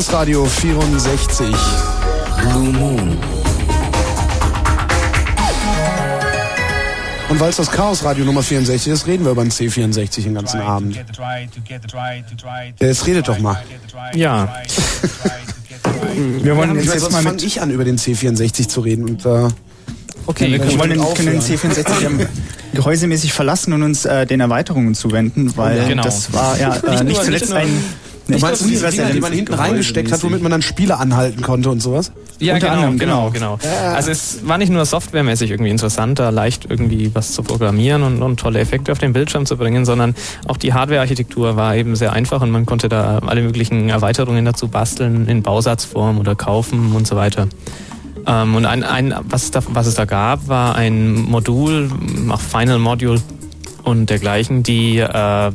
Speaker 1: Chaos Radio 64.
Speaker 15: Blue Moon.
Speaker 1: Und weil es das Chaos Radio Nummer 64 ist, reden wir über den C64 den ganzen Abend. Ja, Jetzt redet doch mal.
Speaker 5: Ja.
Speaker 1: Wir wollen jetzt, jetzt mal fange ich an, über den C64 zu reden. Und, äh,
Speaker 3: Okay, wir können, wollen den, können den C64 ähm, gehäusemäßig verlassen und uns äh, den Erweiterungen zuwenden, weil
Speaker 5: Ja, genau.
Speaker 3: das war ja äh,
Speaker 5: Nicht
Speaker 3: nicht,
Speaker 5: nur-
Speaker 3: zuletzt ein
Speaker 1: Du
Speaker 3: nicht
Speaker 1: meinst diese Dinger, die man hinten reingesteckt hat, womit man dann Spiele anhalten konnte und sowas?
Speaker 5: Ja,
Speaker 3: Unter
Speaker 5: genau,
Speaker 3: anderem,
Speaker 5: genau,
Speaker 3: genau.
Speaker 5: genau. Also es war nicht nur softwaremäßig irgendwie interessant, da leicht irgendwie was zu programmieren und, und tolle Effekte auf den Bildschirm zu bringen, sondern auch die Hardware-Architektur war eben sehr einfach und man konnte da alle möglichen Erweiterungen dazu basteln in Bausatzform oder kaufen und so weiter. Ähm, und ein, ein was, da, was es da gab, war ein Modul, auch Final Module und dergleichen, die äh,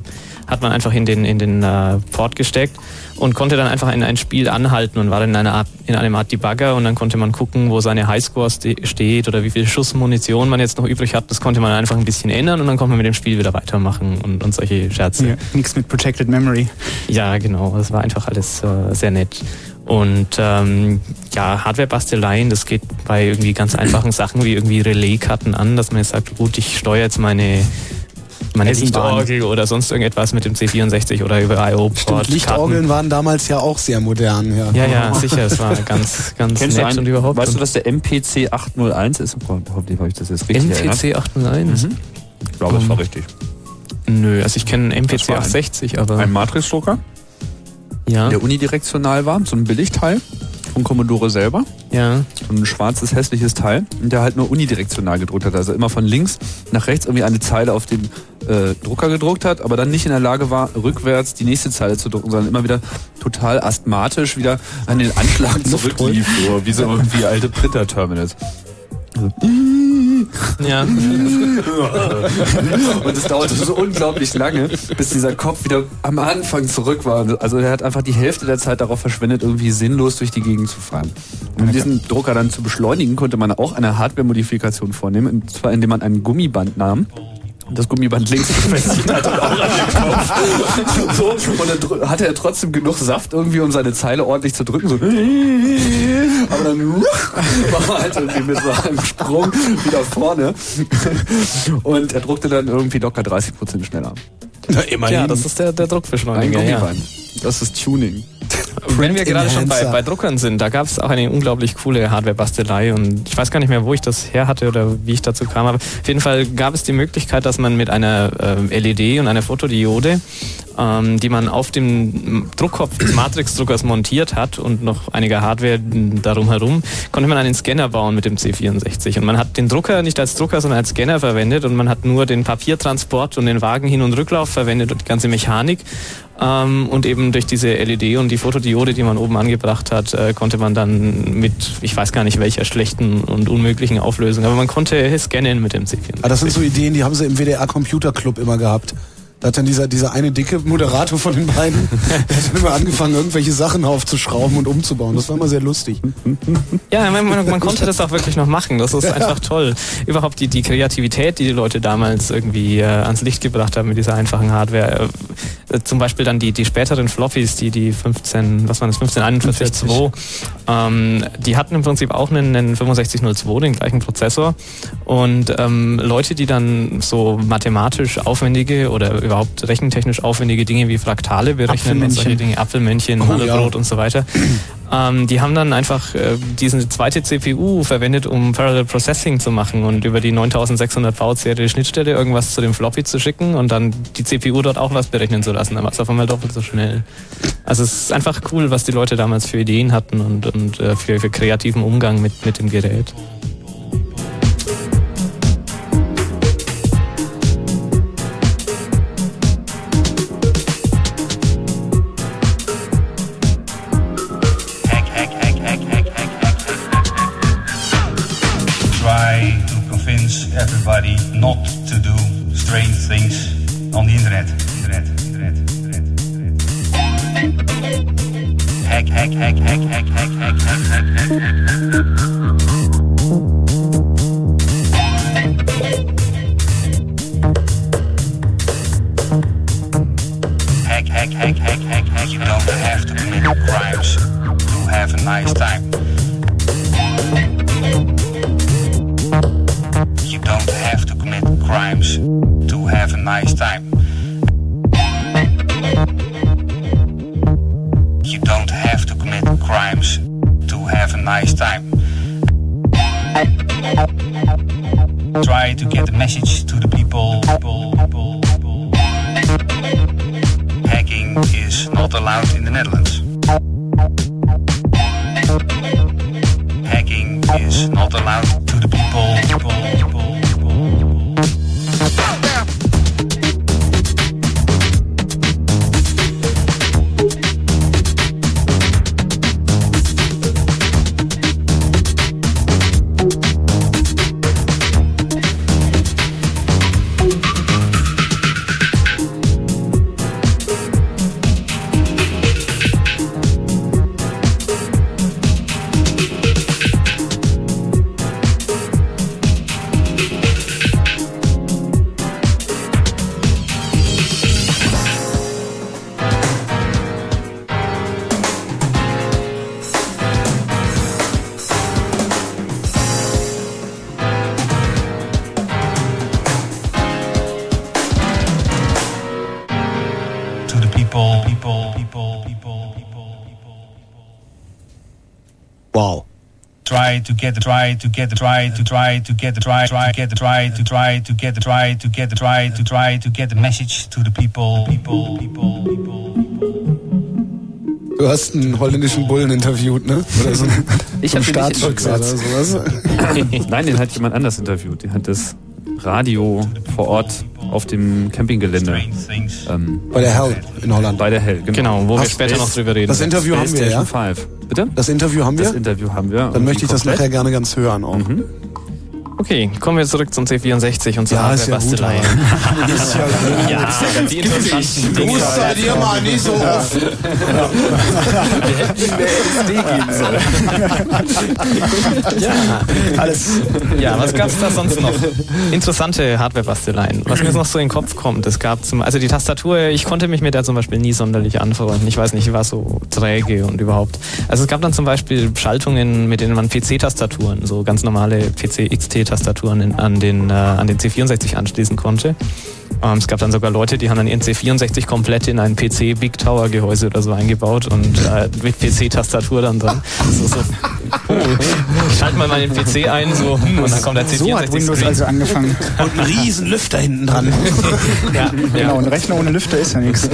Speaker 5: hat man einfach in den, in den äh, Port gesteckt und konnte dann einfach in ein Spiel anhalten und war dann in einer Art, in einem Art Debugger und dann konnte man gucken, wo seine Highscore ste steht oder wie viel Schuss Munition man jetzt noch übrig hat. Das konnte man einfach ein bisschen ändern und dann konnte man mit dem Spiel wieder weitermachen und, und solche Scherze.
Speaker 3: Ja, nichts mit Protected Memory.
Speaker 5: Ja, genau. Das war einfach alles äh, sehr nett. Und ähm, ja, Hardware-Basteleien, das geht bei irgendwie ganz einfachen Sachen wie irgendwie Relais-Karten an, dass man jetzt sagt, gut, ich steuere jetzt meine meine
Speaker 1: Eisenbahn.
Speaker 5: Lichtorgel oder sonst irgendetwas mit dem C64 oder über IO-Port.
Speaker 1: Stimmt, Lichtorgeln waren damals ja auch sehr modern. Ja,
Speaker 5: Ja, ja, sicher, es war ganz, ganz
Speaker 2: Kennst du
Speaker 5: nett
Speaker 2: einen,
Speaker 5: und überhaupt.
Speaker 2: Weißt du, was der MPC 801 ist? Hoffentlich habe ich das jetzt richtig erinnert.
Speaker 5: MPC 801?
Speaker 2: Mhm. Ich glaube, es war richtig.
Speaker 5: Nö, also ich kenne einen MPC
Speaker 2: war ein-
Speaker 5: 860, aber.
Speaker 2: Ein Matrixdrucker,
Speaker 5: ja,
Speaker 2: der unidirektional war, so ein Billigteil von Commodore selber.
Speaker 5: ja.
Speaker 2: So ein schwarzes, hässliches Teil. Und der halt nur unidirektional gedruckt hat. Also immer von links nach rechts irgendwie eine Zeile auf den äh, Drucker gedruckt hat, aber dann nicht in der Lage war, rückwärts die nächste Zeile zu drucken, sondern immer wieder total asthmatisch wieder an den Anschlag zurücklief, so, wie so irgendwie alte Printer-Terminals.
Speaker 5: Ja.
Speaker 2: Und es dauerte so unglaublich lange, bis dieser Kopf wieder am Anfang zurück war. Also er hat einfach die Hälfte der Zeit darauf verschwendet, irgendwie sinnlos durch die Gegend zu fahren. Um diesen Drucker dann zu beschleunigen, konnte man auch eine Hardware-Modifikation vornehmen, und zwar indem man ein Gummiband nahm. und Das Gummiband links befestigt hat und auch an den Kopf. So, und dann hatte er trotzdem genug Saft irgendwie, um seine Zeile ordentlich zu drücken. So. Aber dann war er halt irgendwie mit so einem Sprung wieder vorne. Und er druckte dann irgendwie locker 30 Prozent schneller.
Speaker 1: Na, immerhin.
Speaker 5: ja, das ist der, der
Speaker 2: Ein
Speaker 5: Druckbeschleuniger. Ja.
Speaker 2: Das ist Tuning.
Speaker 5: Wenn wir gerade schon bei, bei Druckern sind, da gab es auch eine unglaublich coole Hardware-Bastelei und ich weiß gar nicht mehr, wo ich das her hatte oder wie ich dazu kam, aber auf jeden Fall gab es die Möglichkeit, dass man mit einer ähm, LED und einer Fotodiode, ähm, die man auf dem Druckkopf des Matrix-Druckers montiert hat und noch einiger Hardware darum herum, konnte man einen Scanner bauen mit dem C64 und man hat den Drucker nicht als Drucker, sondern als Scanner verwendet und man hat nur den Papiertransport und den Wagen hin- und Rücklauf verwendet und die ganze Mechanik ähm, und eben durch diese LED und die Fotodiode, die man oben angebracht hat, äh, konnte man dann mit, ich weiß gar nicht welcher schlechten und unmöglichen Auflösung, aber man konnte scannen mit dem C64.
Speaker 1: Ah, das sind so Ideen, die haben sie im WDR Computer Club immer gehabt. Da hat dann dieser, dieser eine dicke Moderator von den beiden, der hat dann immer angefangen, irgendwelche Sachen aufzuschrauben und umzubauen. Das war immer sehr lustig.
Speaker 5: Ja, man, man, man konnte das auch wirklich noch machen. Das ist einfach toll. Überhaupt die, die Kreativität, die die Leute damals irgendwie äh, ans Licht gebracht haben mit dieser einfachen Hardware. Äh, zum Beispiel dann die, die späteren Floppies, die, die 15, was waren das, 1541.2, ähm, die hatten im Prinzip auch einen, einen 6502, den gleichen Prozessor. Und ähm, Leute, die dann so mathematisch aufwendige oder überhaupt rechentechnisch aufwendige Dinge wie Fraktale berechnen und solche. Dinge, Apfelmännchen,
Speaker 1: Oh,
Speaker 5: Mandelbrot
Speaker 1: ja.
Speaker 5: und so weiter, ähm, die haben dann einfach äh, diese zweite CPU verwendet, um Parallel Processing zu machen und über die 9600 V-Serie Schnittstelle irgendwas zu dem Floppy zu schicken und dann die CPU dort auch was berechnen zu lassen. Dann war es auf einmal doppelt so schnell. Also es ist einfach cool, was die Leute damals für Ideen hatten und, und äh, für, für kreativen Umgang mit, mit dem Gerät.
Speaker 25: Try to get the try to get the try to try to get the try try get the try to try to get the try to get the try to try to get the message to the people, people, people, people.
Speaker 1: Du hast einen holländischen Bullen interviewt, ne? Oder so ein,
Speaker 2: Ich
Speaker 1: so ein
Speaker 2: hab den nicht
Speaker 1: Staatsrücksatz oder sowas.
Speaker 2: Nein, den hat jemand anders interviewt. Den hat das Radio vor Ort auf dem Campinggelände. Ähm,
Speaker 1: Bei der Hell in Holland.
Speaker 2: Bei der Hell, genau.
Speaker 5: Genau, wo wir
Speaker 1: Hast-
Speaker 5: später noch drüber reden.
Speaker 1: Das Interview haben wir, ja?
Speaker 2: PlayStation 5. Bitte?
Speaker 1: Das Interview haben wir?
Speaker 2: Das Interview haben wir.
Speaker 1: Dann möchte ich das nachher gerne ganz hören auch.
Speaker 5: Okay, kommen wir zurück zum C64 und zur
Speaker 1: Ja, ist ja
Speaker 5: Hardware-Bastelei.
Speaker 1: aber- Ist ja
Speaker 5: ja, die interessanten Dinge.
Speaker 1: Muster dir mal nicht so oft.
Speaker 5: Ja, alles. Ja, was gab's da sonst noch? Interessante Hardware-Basteleien. Was mir jetzt noch so in den Kopf kommt, es gab zum, also die Tastatur, ich konnte mich mit der zum Beispiel nie sonderlich anfreunden. Ich weiß nicht, die war so träge und überhaupt. Also es gab dann zum Beispiel Schaltungen, mit denen man PC-Tastaturen, so ganz normale PC-XT-Tastaturen in- an den, äh, an den C64 anschließen konnte. Ähm, es gab dann sogar Leute, die haben dann ihren C64 komplett in ein PC Big Tower Gehäuse oder so eingebaut und äh, mit PC-Tastatur dann dran. So, so, oh, ich schalte mal meinen PC ein, so, hm, und dann kommt der C64
Speaker 3: So hat Windows
Speaker 5: Screen.
Speaker 3: also angefangen.
Speaker 1: Und ein riesen Lüfter hinten dran.
Speaker 5: ja,
Speaker 3: Genau, ein Rechner ohne Lüfter ist ja nichts.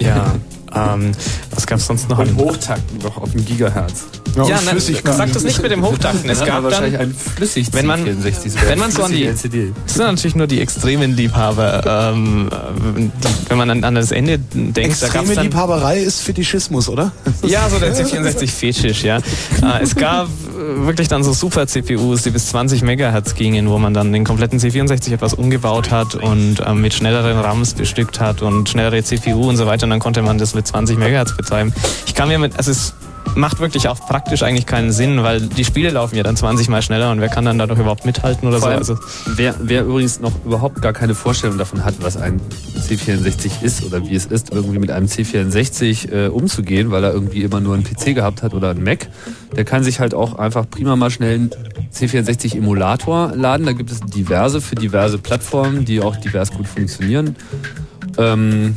Speaker 5: Ja, ähm, was gab's sonst noch?
Speaker 2: Und Hochtakten doch auf dem Gigahertz.
Speaker 5: Ja, nein, sag das nicht mit dem Hochtakten. Es gab dann,
Speaker 2: ein flüssig
Speaker 5: wenn man,
Speaker 2: C64.
Speaker 5: wenn man so an die,
Speaker 2: LCD.
Speaker 5: das sind natürlich nur die extremen Liebhaber. Ähm, die, wenn man an, an das Ende denkt, da gab's
Speaker 1: Extreme
Speaker 5: dann,
Speaker 1: Liebhaberei ist Fetischismus, oder?
Speaker 5: Ja, so der C64-Fetisch, ja. Äh, es gab äh, wirklich dann so Super-CPUs, die bis 20 Megahertz gingen, wo man dann den kompletten C64 etwas umgebaut hat und ähm, mit schnelleren RAMs bestückt hat und schnellere CPU und so weiter. Und dann konnte man das mit 20 Megahertz betreiben. Ich kann mir mit, also es macht wirklich auch praktisch eigentlich keinen Sinn, weil die Spiele laufen ja dann 20 mal schneller und wer kann dann dadurch überhaupt mithalten oder
Speaker 2: Vor
Speaker 5: so. Also,
Speaker 2: wer, wer übrigens noch überhaupt gar keine Vorstellung davon hat, was ein C64 ist oder wie es ist, irgendwie mit einem C64 äh, umzugehen, weil er irgendwie immer nur einen PC gehabt hat oder einen Mac, der kann sich halt auch einfach prima mal schnell einen C64-Emulator laden. Da gibt es diverse für diverse Plattformen, die auch divers gut funktionieren. Ähm,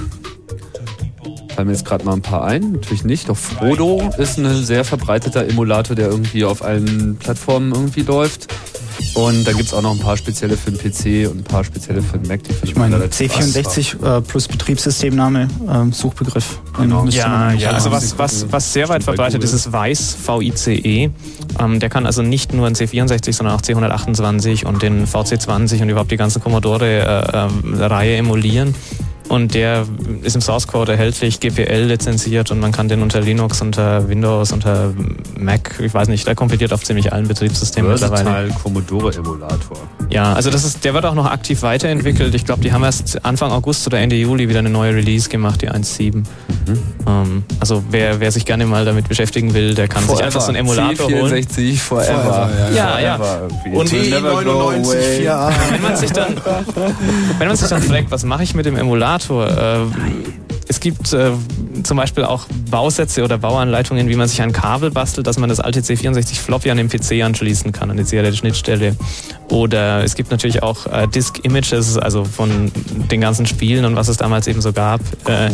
Speaker 2: fallen mir jetzt gerade mal ein paar ein. Natürlich nicht. Doch Frodo ist ein sehr verbreiteter Emulator, der irgendwie auf allen Plattformen irgendwie läuft. Und da gibt es auch noch ein paar spezielle für den PC und ein paar spezielle für den Mac. Die
Speaker 3: Ich meine, C64 äh, plus Betriebssystemname, ähm, Suchbegriff. Müsste
Speaker 5: Ja, ja, also was, was, was sehr weit verbreitet ist, ist Weiß, VICE. Ähm, der kann also nicht nur ein C64, sondern auch C128 und den VC20 und überhaupt die ganze Commodore-Reihe emulieren. Und der ist im Source Code erhältlich, GPL lizenziert und man kann den unter Linux, unter Windows, unter Mac, ich weiß nicht, der kompiliert auf ziemlich allen Betriebssystemen mittlerweile.
Speaker 2: Versatile Commodore Emulator.
Speaker 5: Ja, also das ist, der wird auch noch aktiv weiterentwickelt. Ich glaube, die haben erst Anfang August oder Ende Juli wieder eine neue Release gemacht, die 1.7. Ähm, also wer, wer sich gerne mal damit beschäftigen will, der kann sich einfach so einen Emulator holen.
Speaker 2: C64 forever.
Speaker 5: Forever, ja, ja.
Speaker 2: Forever irgendwie.
Speaker 5: Und
Speaker 2: It will never go away.
Speaker 5: wenn man sich dann, wenn man sich dann fragt, was mache ich mit dem Emulator? Äh, es gibt äh, zum Beispiel auch Bausätze oder Bauanleitungen, wie man sich ein Kabel bastelt, dass man das alte C64 Floppy an den PC anschließen kann, an die serielle-Schnittstelle. Oder es gibt natürlich auch äh, Disk-Images, also von den ganzen Spielen und was es damals eben so gab. Äh,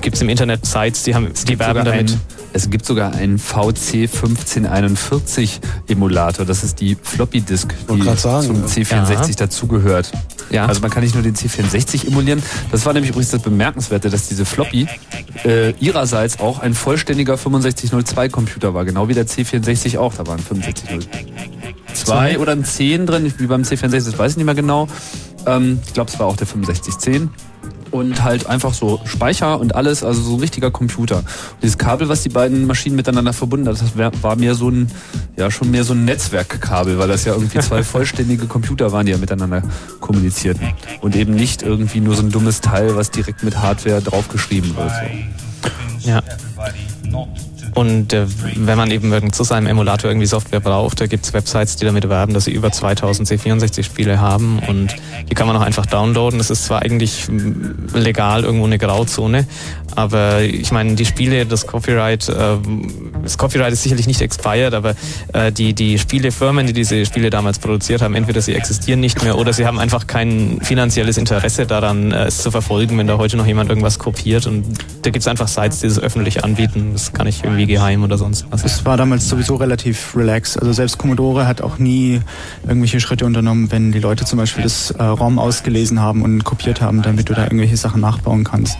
Speaker 5: gibt es im Internet Sites, die haben, die werben damit.
Speaker 2: Ein, es gibt sogar einen VC 1541 Emulator. Das ist die Floppy Disk, die
Speaker 1: sagen,
Speaker 2: zum
Speaker 1: ja.
Speaker 2: C64
Speaker 5: Ja.
Speaker 2: dazugehört.
Speaker 5: Ja.
Speaker 2: Also man kann nicht nur den C64 emulieren. Das war nämlich übrigens das Bemerkenswerte, dass diese Floppy äh, ihrerseits auch ein vollständiger 6502 Computer war, genau wie der C64 auch. Da waren 6502 oder ein 10 drin, wie beim C64, das weiß ich nicht mehr genau. Ähm, ich glaube, es war auch der 6510 und halt einfach so Speicher und alles, also so ein richtiger Computer. Und dieses Kabel, was die beiden Maschinen miteinander verbunden hat, das wär- war mehr so ein, ja schon mehr so ein Netzwerkkabel, weil das ja irgendwie zwei vollständige Computer waren, die ja miteinander kommunizierten. Und eben nicht irgendwie nur so ein dummes Teil, was direkt mit Hardware draufgeschrieben wird. So.
Speaker 5: Ja. Und äh, wenn man eben zu seinem Emulator irgendwie Software braucht, da gibt es Websites, die damit werben, dass sie über 2000 C64-Spiele haben und die kann man auch einfach downloaden. Das ist zwar eigentlich mm, legal irgendwo eine Grauzone, aber ich meine, die Spiele, das Copyright, äh, das Copyright ist sicherlich nicht expired, aber äh, die, die Spielefirmen, die diese Spiele damals produziert haben, entweder sie existieren nicht mehr oder sie haben einfach kein finanzielles Interesse daran, äh, es zu verfolgen, wenn da heute noch jemand irgendwas kopiert und da gibt es einfach Sites, die das öffentlich anbieten. Das kann ich irgendwie geheim oder sonst was.
Speaker 3: Es war damals sowieso relativ relaxed. Also selbst Commodore hat auch nie irgendwelche Schritte unternommen, wenn die Leute zum Beispiel das äh, ROM ausgelesen haben und kopiert haben, damit du da irgendwelche Sachen nachbauen kannst.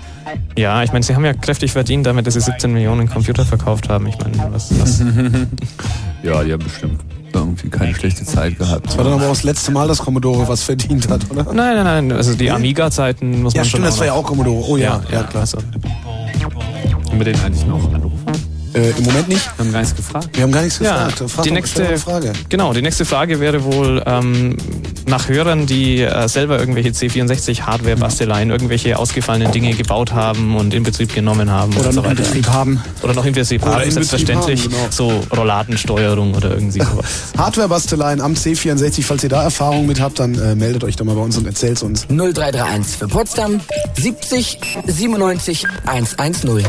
Speaker 5: Ja, ich meine, sie haben ja kräftig verdient damit, dass sie 17 Millionen Computer verkauft haben. Ich meine, was, was
Speaker 2: ja, die haben bestimmt irgendwie keine schlechte Zeit gehabt.
Speaker 1: Das war dann aber auch das letzte Mal, dass Commodore was verdient hat, oder?
Speaker 5: Nein, nein, nein. Also die Amiga-Zeiten muss
Speaker 1: Ja,
Speaker 5: man schon.
Speaker 1: stimmt, das war ja auch Commodore. Oh ja, ja, klar.
Speaker 5: Also.
Speaker 2: Haben wir den eigentlich noch anrufen?
Speaker 1: Äh, Im Moment nicht.
Speaker 2: Wir haben gar nichts gefragt.
Speaker 1: Wir haben gar nichts
Speaker 5: Ja,
Speaker 1: gefragt. Frag
Speaker 5: die nächste
Speaker 1: Frage.
Speaker 5: Genau, die nächste Frage wäre wohl ähm, nach Hörern, die äh, selber irgendwelche C64-Hardware-Basteleien, irgendwelche ausgefallenen Dinge gebaut haben und in Betrieb genommen haben
Speaker 3: Oder
Speaker 5: und so
Speaker 3: noch in. Betrieb haben.
Speaker 5: Oder noch in Betrieb
Speaker 1: Oder
Speaker 5: haben,
Speaker 1: in Betrieb
Speaker 5: selbstverständlich.
Speaker 1: haben, genau.
Speaker 5: So Rolladensteuerung oder irgendwie sowas.
Speaker 1: Hardware-Basteleien am C64, falls ihr da Erfahrung mit habt, dann äh, meldet euch doch mal bei uns und erzählt's uns.
Speaker 6: 0331 für Potsdam 70 97 110.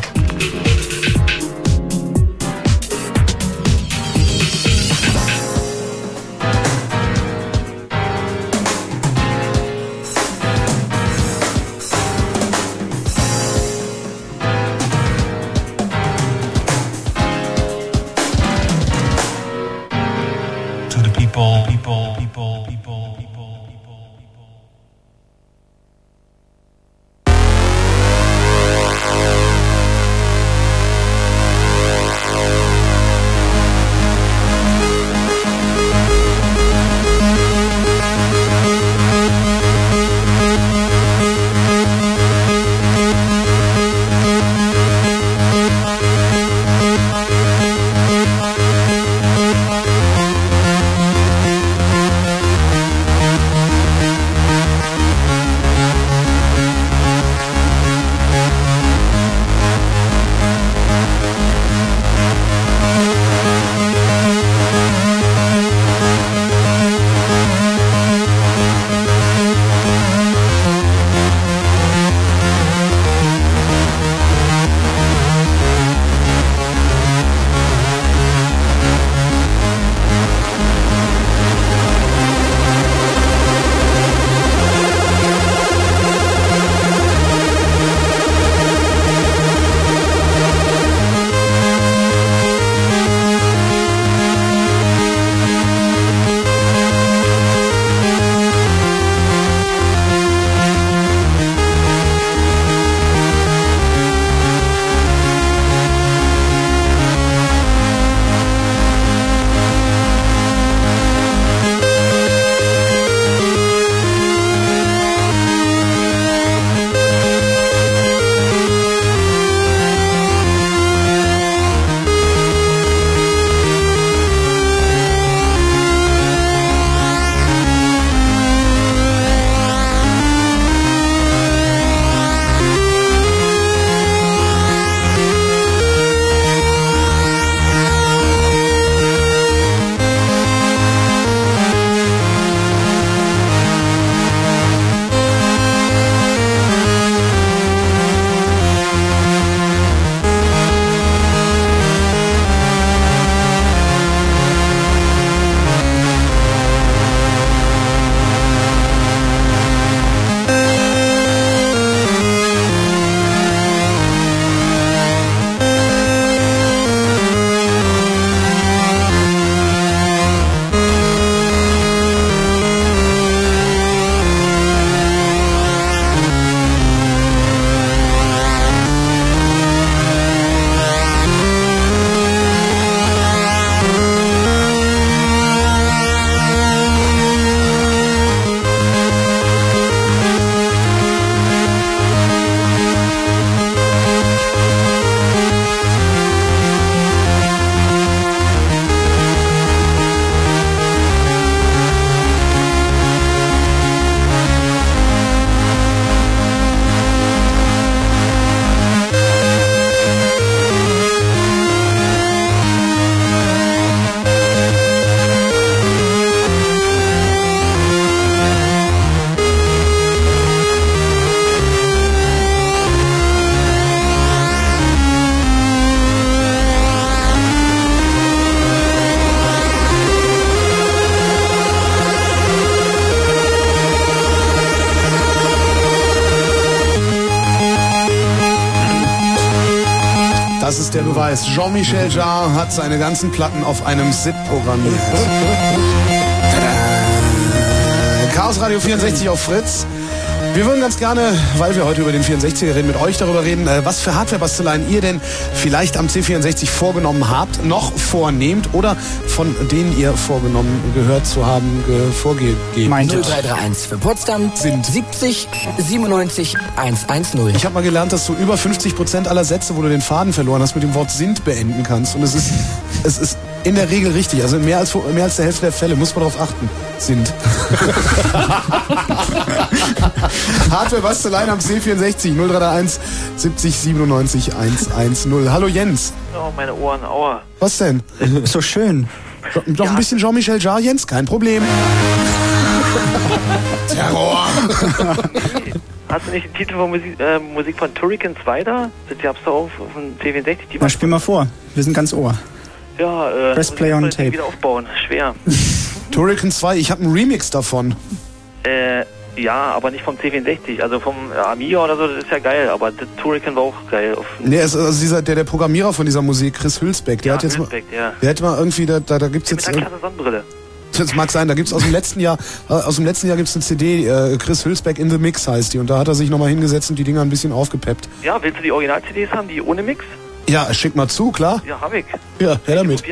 Speaker 1: Jean-Michel Jarre hat seine ganzen Platten auf einem SIP programmiert. Chaos Radio 64 auf Fritz. Wir würden ganz gerne, weil wir heute über den 64er reden, mit euch darüber reden, äh, was für Hardware-Basteleien ihr denn vielleicht am C64 vorgenommen habt, noch vornehmt oder von denen ihr vorgenommen gehört zu haben, ge- vorgegeben.
Speaker 6: 0331 für Potsdam sind 70 97 110.
Speaker 1: Ich habe mal gelernt, dass du über 50 Prozent aller Sätze, wo du den Faden verloren hast, mit dem Wort sind beenden kannst. Und es ist, es ist in der Regel richtig. Also in mehr als, mehr als der Hälfte der Fälle muss man darauf achten. Sind. Hardware Basteleien am C64 0331 70 97 110. Hallo Jens.
Speaker 16: Oh, meine Ohren, aua.
Speaker 1: Was denn?
Speaker 3: Ist so schön.
Speaker 1: Noch ein bisschen Jean-Michel Jarre, Jens, kein Problem. Terror.
Speaker 16: Hast du nicht den Titel von Musik, äh, Musik von Turrican 2 da? Das gab's da auch von C64. Die
Speaker 3: Na, spiel mal vor. Wir sind ganz Ohr.
Speaker 16: Ja, äh,
Speaker 3: Press play on
Speaker 16: mal
Speaker 3: tape.
Speaker 16: wieder aufbauen. Schwer.
Speaker 1: Turrican 2, ich habe einen Remix davon.
Speaker 16: äh, ja, aber nicht vom C64. Also vom Amiga oder so, das ist ja geil. Aber das Turrican war auch geil. Auf
Speaker 1: Nee, es ist also dieser, der, der Programmierer von dieser Musik, Chris Hülsbeck, der
Speaker 16: ja,
Speaker 1: hat jetzt mal,
Speaker 16: Hülsbeck, ja.
Speaker 1: der hat mal irgendwie, da, da, da gibt's
Speaker 16: Mit
Speaker 1: jetzt,
Speaker 16: einer
Speaker 1: äh,
Speaker 16: Sonnenbrille.
Speaker 1: das mag sein, da gibt's aus dem letzten Jahr, äh, aus dem letzten Jahr gibt's eine CD, äh, Chris Hülsbeck in the Mix heißt die, und da hat er sich nochmal hingesetzt und die Dinger ein bisschen aufgepeppt.
Speaker 16: Ja, willst du die Original-CDs haben, die ohne Mix?
Speaker 1: Ja, schick mal zu, klar.
Speaker 16: Ja, hab ich.
Speaker 1: Ja, her damit.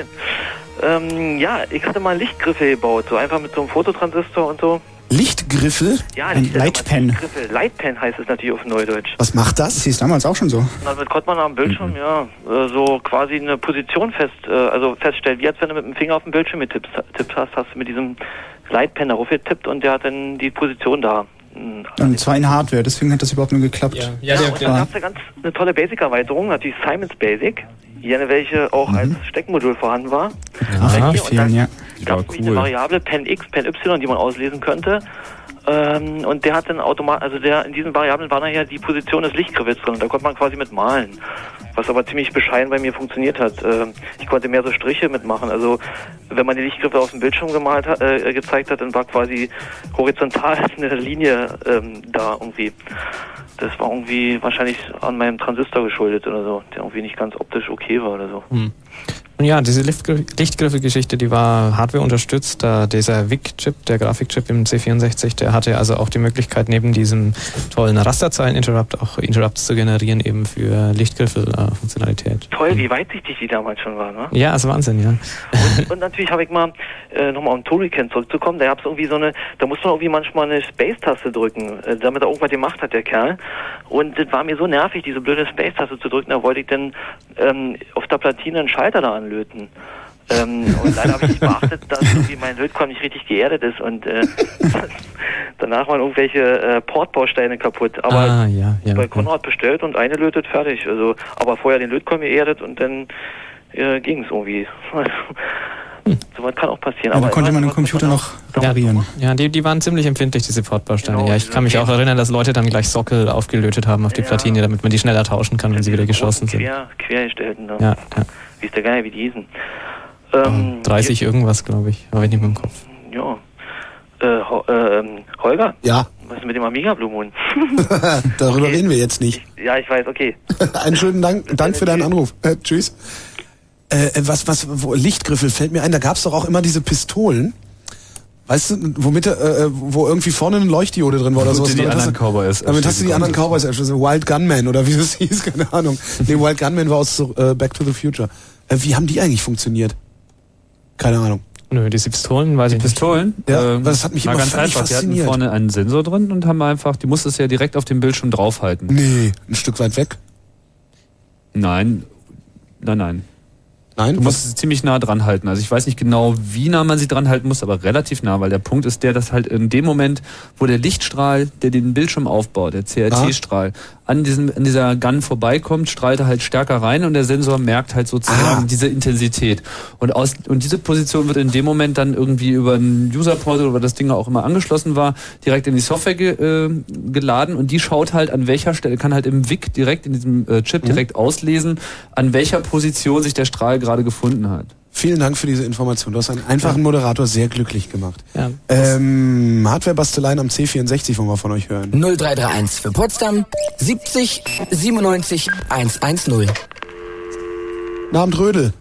Speaker 16: Ähm, ja, ich hatte mal einen Lichtgriffel gebaut, so einfach mit so einem Fototransistor und so.
Speaker 1: Lichtgriffel?
Speaker 16: Ja,
Speaker 3: Ein Lightpen.
Speaker 16: Lichtgriffel. Lightpen heißt es natürlich auf Neudeutsch.
Speaker 1: Was macht das?
Speaker 3: Sie ist damals auch schon so.
Speaker 16: Und damit konnte man am Bildschirm,
Speaker 1: Mhm.
Speaker 16: ja, äh, so quasi eine Position fest, äh, also feststellen, wie als wenn du mit dem Finger auf den Bildschirm getippt tippt hast, hast du mit diesem Lightpen darauf getippt und der hat dann die Position da.
Speaker 3: Und zwar in Hardware, deswegen hat das überhaupt nur geklappt.
Speaker 16: Ja, und dann gab es eine ganz eine tolle Basic-Erweiterung, natürlich Simon's Basic, hier welche auch als Steckmodul vorhanden war.
Speaker 3: Aha, vielen,
Speaker 16: dann
Speaker 3: ja.
Speaker 16: gab es eine Variable Pen X, Pen Y, die man auslesen könnte. Ähm, und der hat dann automatisch, also der in diesen Variablen war nachher die Position des Lichtgriffels drin. Da konnte man quasi mit malen. Was aber ziemlich bescheiden bei mir funktioniert hat. Ähm, ich konnte mehr so Striche mitmachen. Also wenn man die Lichtgriffe auf dem Bildschirm gemalt hat, äh, gezeigt hat, dann war quasi horizontal eine Linie ähm, da irgendwie. Das war irgendwie wahrscheinlich an meinem Transistor geschuldet oder so, der irgendwie nicht ganz optisch okay war oder so.
Speaker 5: Hm. Und ja, diese Lichtgriff- Lichtgriffelgeschichte, die war Hardware unterstützt. Da dieser VIC-Chip, der Grafikchip im C64, der hatte also auch die Möglichkeit, neben diesem tollen Rasterzeilen-Interrupt auch Interrupts zu generieren, eben für Lichtgriffel-Funktionalität.
Speaker 16: Toll, wie weitsichtig die damals schon war, ne?
Speaker 5: Ja, ist Wahnsinn, ja.
Speaker 16: Und natürlich habe ich mal, äh, nochmal auf den Turrican zurückzukommen, da gab es irgendwie so eine, da musste man irgendwie manchmal eine Space-Taste drücken, äh, damit er irgendwas gemacht hat, der Kerl. Und das war mir so nervig, diese blöde Space-Taste zu drücken, da wollte ich dann ähm, auf der Platine einen Schalter da anlöten. Ähm, und leider habe ich nicht beachtet, dass irgendwie mein Lötkolben nicht richtig geerdet ist und äh, danach waren irgendwelche äh, Portbausteine kaputt. Aber
Speaker 5: ah, ja, ja.
Speaker 16: bei Konrad bestellt und eine lötet fertig. Also, aber vorher den Lötkolben geerdet und dann äh, ging es irgendwie. so was kann auch passieren.
Speaker 3: Ja, da
Speaker 16: aber
Speaker 3: konnte man den Computer noch reparieren.
Speaker 5: Ja, die, die waren ziemlich empfindlich, diese Portbausteine.
Speaker 16: Genau,
Speaker 5: ja, ich kann mich auch erinnern, dass Leute dann gleich Sockel aufgelötet haben auf die
Speaker 16: Ja.
Speaker 5: Platine, damit man die schneller tauschen kann, wenn sie wieder geschossen sind.
Speaker 16: quer, quergestellten. Ne?
Speaker 5: Ja, ja.
Speaker 16: Wie ist der geil, wie die hießen. Ähm,
Speaker 5: 30 irgendwas, glaube ich. Aber ich nicht mehr im Kopf.
Speaker 16: ja. Äh, Ho äh, ähm, Holger?
Speaker 1: Ja.
Speaker 16: Was ist mit dem Amiga Blue Moon?
Speaker 1: Darüber reden wir jetzt nicht.
Speaker 16: ja, ich weiß, okay.
Speaker 1: Einen schönen Dank, Dank für deinen Anruf. Äh, tschüss. Äh, was, was, wo, Lichtgriffel fällt mir ein, da gab's doch auch immer diese Pistolen. Weißt du, womit, äh, wo irgendwie vorne eine Leuchtdiode drin war oder so.
Speaker 2: du die anderen Cowboys
Speaker 1: Damit hast du die anderen Cowboys erschossen. Wild Gunman oder wie das hieß, keine Ahnung. Nee, Wild Gunman war aus äh, Back to the Future. Äh, wie haben die eigentlich funktioniert? Keine Ahnung.
Speaker 5: Nö, diese Pistolen weiß ich nicht.
Speaker 2: Pistolen?
Speaker 1: Ja,
Speaker 2: ähm,
Speaker 1: das hat mich
Speaker 2: war
Speaker 1: immer
Speaker 2: ganz einfach. Die hatten
Speaker 1: fasziniert.
Speaker 2: vorne einen Sensor drin und haben einfach, die musstest du ja direkt auf dem Bildschirm draufhalten.
Speaker 1: Nee, ein Stück weit weg.
Speaker 2: Nein, nein, nein.
Speaker 1: Nein,
Speaker 2: Du musst sie ziemlich nah dran halten. Also ich weiß nicht genau, wie nah man sie dran halten muss, aber relativ nah, weil der Punkt ist der, dass halt in dem Moment, wo der Lichtstrahl, der den Bildschirm aufbaut, der CRT-Strahl, an diesem, an dieser Gun vorbeikommt, strahlt er halt stärker rein und der Sensor merkt halt sozusagen diese Intensität. Und aus, und diese Position wird in dem Moment dann irgendwie über ein User-Port oder das Ding auch immer angeschlossen war, direkt in die Software ge, äh, geladen und die schaut halt an welcher Stelle, kann halt im WIC direkt in diesem äh, Chip direkt auslesen, an welcher Position sich der Strahl gerade gefunden hat.
Speaker 1: Vielen Dank für diese Information. Du hast einen einfachen Moderator sehr glücklich gemacht.
Speaker 5: Ja.
Speaker 1: Ähm, Hardware-Basteleien am C64 wollen wir von euch hören.
Speaker 6: 0331 für Potsdam 70 97 110.
Speaker 1: Guten Abend, Rödel.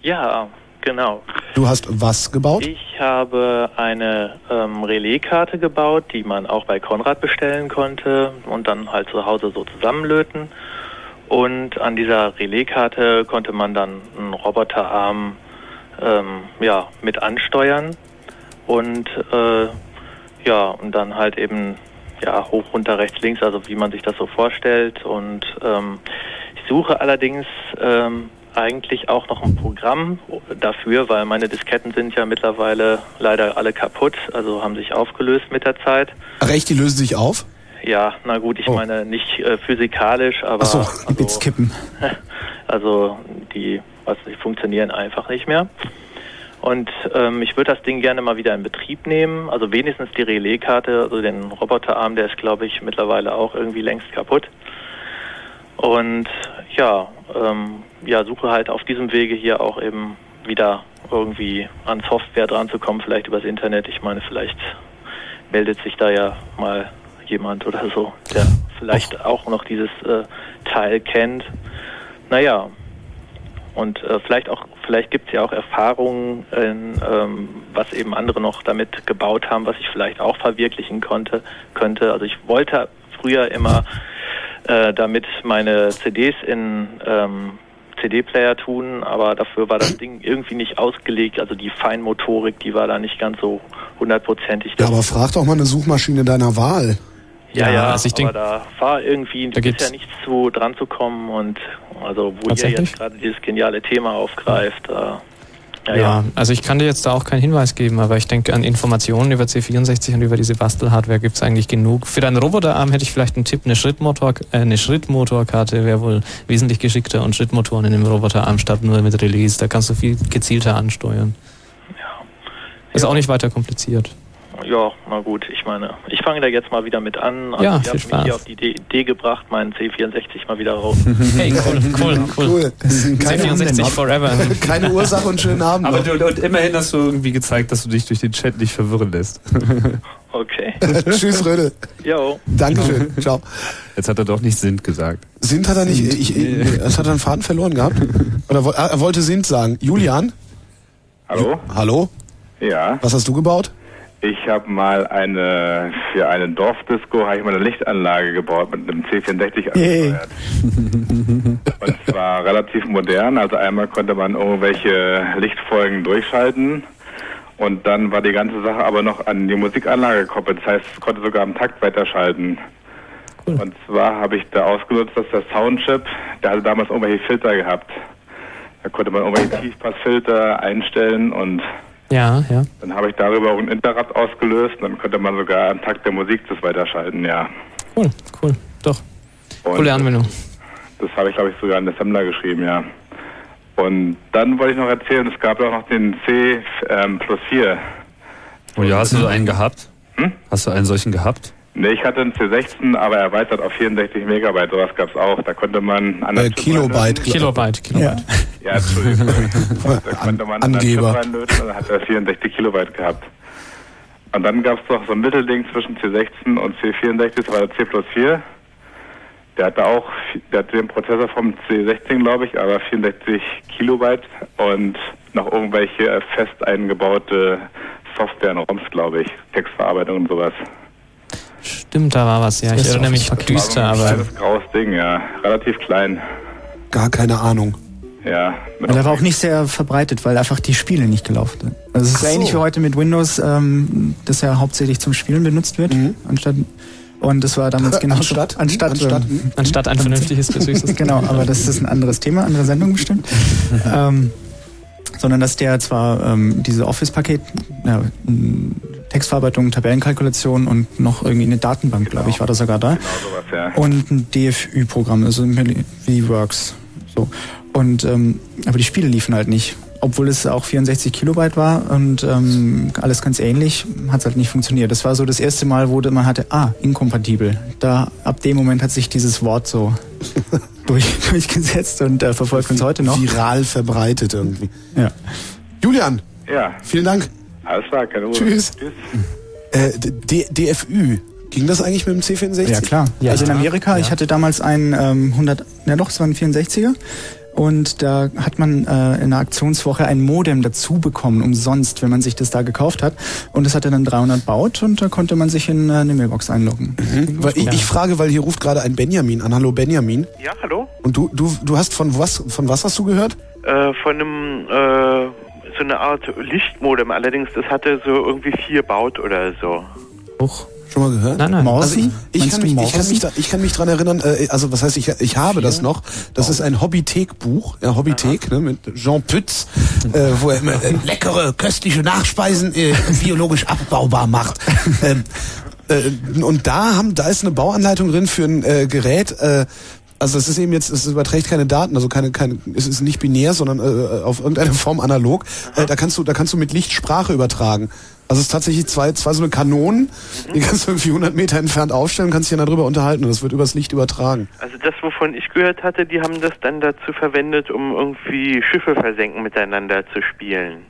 Speaker 16: Ja, genau.
Speaker 1: Du hast was gebaut?
Speaker 16: Ich habe eine ähm, Relaiskarte gebaut, die man auch bei Konrad bestellen konnte und dann halt zu Hause so zusammenlöten. Und an dieser Relaiskarte konnte man dann einen Roboterarm ähm, ja, mit ansteuern und äh, ja, und dann halt eben ja, hoch, runter, rechts, links, also wie man sich das so vorstellt. Und ähm, ich suche allerdings ähm, eigentlich auch noch ein Programm dafür, weil meine Disketten sind ja mittlerweile leider alle kaputt, also haben sich aufgelöst mit der Zeit.
Speaker 1: Ach echt, die lösen sich auf?
Speaker 16: Ja, na gut, ich
Speaker 1: Oh.
Speaker 16: meine nicht äh, physikalisch, aber
Speaker 1: Ach so,
Speaker 16: also,
Speaker 3: Bits kippen.
Speaker 16: also die, was die funktionieren einfach nicht mehr. Und ähm, ich würde das Ding gerne mal wieder in Betrieb nehmen, also wenigstens die Relaiskarte, also den Roboterarm, der ist glaube ich mittlerweile auch irgendwie längst kaputt. Und ja, ähm, ja, suche halt auf diesem Wege hier auch eben wieder irgendwie an Software dran zu kommen, vielleicht übers Internet. Ich meine, vielleicht meldet sich da ja mal jemand oder so, der vielleicht auch noch dieses äh, Teil kennt. Naja, und äh, vielleicht auch, vielleicht gibt es ja auch Erfahrungen, in, ähm, was eben andere noch damit gebaut haben, was ich vielleicht auch verwirklichen konnte, könnte. Also ich wollte früher immer äh, damit meine CDs in ähm, CD-Player tun, aber dafür war das Ding irgendwie nicht ausgelegt. Also die Feinmotorik, die war da nicht ganz so hundertprozentig.
Speaker 1: Ja, aber frag doch mal eine Suchmaschine deiner Wahl.
Speaker 16: Ja, ja,
Speaker 5: also ich
Speaker 16: aber
Speaker 5: denk-
Speaker 16: da war irgendwie
Speaker 5: Da
Speaker 16: bisher nichts zu dran zu kommen und also wo ihr jetzt gerade dieses geniale Thema aufgreift, äh, ja,
Speaker 5: Ja,
Speaker 16: ja.
Speaker 5: also ich kann dir jetzt da auch keinen Hinweis geben, aber ich denke, an Informationen über C64 und über diese Bastelhardware gibt es eigentlich genug. Für deinen Roboterarm hätte ich vielleicht einen Tipp, eine, Schrittmotor, äh, eine Schrittmotorkarte wäre wohl wesentlich geschickter und Schrittmotoren in dem Roboterarm statt nur mit Relais. Da kannst du viel gezielter ansteuern. Ist auch nicht weiter kompliziert.
Speaker 16: Ja, na gut, ich meine, ich fange da jetzt mal wieder mit an. Also
Speaker 5: Ja, viel
Speaker 16: habt mich hier auf die Idee, gebracht, meinen C64 mal wieder raus.
Speaker 5: Hey, cool, cool, cool.
Speaker 1: Cool. Keine,
Speaker 5: C64 forever.
Speaker 1: keine Ursache und schönen Abend.
Speaker 2: Aber du, und immerhin hast du irgendwie gezeigt, dass du dich durch den Chat nicht verwirren lässt.
Speaker 16: Okay.
Speaker 1: Tschüss, Rödel.
Speaker 16: Jo.
Speaker 1: Dankeschön. Ciao.
Speaker 2: Jetzt hat er doch nicht Sint gesagt.
Speaker 1: Sint hat er nicht. Ich, ich, das hat er einen Faden verloren gehabt. Oder er wollte Sint sagen. Julian?
Speaker 26: Hallo?
Speaker 1: Hallo?
Speaker 26: Ja,
Speaker 1: Was hast du gebaut?
Speaker 26: Ich habe mal eine, für eine Dorfdisco habe ich mal eine Lichtanlage gebaut mit einem C64
Speaker 1: Yay.
Speaker 26: angesteuert. Und zwar relativ modern. Also einmal konnte man irgendwelche Lichtfolgen durchschalten und dann war die ganze Sache aber noch an die Musikanlage gekoppelt. Das heißt, es konnte sogar am Takt weiterschalten. Und zwar habe ich da ausgenutzt, dass der Soundchip, der hatte damals irgendwelche Filter gehabt. Da konnte man irgendwelche Tiefpassfilter einstellen und
Speaker 5: Ja, ja.
Speaker 26: dann habe ich darüber auch ein Interrad ausgelöst dann konnte man sogar am Takt der Musik das weiterschalten, ja.
Speaker 5: Cool, cool. Doch.
Speaker 26: Und
Speaker 5: Coole Anwendung.
Speaker 26: Das habe ich, glaube ich, sogar in Assembler geschrieben, ja. Und dann wollte ich noch erzählen, es gab auch noch den C ähm, plus 4.
Speaker 2: Oh ja, hast du einen gehabt?
Speaker 26: Hm?
Speaker 2: Hast du einen solchen gehabt?
Speaker 26: Ne, ich hatte einen C16, aber erweitert auf 64 Megabyte, sowas gab es auch. Da konnte man... an der
Speaker 1: Äh, Kilobyte.
Speaker 5: Kilobyte, Kilobyte.
Speaker 26: Ja, Entschuldigung. da konnte man an
Speaker 1: Angeber.
Speaker 26: reinlöten und dann hat er 64 Kilobyte gehabt. Und dann gab es noch so ein Mittelding zwischen C16 und C64, das war der C plus 4. Der hatte auch, der hatte den Prozessor vom C16, glaube ich, aber 64 Kilobyte und noch irgendwelche fest eingebaute Software in ROMs, glaube ich. Textverarbeitung und sowas.
Speaker 5: Stimmt, da war was, ja. Ich
Speaker 1: Das ist
Speaker 5: erinnere mich düster,
Speaker 26: War so ein
Speaker 5: aber
Speaker 26: kleines graues Ding, ja. Relativ klein.
Speaker 1: Gar keine Ahnung.
Speaker 26: Ja.
Speaker 3: Ja, der war auch nicht sehr verbreitet, weil einfach die Spiele nicht gelaufen sind. Also es ist
Speaker 1: so.
Speaker 3: ähnlich wie heute mit Windows, ähm, das ja hauptsächlich zum Spielen benutzt wird, anstatt und das war damals genau
Speaker 1: Anstatt?
Speaker 3: anstatt
Speaker 1: Anstatt?
Speaker 3: ähm,
Speaker 5: anstatt ein vernünftiges, gesüßtes
Speaker 3: genau, aber das ist ein anderes Thema, andere Sendung bestimmt. ähm, sondern dass der zwar ähm, diese Office-Paket, ja, Textverarbeitung, Tabellenkalkulation und noch irgendwie eine Datenbank, glaube ich, war da sogar da.
Speaker 26: Genau sowas, ja.
Speaker 3: Und ein DFÜ-Programm, also wie Works. So. Und ähm, aber die Spiele liefen halt nicht. Obwohl es auch 64 Kilobyte war und ähm, alles ganz ähnlich, hat es halt nicht funktioniert. Das war so das erste Mal, wo man hatte, ah, inkompatibel. Da ab dem Moment hat sich dieses Wort so durch, durchgesetzt und äh, verfolgt uns heute noch.
Speaker 1: Viral verbreitet irgendwie.
Speaker 3: Ja.
Speaker 1: Julian,
Speaker 26: Ja,
Speaker 1: vielen Dank.
Speaker 26: Alles klar, keine Ursache.
Speaker 1: Tschüss.
Speaker 26: Tschüss.
Speaker 1: Äh, D DFÜ. Ging das eigentlich mit dem C64?
Speaker 3: Ja, klar.
Speaker 5: Ja.
Speaker 3: also in Amerika, ich hatte damals einen ähm, 100, ja doch, es war ein 64er. Und da hat man äh, in der Aktionswoche ein Modem dazu bekommen, umsonst, wenn man sich das da gekauft hat. Und das hat er dann 300 baut und da konnte man sich in äh, eine Mailbox einloggen.
Speaker 1: Mhm. Weil ich, ich frage, weil hier ruft gerade ein Benjamin an. Hallo Benjamin.
Speaker 19: Ja, hallo?
Speaker 1: Und du, du, du hast von was, von was hast du gehört?
Speaker 19: Äh, von einem, äh, so eine Art Lichtmodem. Allerdings, das hatte so irgendwie vier Baut oder so.
Speaker 1: Huch. Schon mal gehört?
Speaker 3: Nein, nein.
Speaker 1: Also ich, ich, kann mich, ich, kann mich da, ich kann mich dran erinnern, äh, also was heißt, ich, ich habe das noch. Das ist ein Hobbythek-Buch, ja, Hobbythek, ne, mit Jean Pütz, äh, wo er immer äh, leckere, köstliche Nachspeisen äh, biologisch abbaubar macht. ähm, äh, und da haben, da ist eine Bauanleitung drin für ein äh, Gerät, äh, also es ist eben jetzt, es überträgt keine Daten, also keine, keine, es ist nicht binär, sondern äh, auf irgendeine Form analog. Äh, da kannst du, da kannst du mit Licht Sprache übertragen. Also es ist tatsächlich zwei, zwei so eine Kanonen, die kannst du irgendwie 100 Meter entfernt aufstellen, kannst dich dann darüber unterhalten und das wird übers Licht übertragen.
Speaker 19: Also das, wovon ich gehört hatte, die haben das dann dazu verwendet, um irgendwie Schiffe versenken miteinander zu spielen.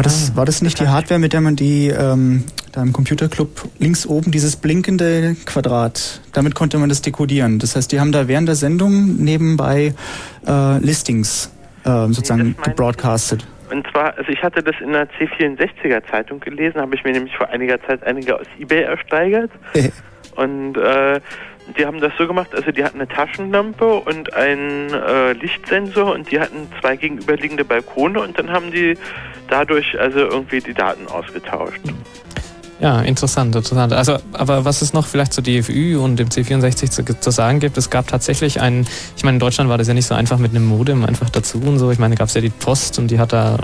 Speaker 3: War das, war das nicht die Hardware, mit der man die ähm, da im Computerclub links oben dieses blinkende Quadrat, damit konnte man das dekodieren. Das heißt, die haben da während der Sendung nebenbei äh, Listings äh, sozusagen gebroadcastet.
Speaker 19: Und zwar, also ich hatte das in der C64er Zeitung gelesen, habe ich mir nämlich vor einiger Zeit einige aus Ebay ersteigert. und äh, die haben das so gemacht, also die hatten eine Taschenlampe und einen äh, Lichtsensor und die hatten zwei gegenüberliegende Balkone und dann haben die dadurch also irgendwie die Daten ausgetauscht.
Speaker 5: Ja, interessant, interessant. Also, aber was es noch vielleicht zur DFÜ und dem C64 zu, zu sagen gibt, es gab tatsächlich einen, ich meine, in Deutschland war das ja nicht so einfach mit einem Modem einfach dazu und so. Ich meine, da gab es ja die Post und die hat da äh,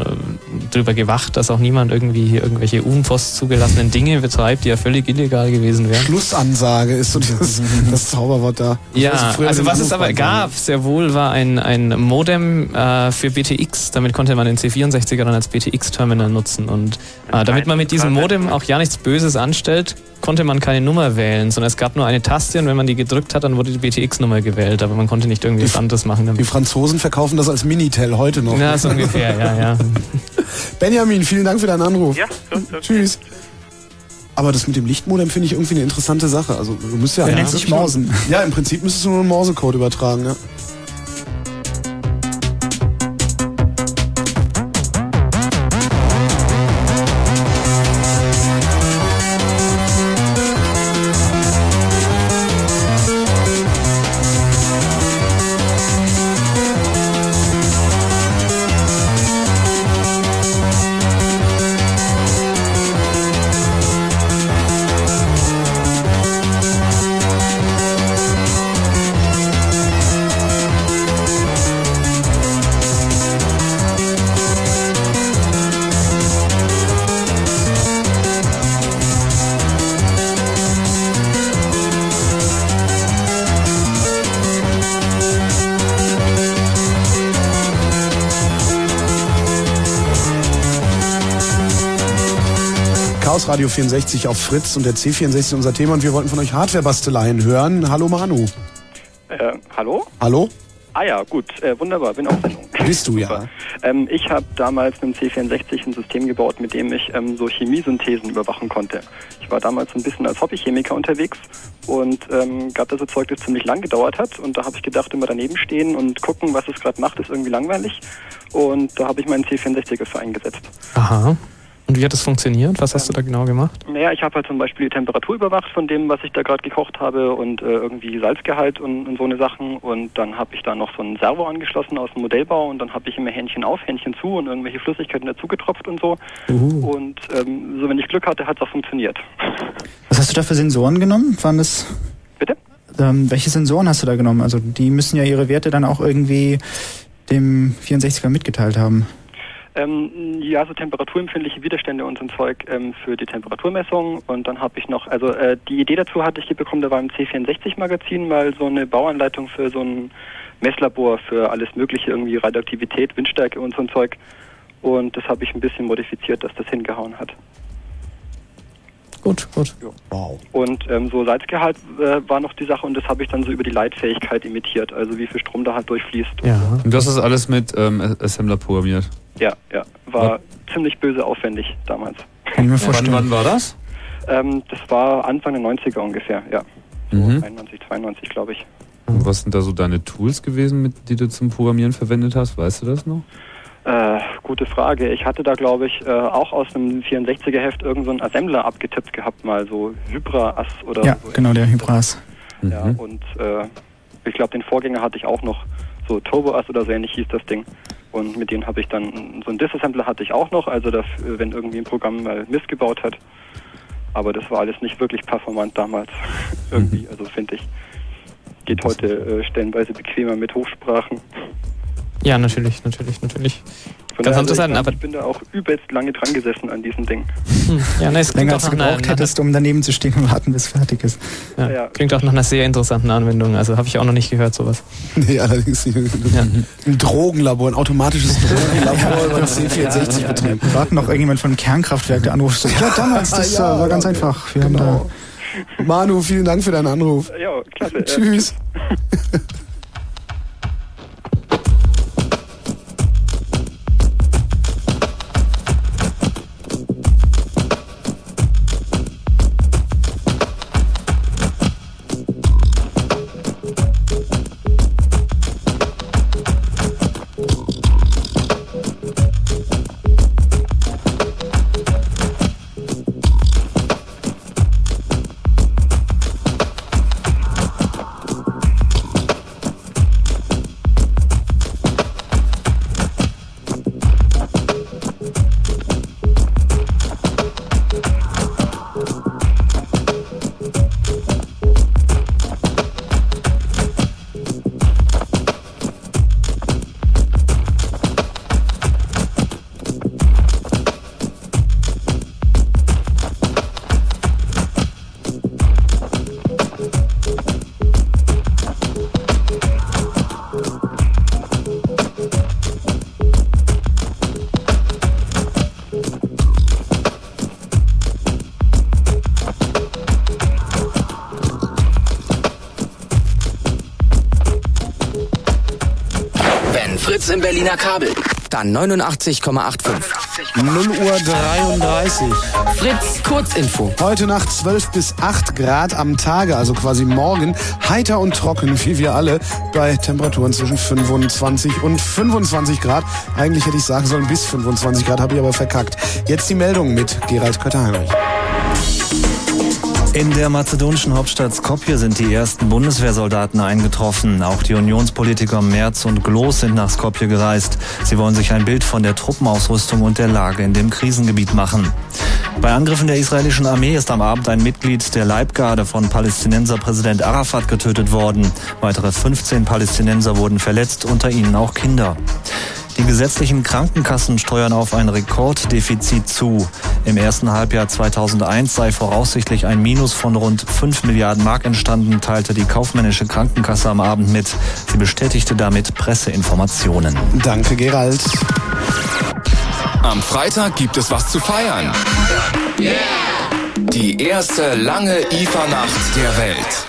Speaker 5: drüber gewacht, dass auch niemand irgendwie hier irgendwelche unpost zugelassenen Dinge betreibt, die ja völlig illegal gewesen wären.
Speaker 1: Schlussansage ist so dieses, das Zauberwort da.
Speaker 5: Ja,
Speaker 1: Das, früher
Speaker 5: also
Speaker 1: den
Speaker 5: was es aber gab, sehr wohl, war ein, ein Modem äh, für BTX. Damit konnte man den C64er dann als BTX-Terminal nutzen. Und äh, damit man mit diesem Modem auch ja nichts Böses anstellt, konnte man keine Nummer wählen, sondern es gab nur eine Taste und wenn man die gedrückt hat, dann wurde die BTX-Nummer gewählt. Aber man konnte nicht irgendwie was anderes machen.
Speaker 1: Die Franzosen verkaufen das als Minitel heute noch.
Speaker 5: Ja, so ungefähr, ja, ja.
Speaker 1: Benjamin, vielen Dank für deinen Anruf.
Speaker 19: Ja, so, so.
Speaker 1: Tschüss. Aber das mit dem Lichtmodem finde ich irgendwie eine interessante Sache. Also du müsst ja
Speaker 3: Der
Speaker 1: eigentlich. Nur, ja, im Prinzip müsstest du nur einen Morsecode übertragen, ja. Radio 64 auf Fritz und der C64 ist unser Thema und wir wollten von euch Hardware-Basteleien hören. Hallo Manu.
Speaker 27: Äh, hallo?
Speaker 1: Hallo?
Speaker 27: Ah ja, gut, äh, wunderbar, bin auf Sendung.
Speaker 1: Bist du ja.
Speaker 27: Ähm, ich habe damals mit dem C64 ein System gebaut, mit dem ich ähm, so Chemiesynthesen überwachen konnte. Ich war damals so ein bisschen als Hobbychemiker unterwegs und ähm, gab da so Zeug, das ziemlich lang gedauert hat. Und da habe ich gedacht, immer daneben stehen und gucken, was es gerade macht, ist irgendwie langweilig. Und da habe ich meinen C64er für eingesetzt.
Speaker 5: Aha. Und wie hat das funktioniert? Was hast du da genau gemacht?
Speaker 27: Naja, ich habe halt zum Beispiel die Temperatur überwacht von dem, was ich da gerade gekocht habe und äh, irgendwie Salzgehalt und, und so eine Sachen. Und dann habe ich da noch so einen Servo angeschlossen aus dem Modellbau und dann habe ich immer Händchen auf, Händchen zu und irgendwelche Flüssigkeiten dazu getropft und so.
Speaker 3: Uhu.
Speaker 27: Und ähm, so wenn ich Glück hatte, hat es auch funktioniert.
Speaker 3: Was hast du da für Sensoren genommen? Waren das.
Speaker 27: Bitte?
Speaker 3: Ähm, welche Sensoren hast du da genommen? Also die müssen ja ihre Werte dann auch irgendwie dem 64er mitgeteilt haben.
Speaker 27: Ähm, ja, so temperaturempfindliche Widerstände und so ein Zeug ähm, für die Temperaturmessung. Und dann habe ich noch, also äh, die Idee dazu hatte ich bekommen, da war im C64-Magazin mal so eine Bauanleitung für so ein Messlabor für alles Mögliche, irgendwie Radioaktivität, Windstärke und so ein Zeug. Und das habe ich ein bisschen modifiziert, dass das hingehauen hat.
Speaker 5: Gut, gut.
Speaker 1: Wow.
Speaker 27: Und ähm, so Salzgehalt äh, war noch die Sache und das habe ich dann so über die Leitfähigkeit imitiert, also wie viel Strom da halt durchfließt.
Speaker 2: Ja. Und du hast das alles mit ähm, Assembler programmiert.
Speaker 27: Ja, ja. War ziemlich böse aufwendig damals.
Speaker 3: Kann ich mir
Speaker 2: vorstellen. Wann, wann war das?
Speaker 27: Ähm, das war Anfang der 90er ungefähr, ja. So
Speaker 2: Mhm.
Speaker 27: 91, 92, glaube ich.
Speaker 2: Und was sind da so deine Tools gewesen, mit, die du zum Programmieren verwendet hast? Weißt du das noch?
Speaker 27: Äh, gute Frage. Ich hatte da, glaube ich, äh, auch aus einem 64er-Heft irgendeinen so Assembler abgetippt gehabt, mal so Hybra-Ass oder
Speaker 3: Ja,
Speaker 27: so.
Speaker 3: genau, der Hybras.
Speaker 27: Ja, und äh, ich glaube, den Vorgänger hatte ich auch noch, so Turbo-Ass oder so ähnlich hieß das Ding. Und mit denen habe ich dann, so einen Disassembler hatte ich auch noch, also das, äh, wenn irgendwie ein Programm mal missgebaut hat. Aber das war alles nicht wirklich performant damals. irgendwie, also finde ich. Geht heute äh, stellenweise bequemer mit Hochsprachen.
Speaker 5: Ja, natürlich, natürlich, natürlich.
Speaker 27: Von
Speaker 5: Ganz interessant,
Speaker 27: also
Speaker 5: aber
Speaker 27: ich, ich bin da auch übelst lange dran gesessen an diesem Ding.
Speaker 5: Hm, ja, ne, es klingt
Speaker 3: Länger
Speaker 5: auch
Speaker 3: als du gebraucht
Speaker 5: einer,
Speaker 3: hättest, um daneben zu stehen und warten, bis es fertig ist.
Speaker 5: ja, klingt auch nach einer sehr interessanten Anwendung. Also habe ich auch noch nicht gehört, sowas.
Speaker 1: Nee, allerdings nicht. Ein Drogenlabor, ein automatisches Drogenlabor über den C64 betrieben.
Speaker 3: Wir warten noch irgendjemand von einem Kernkraftwerk, der anruft. So, ja, damals, das
Speaker 1: Ja,
Speaker 3: äh, war ganz
Speaker 1: ja,
Speaker 3: einfach. Wir
Speaker 1: genau.
Speaker 3: haben da
Speaker 1: Manu, vielen Dank für deinen Anruf.
Speaker 27: Ja, klasse.
Speaker 1: Tschüss.
Speaker 6: Berliner Kabel, dann 89,85.
Speaker 1: 0 Uhr 33.
Speaker 6: Fritz, Kurzinfo.
Speaker 1: Heute Nacht 12 bis 8 Grad am Tage, also quasi morgen. Heiter und trocken, wie wir alle, bei Temperaturen zwischen 25 und 25 Grad. Eigentlich hätte ich sagen sollen bis 25 Grad, habe ich aber verkackt. Jetzt die Meldung mit Gerald Kötter-Heinrich.
Speaker 7: In der mazedonischen Hauptstadt Skopje sind die ersten Bundeswehrsoldaten eingetroffen. Auch die Unionspolitiker Merz und Gloß sind nach Skopje gereist. Sie wollen sich ein Bild von der Truppenausrüstung und der Lage in dem Krisengebiet machen. Bei Angriffen der israelischen Armee ist am Abend ein Mitglied der Leibgarde von Palästinenser Präsident Arafat getötet worden. Weitere 15 Palästinenser wurden verletzt, unter ihnen auch Kinder. Die gesetzlichen Krankenkassen steuern auf ein Rekorddefizit zu. Im ersten Halbjahr 2001 sei voraussichtlich ein Minus von rund 5 Milliarden Mark entstanden, teilte die kaufmännische Krankenkasse am Abend mit. Sie bestätigte damit Presseinformationen.
Speaker 1: Danke, Gerald.
Speaker 9: Am Freitag gibt es was zu feiern. Die erste lange IFA-Nacht der Welt.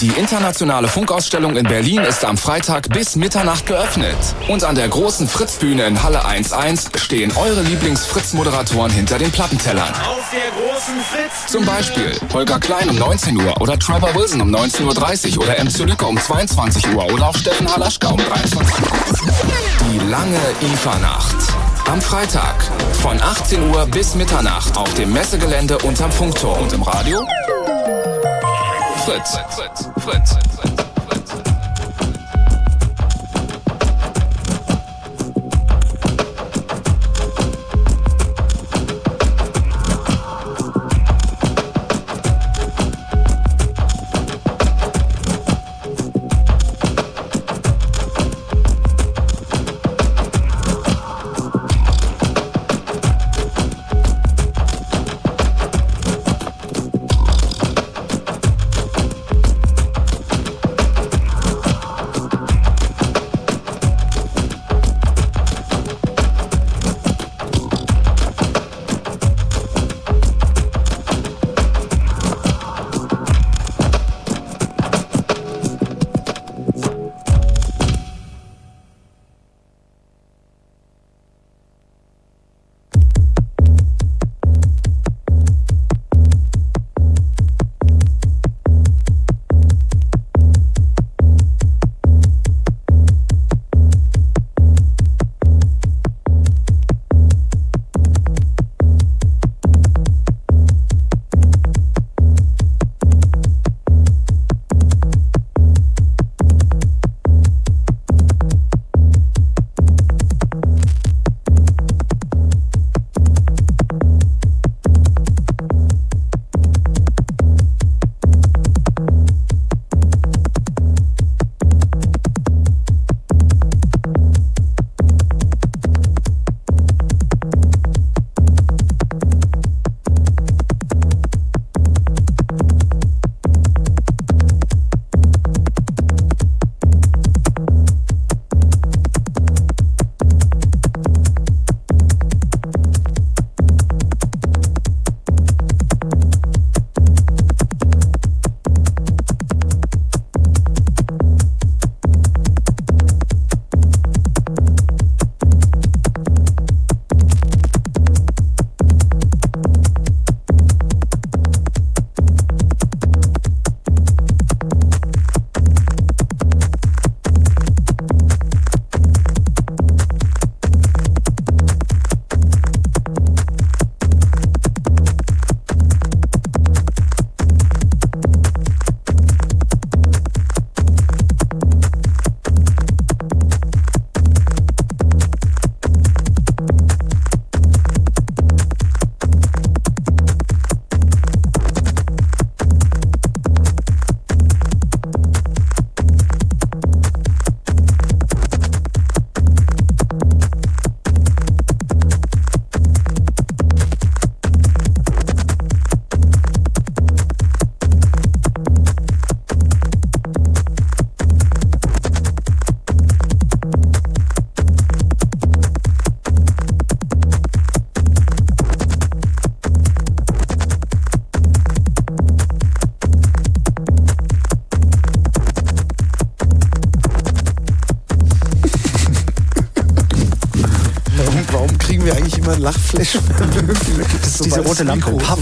Speaker 9: Die internationale Funkausstellung in Berlin ist am Freitag bis Mitternacht geöffnet. Und an der großen Fritz-Bühne in Halle 1.1 stehen eure Lieblings-Fritz-Moderatoren hinter den Plattentellern.
Speaker 13: Auf der großen Fritz.
Speaker 9: Zum Beispiel Holger Klein um 19 Uhr oder Trevor Wilson um 19.30 Uhr oder MC Lücke um 22 Uhr oder auch Steffen Halaschka um 23 Uhr. Die lange IFA-Nacht. Am Freitag von 18 Uhr bis Mitternacht auf dem Messegelände unterm Funkturm und im Radio Fritz. Fritz. Fritz.
Speaker 1: immer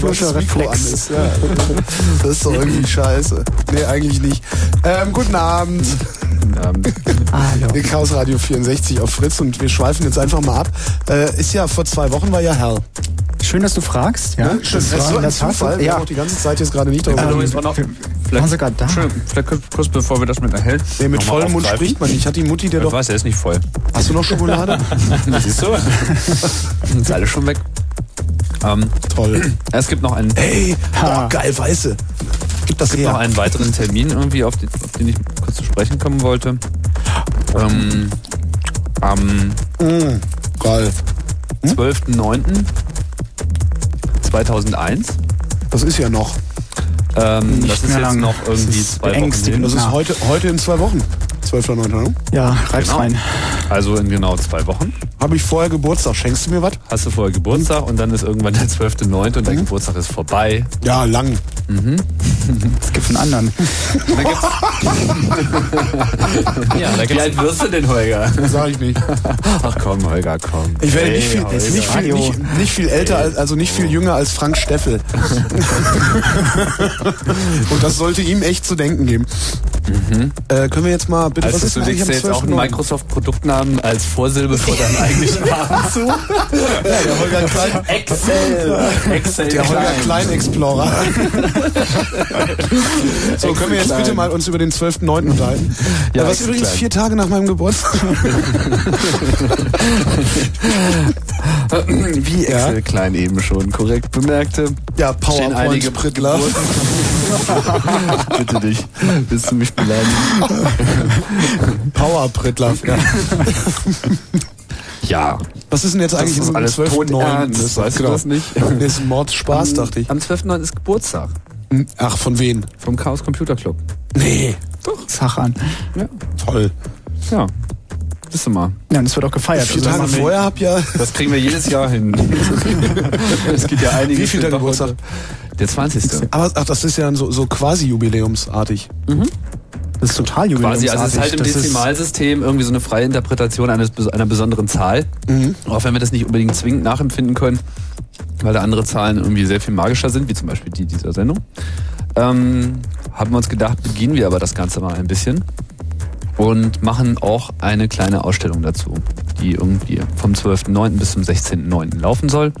Speaker 3: Lampe, Pavlovscher Reflex.
Speaker 1: Ist, ja. Das ist doch irgendwie scheiße. Nee, eigentlich nicht. Ähm, guten Abend.
Speaker 2: Guten Abend.
Speaker 3: Hallo.
Speaker 1: Der Chaos Radio 64 auf Fritz und wir schweifen jetzt einfach mal ab. Äh, ist ja vor zwei Wochen war ja Hell.
Speaker 3: Schön, dass du fragst. Ja,
Speaker 1: Ne? Das ist so ein Zufall. Wir
Speaker 3: Ja.
Speaker 1: haben auch die ganze Zeit jetzt gerade nicht darüber
Speaker 2: war noch,
Speaker 3: Waren
Speaker 2: vielleicht,
Speaker 3: sogar da.
Speaker 2: Entschuldigung, vielleicht kurz- bevor wir das mit erhält.
Speaker 1: Nee, mit vollem Mund spricht man nicht. Hat die Mutti dir
Speaker 2: Ich
Speaker 1: doch.
Speaker 2: weiß, er ist nicht voll.
Speaker 1: Hast du noch Schokolade?
Speaker 2: Siehst du? ist alles schon weg. Ähm,
Speaker 1: Toll.
Speaker 2: es gibt noch einen,
Speaker 1: Ey, boah, geil, weiße. Gib das
Speaker 2: es gibt noch
Speaker 1: her.
Speaker 2: einen weiteren Termin irgendwie, auf den, auf den ich kurz zu sprechen kommen wollte. Ähm, am
Speaker 1: Mm, geil.
Speaker 2: 12.09.2001.
Speaker 1: Das ist ja noch.
Speaker 2: Ähm,
Speaker 3: Nicht
Speaker 2: das ist
Speaker 3: mehr
Speaker 2: jetzt
Speaker 3: lang.
Speaker 2: noch
Speaker 3: Das
Speaker 2: irgendwie
Speaker 3: ist
Speaker 2: zwei Wochen hin.
Speaker 1: Das ist heute, heute in zwei Wochen. 12.09. Ne?
Speaker 3: Ja, reib's
Speaker 2: Genau.
Speaker 3: rein.
Speaker 2: Also in genau zwei Wochen.
Speaker 1: Habe ich vorher Geburtstag. Schenkst du mir was?
Speaker 2: Hast du vorher Geburtstag und dann ist irgendwann der 12.09. und dein Geburtstag ist vorbei.
Speaker 1: Ja, lang.
Speaker 3: Es gibt einen anderen.
Speaker 2: Ja, da Wie alt wirst du denn, Holger?
Speaker 1: Sag ich nicht.
Speaker 2: Ach komm, Holger, komm.
Speaker 1: Ich werde
Speaker 2: Hey,
Speaker 1: nicht, viel,
Speaker 2: Holger.
Speaker 1: nicht, viel, nicht, nicht viel älter, als, also nicht viel jünger als Frank Steffel. Und das sollte ihm echt zu denken geben. Äh, können wir jetzt mal bitte,
Speaker 2: Also
Speaker 1: was ist
Speaker 2: du legst jetzt auch einen
Speaker 1: 12.09.?
Speaker 2: Microsoft-Produktnamen als Vorsilbe vor deinem eigentlichen Namen zu.
Speaker 1: Ja, der Holger Klein,
Speaker 2: Excel. Excel.
Speaker 1: der Holger Klein Explorer. so, können wir jetzt bitte mal uns über den 12.09. unterhalten?
Speaker 2: Ja,
Speaker 1: Ja, was
Speaker 2: Excel
Speaker 1: übrigens
Speaker 2: Klein.
Speaker 1: vier Tage nach meinem Geburtstag.
Speaker 2: Wie
Speaker 1: Ja.
Speaker 2: Excel Klein eben schon korrekt bemerkte.
Speaker 1: Ja,
Speaker 2: Stehen einige
Speaker 1: PowerPoint Prittler.
Speaker 2: Bitte dich. Willst du mich beleidigen?
Speaker 1: Power Prittler. Ja.
Speaker 2: Ja.
Speaker 1: Was ist denn jetzt
Speaker 2: Das
Speaker 1: eigentlich
Speaker 2: ist
Speaker 1: am
Speaker 2: alles
Speaker 1: 12.09.?
Speaker 2: todernst.
Speaker 1: Das-
Speaker 2: Weißt du
Speaker 1: genau.
Speaker 2: das nicht?
Speaker 1: Das ist Mordspaß, dachte ich.
Speaker 2: Am 12.09. ist Geburtstag.
Speaker 1: Ach, von wen?
Speaker 2: Vom Chaos Computer Club.
Speaker 1: Nee.
Speaker 3: Sag an.
Speaker 2: Ja.
Speaker 1: Toll.
Speaker 2: Ja. Bist du mal.
Speaker 3: Ja, und es wird auch gefeiert.
Speaker 1: Vier
Speaker 3: Also,
Speaker 1: Tage
Speaker 3: das
Speaker 1: vorher hab ja.
Speaker 2: Das kriegen wir jedes Jahr hin. es gibt ja einige.
Speaker 1: Wie viel der Geburtstag?
Speaker 2: Der 20.
Speaker 1: Aber ach, das ist ja dann so, so quasi jubiläumsartig.
Speaker 3: Das ist total
Speaker 2: Quasi, also es ist halt im
Speaker 3: Das
Speaker 2: Dezimalsystem irgendwie so eine freie Interpretation eines, einer besonderen Zahl. Auch wenn wir das nicht unbedingt zwingend nachempfinden können, weil da andere Zahlen irgendwie sehr viel magischer sind, wie zum Beispiel die dieser Sendung. Ähm, haben wir uns gedacht, beginnen wir aber das Ganze mal ein bisschen und machen auch eine kleine Ausstellung dazu, die irgendwie vom 12.09. bis zum 16.09. laufen soll.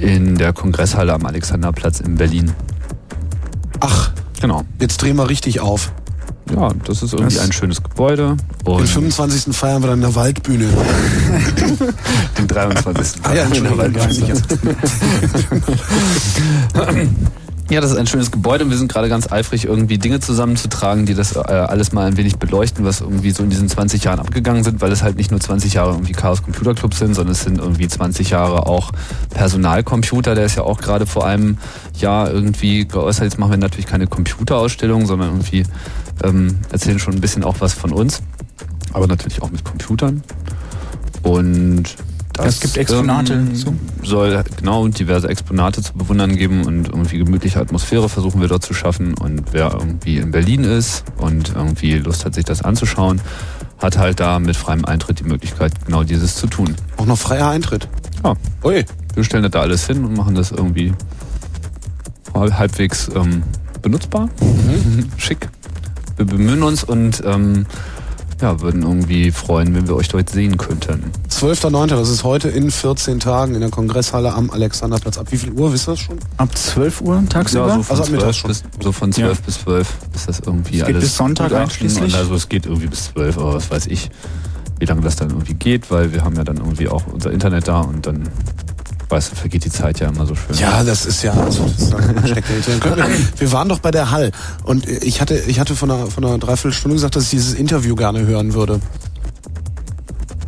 Speaker 2: In der Kongresshalle am Alexanderplatz in Berlin.
Speaker 1: Ach,
Speaker 2: Genau.
Speaker 1: jetzt drehen wir richtig auf.
Speaker 2: Ja, das ist irgendwie
Speaker 3: Das-
Speaker 2: ein schönes Gebäude.
Speaker 1: Den
Speaker 2: Und
Speaker 1: 25. feiern wir dann in der Waldbühne.
Speaker 2: den 23.
Speaker 1: Ah ja, Entschuldigung,
Speaker 2: Ja, Ja, das ist ein schönes Gebäude und wir sind gerade ganz eifrig, irgendwie Dinge zusammenzutragen, die das äh, alles mal ein wenig beleuchten, was irgendwie so in diesen 20 Jahren abgegangen sind, weil es halt nicht nur 20 Jahre irgendwie Chaos Computer Club sind, sondern es sind irgendwie 20 Jahre auch Personalcomputer, der ist ja auch gerade vor einem Jahr irgendwie geäußert. Jetzt machen wir natürlich keine Computerausstellung, sondern irgendwie ähm, erzählen schon ein bisschen auch was von uns, aber natürlich auch mit Computern. Und das
Speaker 3: Es gibt Exponate
Speaker 2: ähm, soll genau diverse Exponate zu bewundern geben und irgendwie gemütliche Atmosphäre versuchen wir dort zu schaffen. Und wer irgendwie in Berlin ist und irgendwie Lust hat, sich das anzuschauen, hat halt da mit freiem Eintritt die Möglichkeit, genau dieses zu tun.
Speaker 1: Auch noch freier Eintritt.
Speaker 2: Ja,
Speaker 1: Ui.
Speaker 2: wir stellen das da alles hin und machen das irgendwie halbwegs ähm, benutzbar, schick. Wir bemühen uns und ähm, ja, würden irgendwie freuen, wenn wir euch dort sehen könnten.
Speaker 1: 12.09., das ist heute in 14 Tagen in der Kongresshalle am Alexanderplatz. Ab wie viel Uhr, wisst ihr das schon?
Speaker 3: Ab 12 Uhr tagsüber?
Speaker 2: Ja, so von,
Speaker 1: Also ab Mittag
Speaker 2: 12 bis, so von 12 bis 12 ist das irgendwie
Speaker 3: Es geht
Speaker 2: alles.
Speaker 3: bis Sonntag einschließlich?
Speaker 2: Also es geht irgendwie bis 12, aber was weiß ich, wie lange das dann irgendwie geht, weil wir haben ja dann irgendwie auch unser Internet da und dann, weißt du, vergeht die Zeit ja immer so schön.
Speaker 1: Ja, das ist ja, also, das ist können wir, wir waren doch bei der Hall und ich hatte, ich hatte von einer, von einer Dreiviertelstunde gesagt, dass ich dieses Interview gerne hören würde.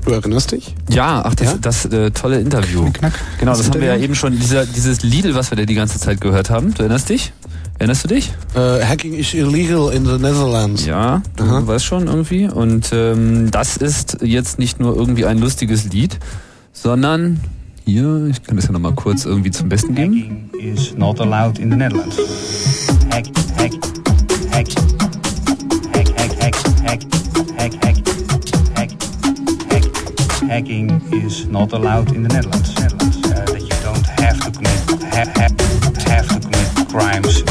Speaker 1: Du erinnerst dich?
Speaker 2: Ja, ach, das,
Speaker 1: Ja?
Speaker 2: das äh, tolle Interview.
Speaker 3: Knack.
Speaker 2: Genau, das,
Speaker 1: Das
Speaker 2: haben wir ja eben schon, dieser, dieses Lidl, was wir da die ganze Zeit gehört haben. Du erinnerst dich? Erinnerst du dich?
Speaker 1: Äh, Hacking is illegal in the Netherlands.
Speaker 2: Ja, du
Speaker 1: Aha.
Speaker 2: weißt schon irgendwie. Und ähm, das ist jetzt nicht nur irgendwie ein lustiges Lied, sondern hier, ich kann das ja nochmal kurz irgendwie zum Besten geben.
Speaker 25: Is not allowed in the Netherlands. Hack, hack, hack. Hack, hack, hack, hack, hack, hack, hack, hack. Hacking is not allowed in the Netherlands. Netherlands. Uh, that you don't have to commit, ha ha have to commit crimes,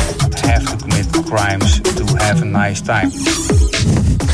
Speaker 25: have to commit crimes to have a nice time.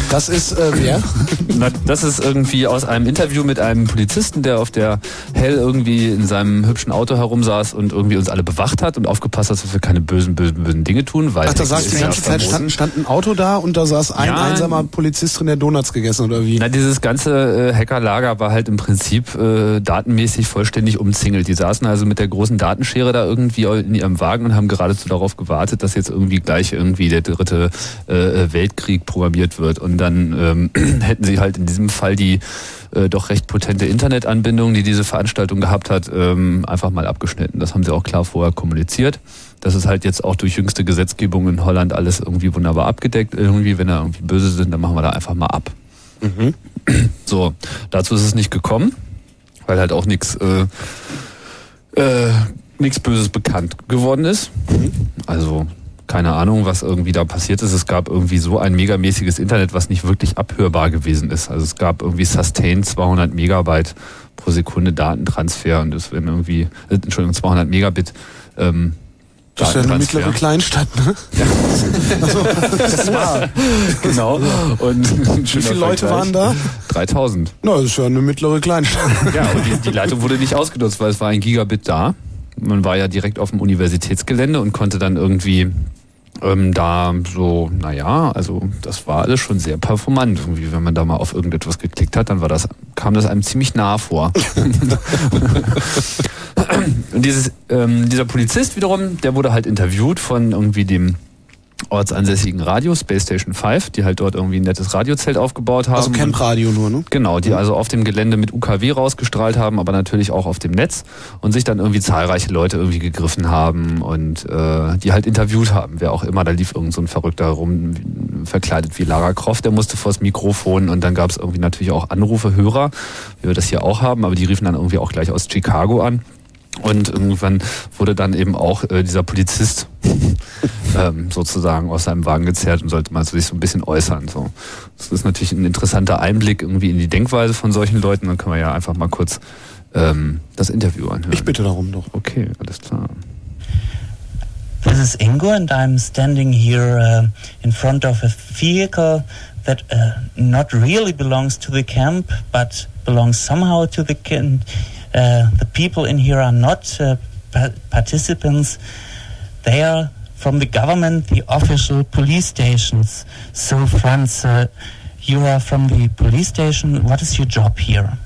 Speaker 1: Das ist äh, wer?
Speaker 2: Na, das ist irgendwie aus einem Interview mit einem Polizisten, der auf der Hell irgendwie in seinem hübschen Auto herumsaß und irgendwie uns alle bewacht hat und aufgepasst hat, dass wir keine bösen, bösen, bösen Dinge tun. Weil
Speaker 1: Ach, da saß die ganze Zeit stand, stand ein Auto da und da saß ein
Speaker 2: Ja.
Speaker 1: einsamer Polizist drin, der Donuts gegessen oder wie?
Speaker 2: Na, dieses ganze äh, Hackerlager war halt im Prinzip äh, datenmäßig vollständig umzingelt. Die saßen also mit der großen Datenschere da irgendwie in ihrem Wagen und haben geradezu darauf gewartet, dass jetzt irgendwie gleich irgendwie der dritte äh, Weltkrieg programmiert wird. Und dann ähm, hätten sie halt in diesem Fall die äh, doch recht potente Internetanbindung, die diese Veranstaltung gehabt hat, ähm, einfach mal abgeschnitten. Das haben sie auch klar vorher kommuniziert. Das ist halt jetzt auch durch jüngste Gesetzgebung in Holland alles irgendwie wunderbar abgedeckt. Irgendwie, wenn da irgendwie böse sind, dann machen wir da einfach mal ab. So, dazu ist es nicht gekommen, weil halt auch nichts äh, äh, nichts Böses bekannt geworden ist. Also keine Ahnung, was irgendwie da passiert ist. Es gab irgendwie so ein megamäßiges Internet, was nicht wirklich abhörbar gewesen ist. Also es gab irgendwie Sustain 200 Megabyte pro Sekunde Datentransfer und es werden irgendwie, äh, Entschuldigung, 200 Megabit ähm,
Speaker 1: Das ist ja eine mittlere Kleinstadt, ne? Also, das war.
Speaker 2: Genau. Und
Speaker 1: Wie viele Leute waren da?
Speaker 2: 3000.
Speaker 1: Na, das ist ja eine mittlere Kleinstadt.
Speaker 2: Ja, und die, die Leitung wurde nicht ausgenutzt, weil es war ein Gigabit da. Man war ja direkt auf dem Universitätsgelände und konnte dann irgendwie ähm, da so, naja, also das war alles schon sehr performant. Irgendwie, wenn man da mal auf irgendetwas geklickt hat, dann war das, kam das einem ziemlich nah vor. und dieses, ähm, dieser Polizist wiederum, der wurde halt interviewt von irgendwie dem ortsansässigen Radio, Space Station 5, die halt dort irgendwie ein nettes Radiozelt aufgebaut haben.
Speaker 1: Also Campradio nur, ne?
Speaker 2: Genau, die also auf dem Gelände mit UKW rausgestrahlt haben, aber natürlich auch auf dem Netz und sich dann irgendwie zahlreiche Leute irgendwie gegriffen haben und äh, die halt interviewt haben, wer auch immer. Da lief irgend so ein Verrückter rum, verkleidet wie Lara Croft, der musste vors Mikrofon und dann gab es irgendwie natürlich auch Anrufe, Hörer, wie wir das hier auch haben, aber die riefen dann irgendwie auch gleich aus Chicago an. Und irgendwann wurde dann eben auch äh, dieser Polizist ähm, sozusagen aus seinem Wagen gezerrt und sollte mal so sich so ein bisschen äußern. So. Das ist natürlich ein interessanter Einblick irgendwie in die Denkweise von solchen Leuten. Dann können wir ja einfach mal kurz ähm, das Interview anhören.
Speaker 1: Ich bitte darum doch.
Speaker 2: Okay, alles klar.
Speaker 28: This is Ingo, and I'm standing here uh, in front of a vehicle that uh, not really belongs to the camp, but belongs somehow to the camp. Uh, the people in here are not uh, pa- participants. They are from the government, the official police stations. So, Franz, uh, you are from the police station. What is your job here?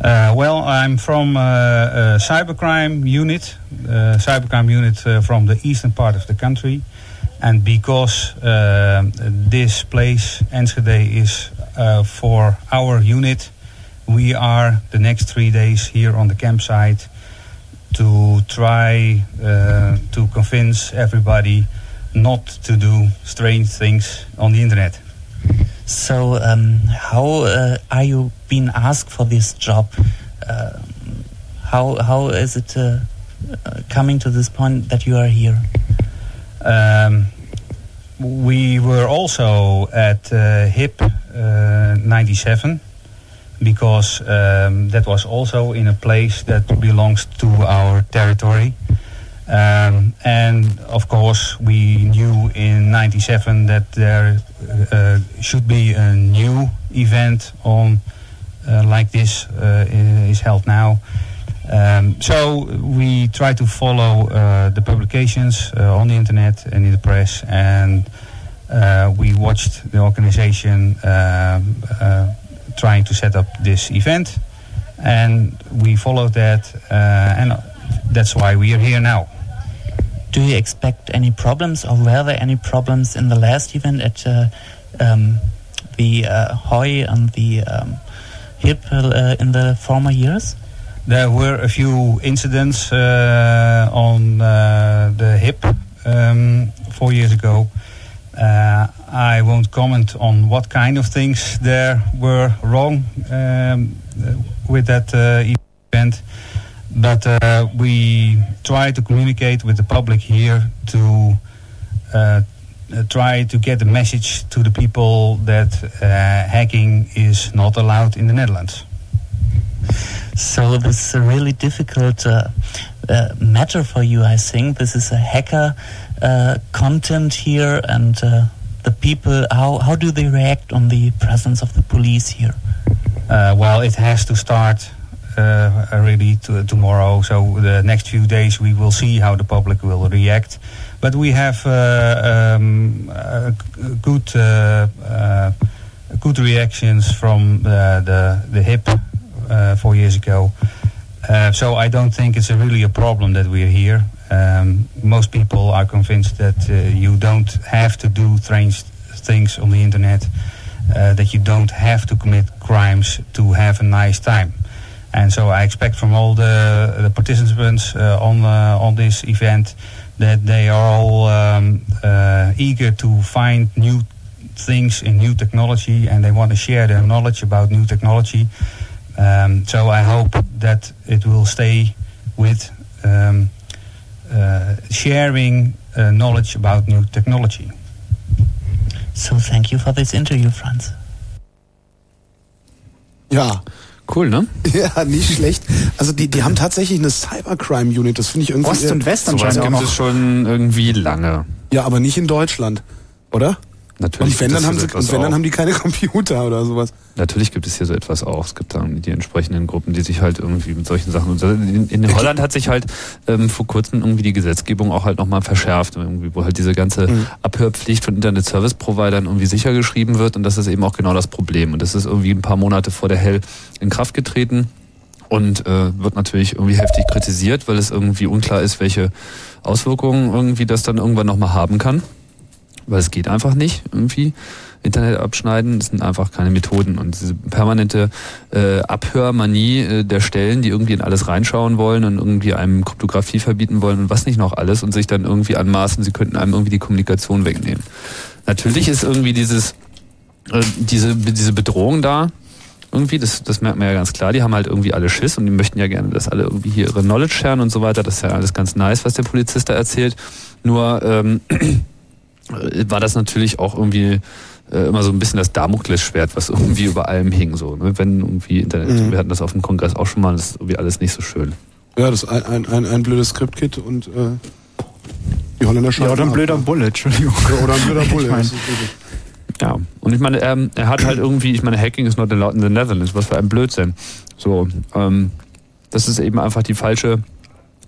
Speaker 25: Uh, well, I'm from uh, uh, cybercrime unit, cybercrime unit from the eastern part of the country, and because this place Enschede is for our unit, we are the next three days here on the campsite to try uh, to convince everybody not to do strange things on the internet.
Speaker 28: So, um, how uh, are you being asked for this job? Uh, how how is it uh, uh, coming to this point that you are here?
Speaker 25: Um, we were also at uh, HIP uh, 97 because um, that was also in a place that belongs to our territory. Um, and of course, we knew in 97 that there uh, should be a new event on uh, like this uh, is held now. Um, so we try to follow uh, the publications uh, on the internet and in the press, and uh, we watched the organization um, trying to set up this event, and we followed that, uh, and that's why we are here now.
Speaker 28: Do you expect any problems, or were there any problems in the last event at uh, um, the uh, Hoy and the um, HIP uh, in the former years?
Speaker 25: There were a few incidents uh, on uh, the hip um, four years ago. Uh, I won't comment on what kind of things there were wrong um, with that uh, event, but uh, we try to communicate with the public here to uh, uh, try to get the message to the people that uh, hacking is not allowed in the Netherlands.
Speaker 28: So this is a really difficult uh, matter for you. I think this is a hacker content here, and the people. How how do they react on the presence of the police here?
Speaker 25: Uh, well, it has to start uh, really to, tomorrow. So the next few days we will see how the public will react. But we have uh, um, uh, good uh, uh, good reactions from the the, the hip uh, four years ago. Uh, so I don't think it's a really a problem that we're here. Um, most people are convinced that uh, you don't have to do strange things on the internet, uh, that you don't have to commit crimes to have a nice time. And so I expect from all the, the participants uh, on on this event that they are all um, uh, eager to find new things in new technology and they want to share their knowledge about new technology. Um, so I hope that it will stay with um, sharing uh, knowledge about new technology.
Speaker 28: So thank you for this interview, Franz.
Speaker 1: Ja.
Speaker 2: Cool, ne?
Speaker 1: Ja, nicht schlecht. Also die, die haben tatsächlich eine Cybercrime-Unit, das finde ich irgendwie...
Speaker 2: Ost und West anscheinend gibt es schon irgendwie lange.
Speaker 1: Ja, aber nicht in Deutschland, oder?
Speaker 2: Natürlich
Speaker 1: Und wenn, dann haben,
Speaker 2: so
Speaker 1: sie, und wenn dann haben die keine Computer oder sowas.
Speaker 2: Natürlich gibt es hier so etwas auch. Es gibt dann die entsprechenden Gruppen, die sich halt irgendwie mit solchen Sachen. In, in Holland hat sich halt ähm, vor kurzem irgendwie die Gesetzgebung auch halt nochmal verschärft, irgendwie, wo halt diese ganze
Speaker 1: Mhm.
Speaker 2: Abhörpflicht von Internet-Service-Providern irgendwie sicher geschrieben wird. Und das ist eben auch genau das Problem. Und das ist irgendwie ein paar Monate vor der Hell in Kraft getreten und äh, wird natürlich irgendwie heftig kritisiert, weil es irgendwie unklar ist, welche Auswirkungen irgendwie das dann irgendwann nochmal haben kann. Weil es geht einfach nicht irgendwie. Internet abschneiden, das sind einfach keine Methoden. Und diese permanente äh, Abhörmanie äh, der Stellen, die irgendwie in alles reinschauen wollen und irgendwie einem Kryptographie verbieten wollen und was nicht noch alles und sich dann irgendwie anmaßen, sie könnten einem irgendwie die Kommunikation wegnehmen. Natürlich ist irgendwie dieses, äh, diese, diese Bedrohung da, irgendwie, das, das merkt man ja ganz klar, die haben halt irgendwie alle Schiss und die möchten ja gerne, dass alle irgendwie hier ihre Knowledge sharen und so weiter. Das ist ja alles ganz nice, was der Polizist da erzählt. Nur ähm, war das natürlich auch irgendwie äh, immer so ein bisschen das Damoklesschwert, was irgendwie über allem hing. So, ne? Wenn irgendwie Internet,
Speaker 1: Mhm.
Speaker 2: wir hatten das auf dem Kongress auch schon mal, das ist irgendwie alles nicht so schön.
Speaker 1: Ja, das ist ein, ein, ein, ein blödes Skriptkit und äh, die Holländer
Speaker 3: Ja, oder ein
Speaker 1: ab.
Speaker 3: blöder Bulle, Entschuldigung.
Speaker 1: Ja, oder ein blöder Bulle.
Speaker 3: Ich mein-.
Speaker 2: Ja, und ich meine, ähm, er hat halt irgendwie, ich meine, Hacking is not allowed in the Netherlands, was für ein Blödsinn. So, ähm, das ist eben einfach die falsche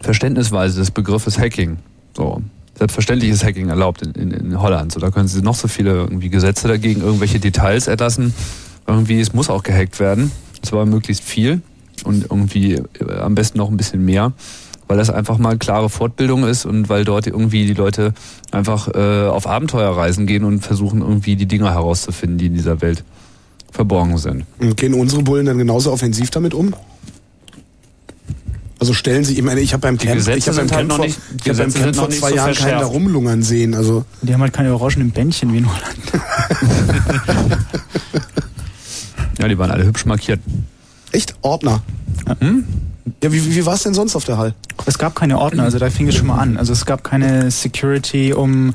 Speaker 2: Verständnisweise des Begriffes Hacking. So, selbstverständlich ist Hacking erlaubt in, in, in Holland. So, da können sie noch so viele irgendwie Gesetze dagegen, irgendwelche Details erlassen. Irgendwie, es muss auch gehackt werden. Und zwar möglichst viel und irgendwie äh, am besten noch ein bisschen mehr weil das einfach mal klare Fortbildung ist und weil dort irgendwie die Leute einfach äh, auf Abenteuerreisen gehen und versuchen irgendwie die Dinge herauszufinden, die in dieser Welt verborgen sind.
Speaker 1: Und gehen unsere Bullen dann genauso offensiv damit um? Also stellen sie, ich meine, ich habe beim Camp, ich habe beim
Speaker 2: halt
Speaker 1: Camp,
Speaker 2: noch
Speaker 1: vor,
Speaker 2: nicht-
Speaker 1: ich hab beim Camp vor
Speaker 2: nicht
Speaker 1: zwei
Speaker 2: so
Speaker 1: Jahren keinen da rumlungern sehen. Also
Speaker 3: Die haben halt keine orangenen Bändchen wie in Holland.
Speaker 2: Ja, die waren alle hübsch markiert.
Speaker 1: echt Ordner.
Speaker 2: Hm?
Speaker 1: Ja, wie, wie, wie war es denn sonst auf der Hall?
Speaker 3: Es gab keine Ordner, also da fing es schon mal an. Also es gab keine Security um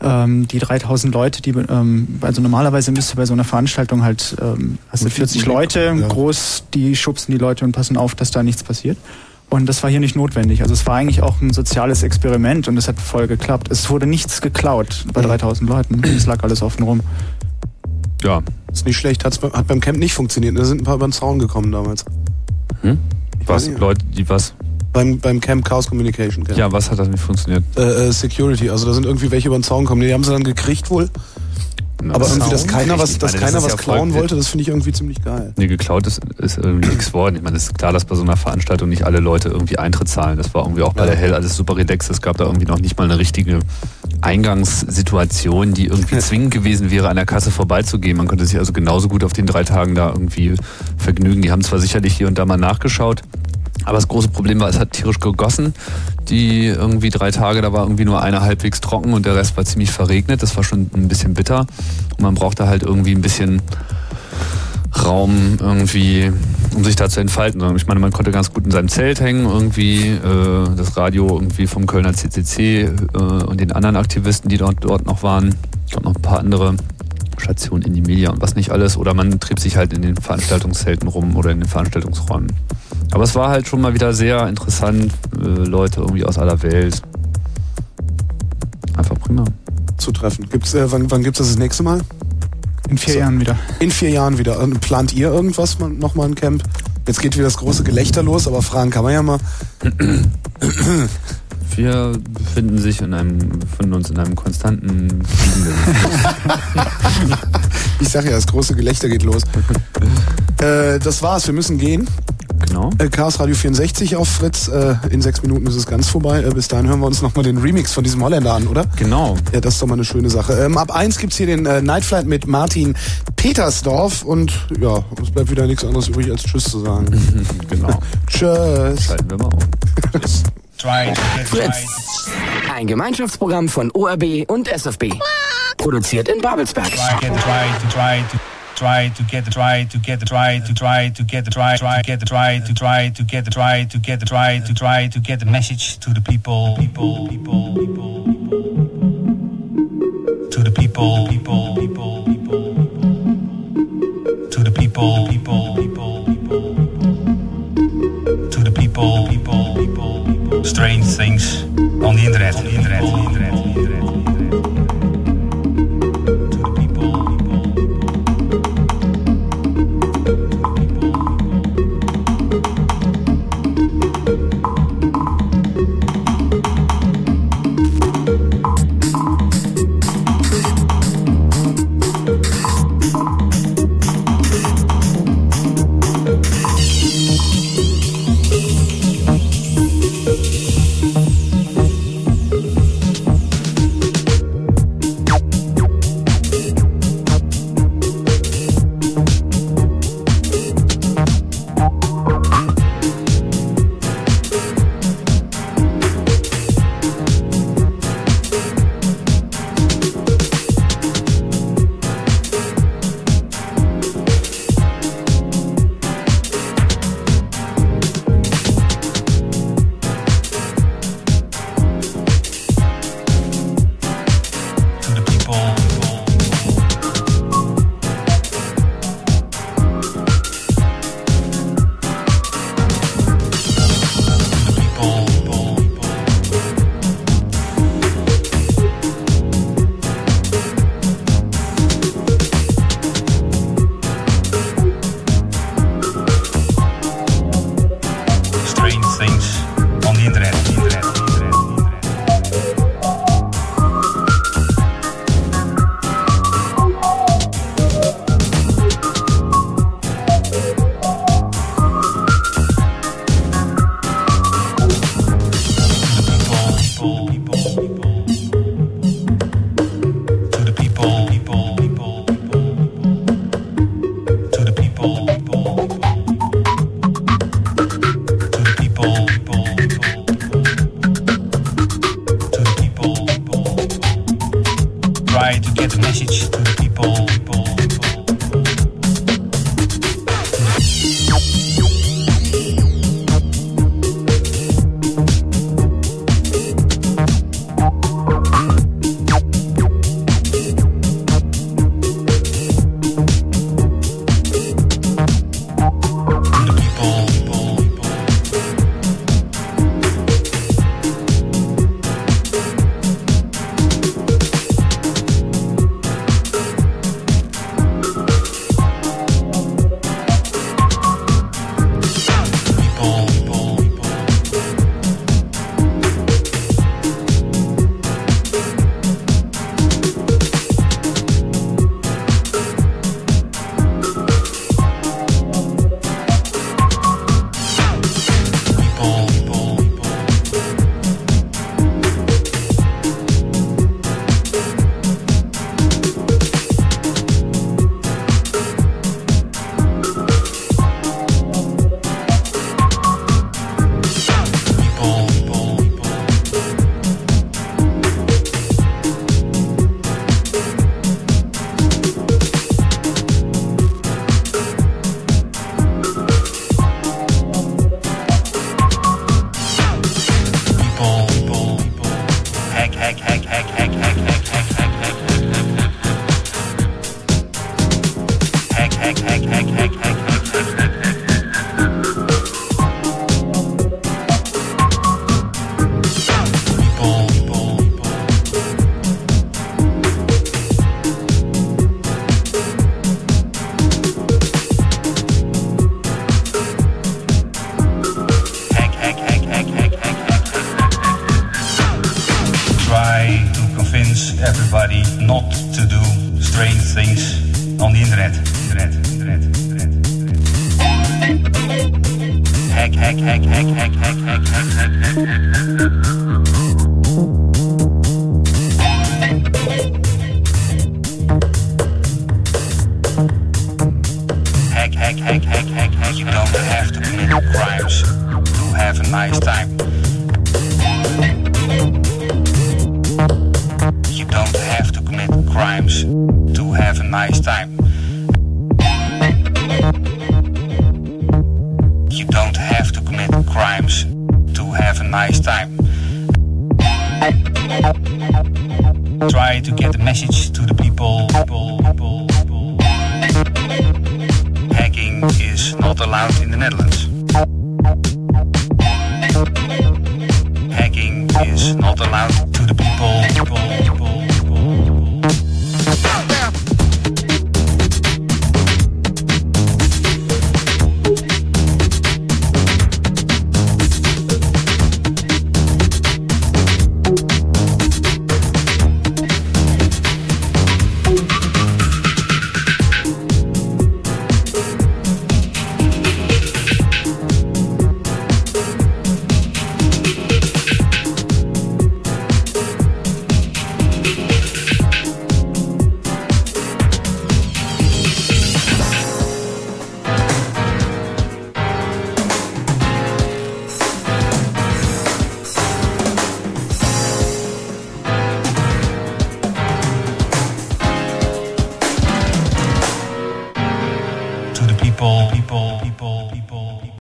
Speaker 3: ähm, die 3000 Leute, die ähm, also normalerweise müsste bei so einer Veranstaltung halt ähm, hast du
Speaker 1: Mit
Speaker 3: 40
Speaker 1: viel
Speaker 3: Leute,
Speaker 1: ja.
Speaker 3: groß, die schubsen die Leute und passen auf, dass da nichts passiert. Und das war hier nicht notwendig. Also es war eigentlich auch ein soziales Experiment und es hat voll geklappt. Es wurde nichts geklaut bei 3000 Leuten. Es lag alles offen rum.
Speaker 2: Ja.
Speaker 1: Ist nicht schlecht, hat's, hat beim Camp nicht funktioniert. Da sind ein paar über den Zaun gekommen damals.
Speaker 2: Hm? Was? Leute, die was?
Speaker 1: Beim, beim Camp Chaos Communication. Camp.
Speaker 2: Ja, was hat das nicht funktioniert?
Speaker 1: Äh, äh, Security, also da sind irgendwie welche über den Zaun gekommen. Die haben sie dann gekriegt wohl.
Speaker 2: Na,
Speaker 1: Aber irgendwie, dass keiner was, dass
Speaker 2: meine,
Speaker 1: keiner
Speaker 2: das
Speaker 1: was
Speaker 2: ja
Speaker 1: klauen wollte, das finde ich irgendwie ziemlich geil.
Speaker 2: Nee, geklaut ist, ist irgendwie nichts worden. Ich meine, es ist klar, dass bei so einer Veranstaltung nicht alle Leute irgendwie Eintritt zahlen. Das war irgendwie auch bei
Speaker 1: Ja.
Speaker 2: der Hell alles super relaxed. Es gab da irgendwie noch nicht mal eine richtige Eingangssituation, die irgendwie zwingend gewesen wäre, an der Kasse vorbeizugehen. Man konnte sich also genauso gut auf den drei Tagen da irgendwie vergnügen. Die haben zwar sicherlich hier und da mal nachgeschaut, aber das große Problem war, es hat tierisch gegossen. Die irgendwie drei Tage, da war irgendwie nur einer halbwegs trocken und der Rest war ziemlich verregnet. Das war schon ein bisschen bitter. Und man brauchte halt irgendwie ein bisschen Raum irgendwie, um sich da zu entfalten. Ich meine, man konnte ganz gut in seinem Zelt hängen, irgendwie äh, das Radio irgendwie vom Kölner CCC äh, und den anderen Aktivisten, die dort, dort noch waren. Ich glaube noch ein paar andere Stationen in die Media und was nicht alles. Oder man trieb sich halt in den Veranstaltungszelten rum oder in den Veranstaltungsräumen. Aber es war halt schon mal wieder sehr interessant, äh, Leute irgendwie aus aller Welt. Einfach prima.
Speaker 1: Zu treffen. Gibt's, äh, wann, wann gibt's das das nächste Mal?
Speaker 3: In vier Jahren wieder.
Speaker 1: In vier Jahren wieder. Und plant ihr irgendwas mal- noch mal ein Camp? Jetzt geht wieder das große Gelächter los, aber fragen kann man ja mal.
Speaker 2: Wir befinden sich in einem, befinden uns in einem konstanten.
Speaker 1: Ich sag ja, das große Gelächter geht los. äh, das war's, wir müssen gehen.
Speaker 2: Genau.
Speaker 1: Äh, Chaos Radio 64 auf Fritz. Äh, in sechs Minuten ist es ganz vorbei. Äh, bis dahin hören wir uns nochmal den Remix von diesem Holländer an, oder?
Speaker 2: Genau.
Speaker 1: Ja, das ist doch mal eine schöne Sache. Ähm, ab eins gibt's hier den äh, Nightflight mit Martin Petersdorf und ja, es bleibt wieder nichts anderes übrig als Tschüss zu sagen.
Speaker 2: genau.
Speaker 1: Tschüss.
Speaker 2: Schalten wir mal um.
Speaker 6: Fritz. Ein Gemeinschaftsprogramm von ORB und SFB. Produziert in Babelsberg.
Speaker 25: Try to get the try to get the try to try to get the try try get the try to try to get the try to get the try to try to get the message to the people people people people to the people people people people to the people people people to the people people people strange things on the internet on the internet on the internet on the internet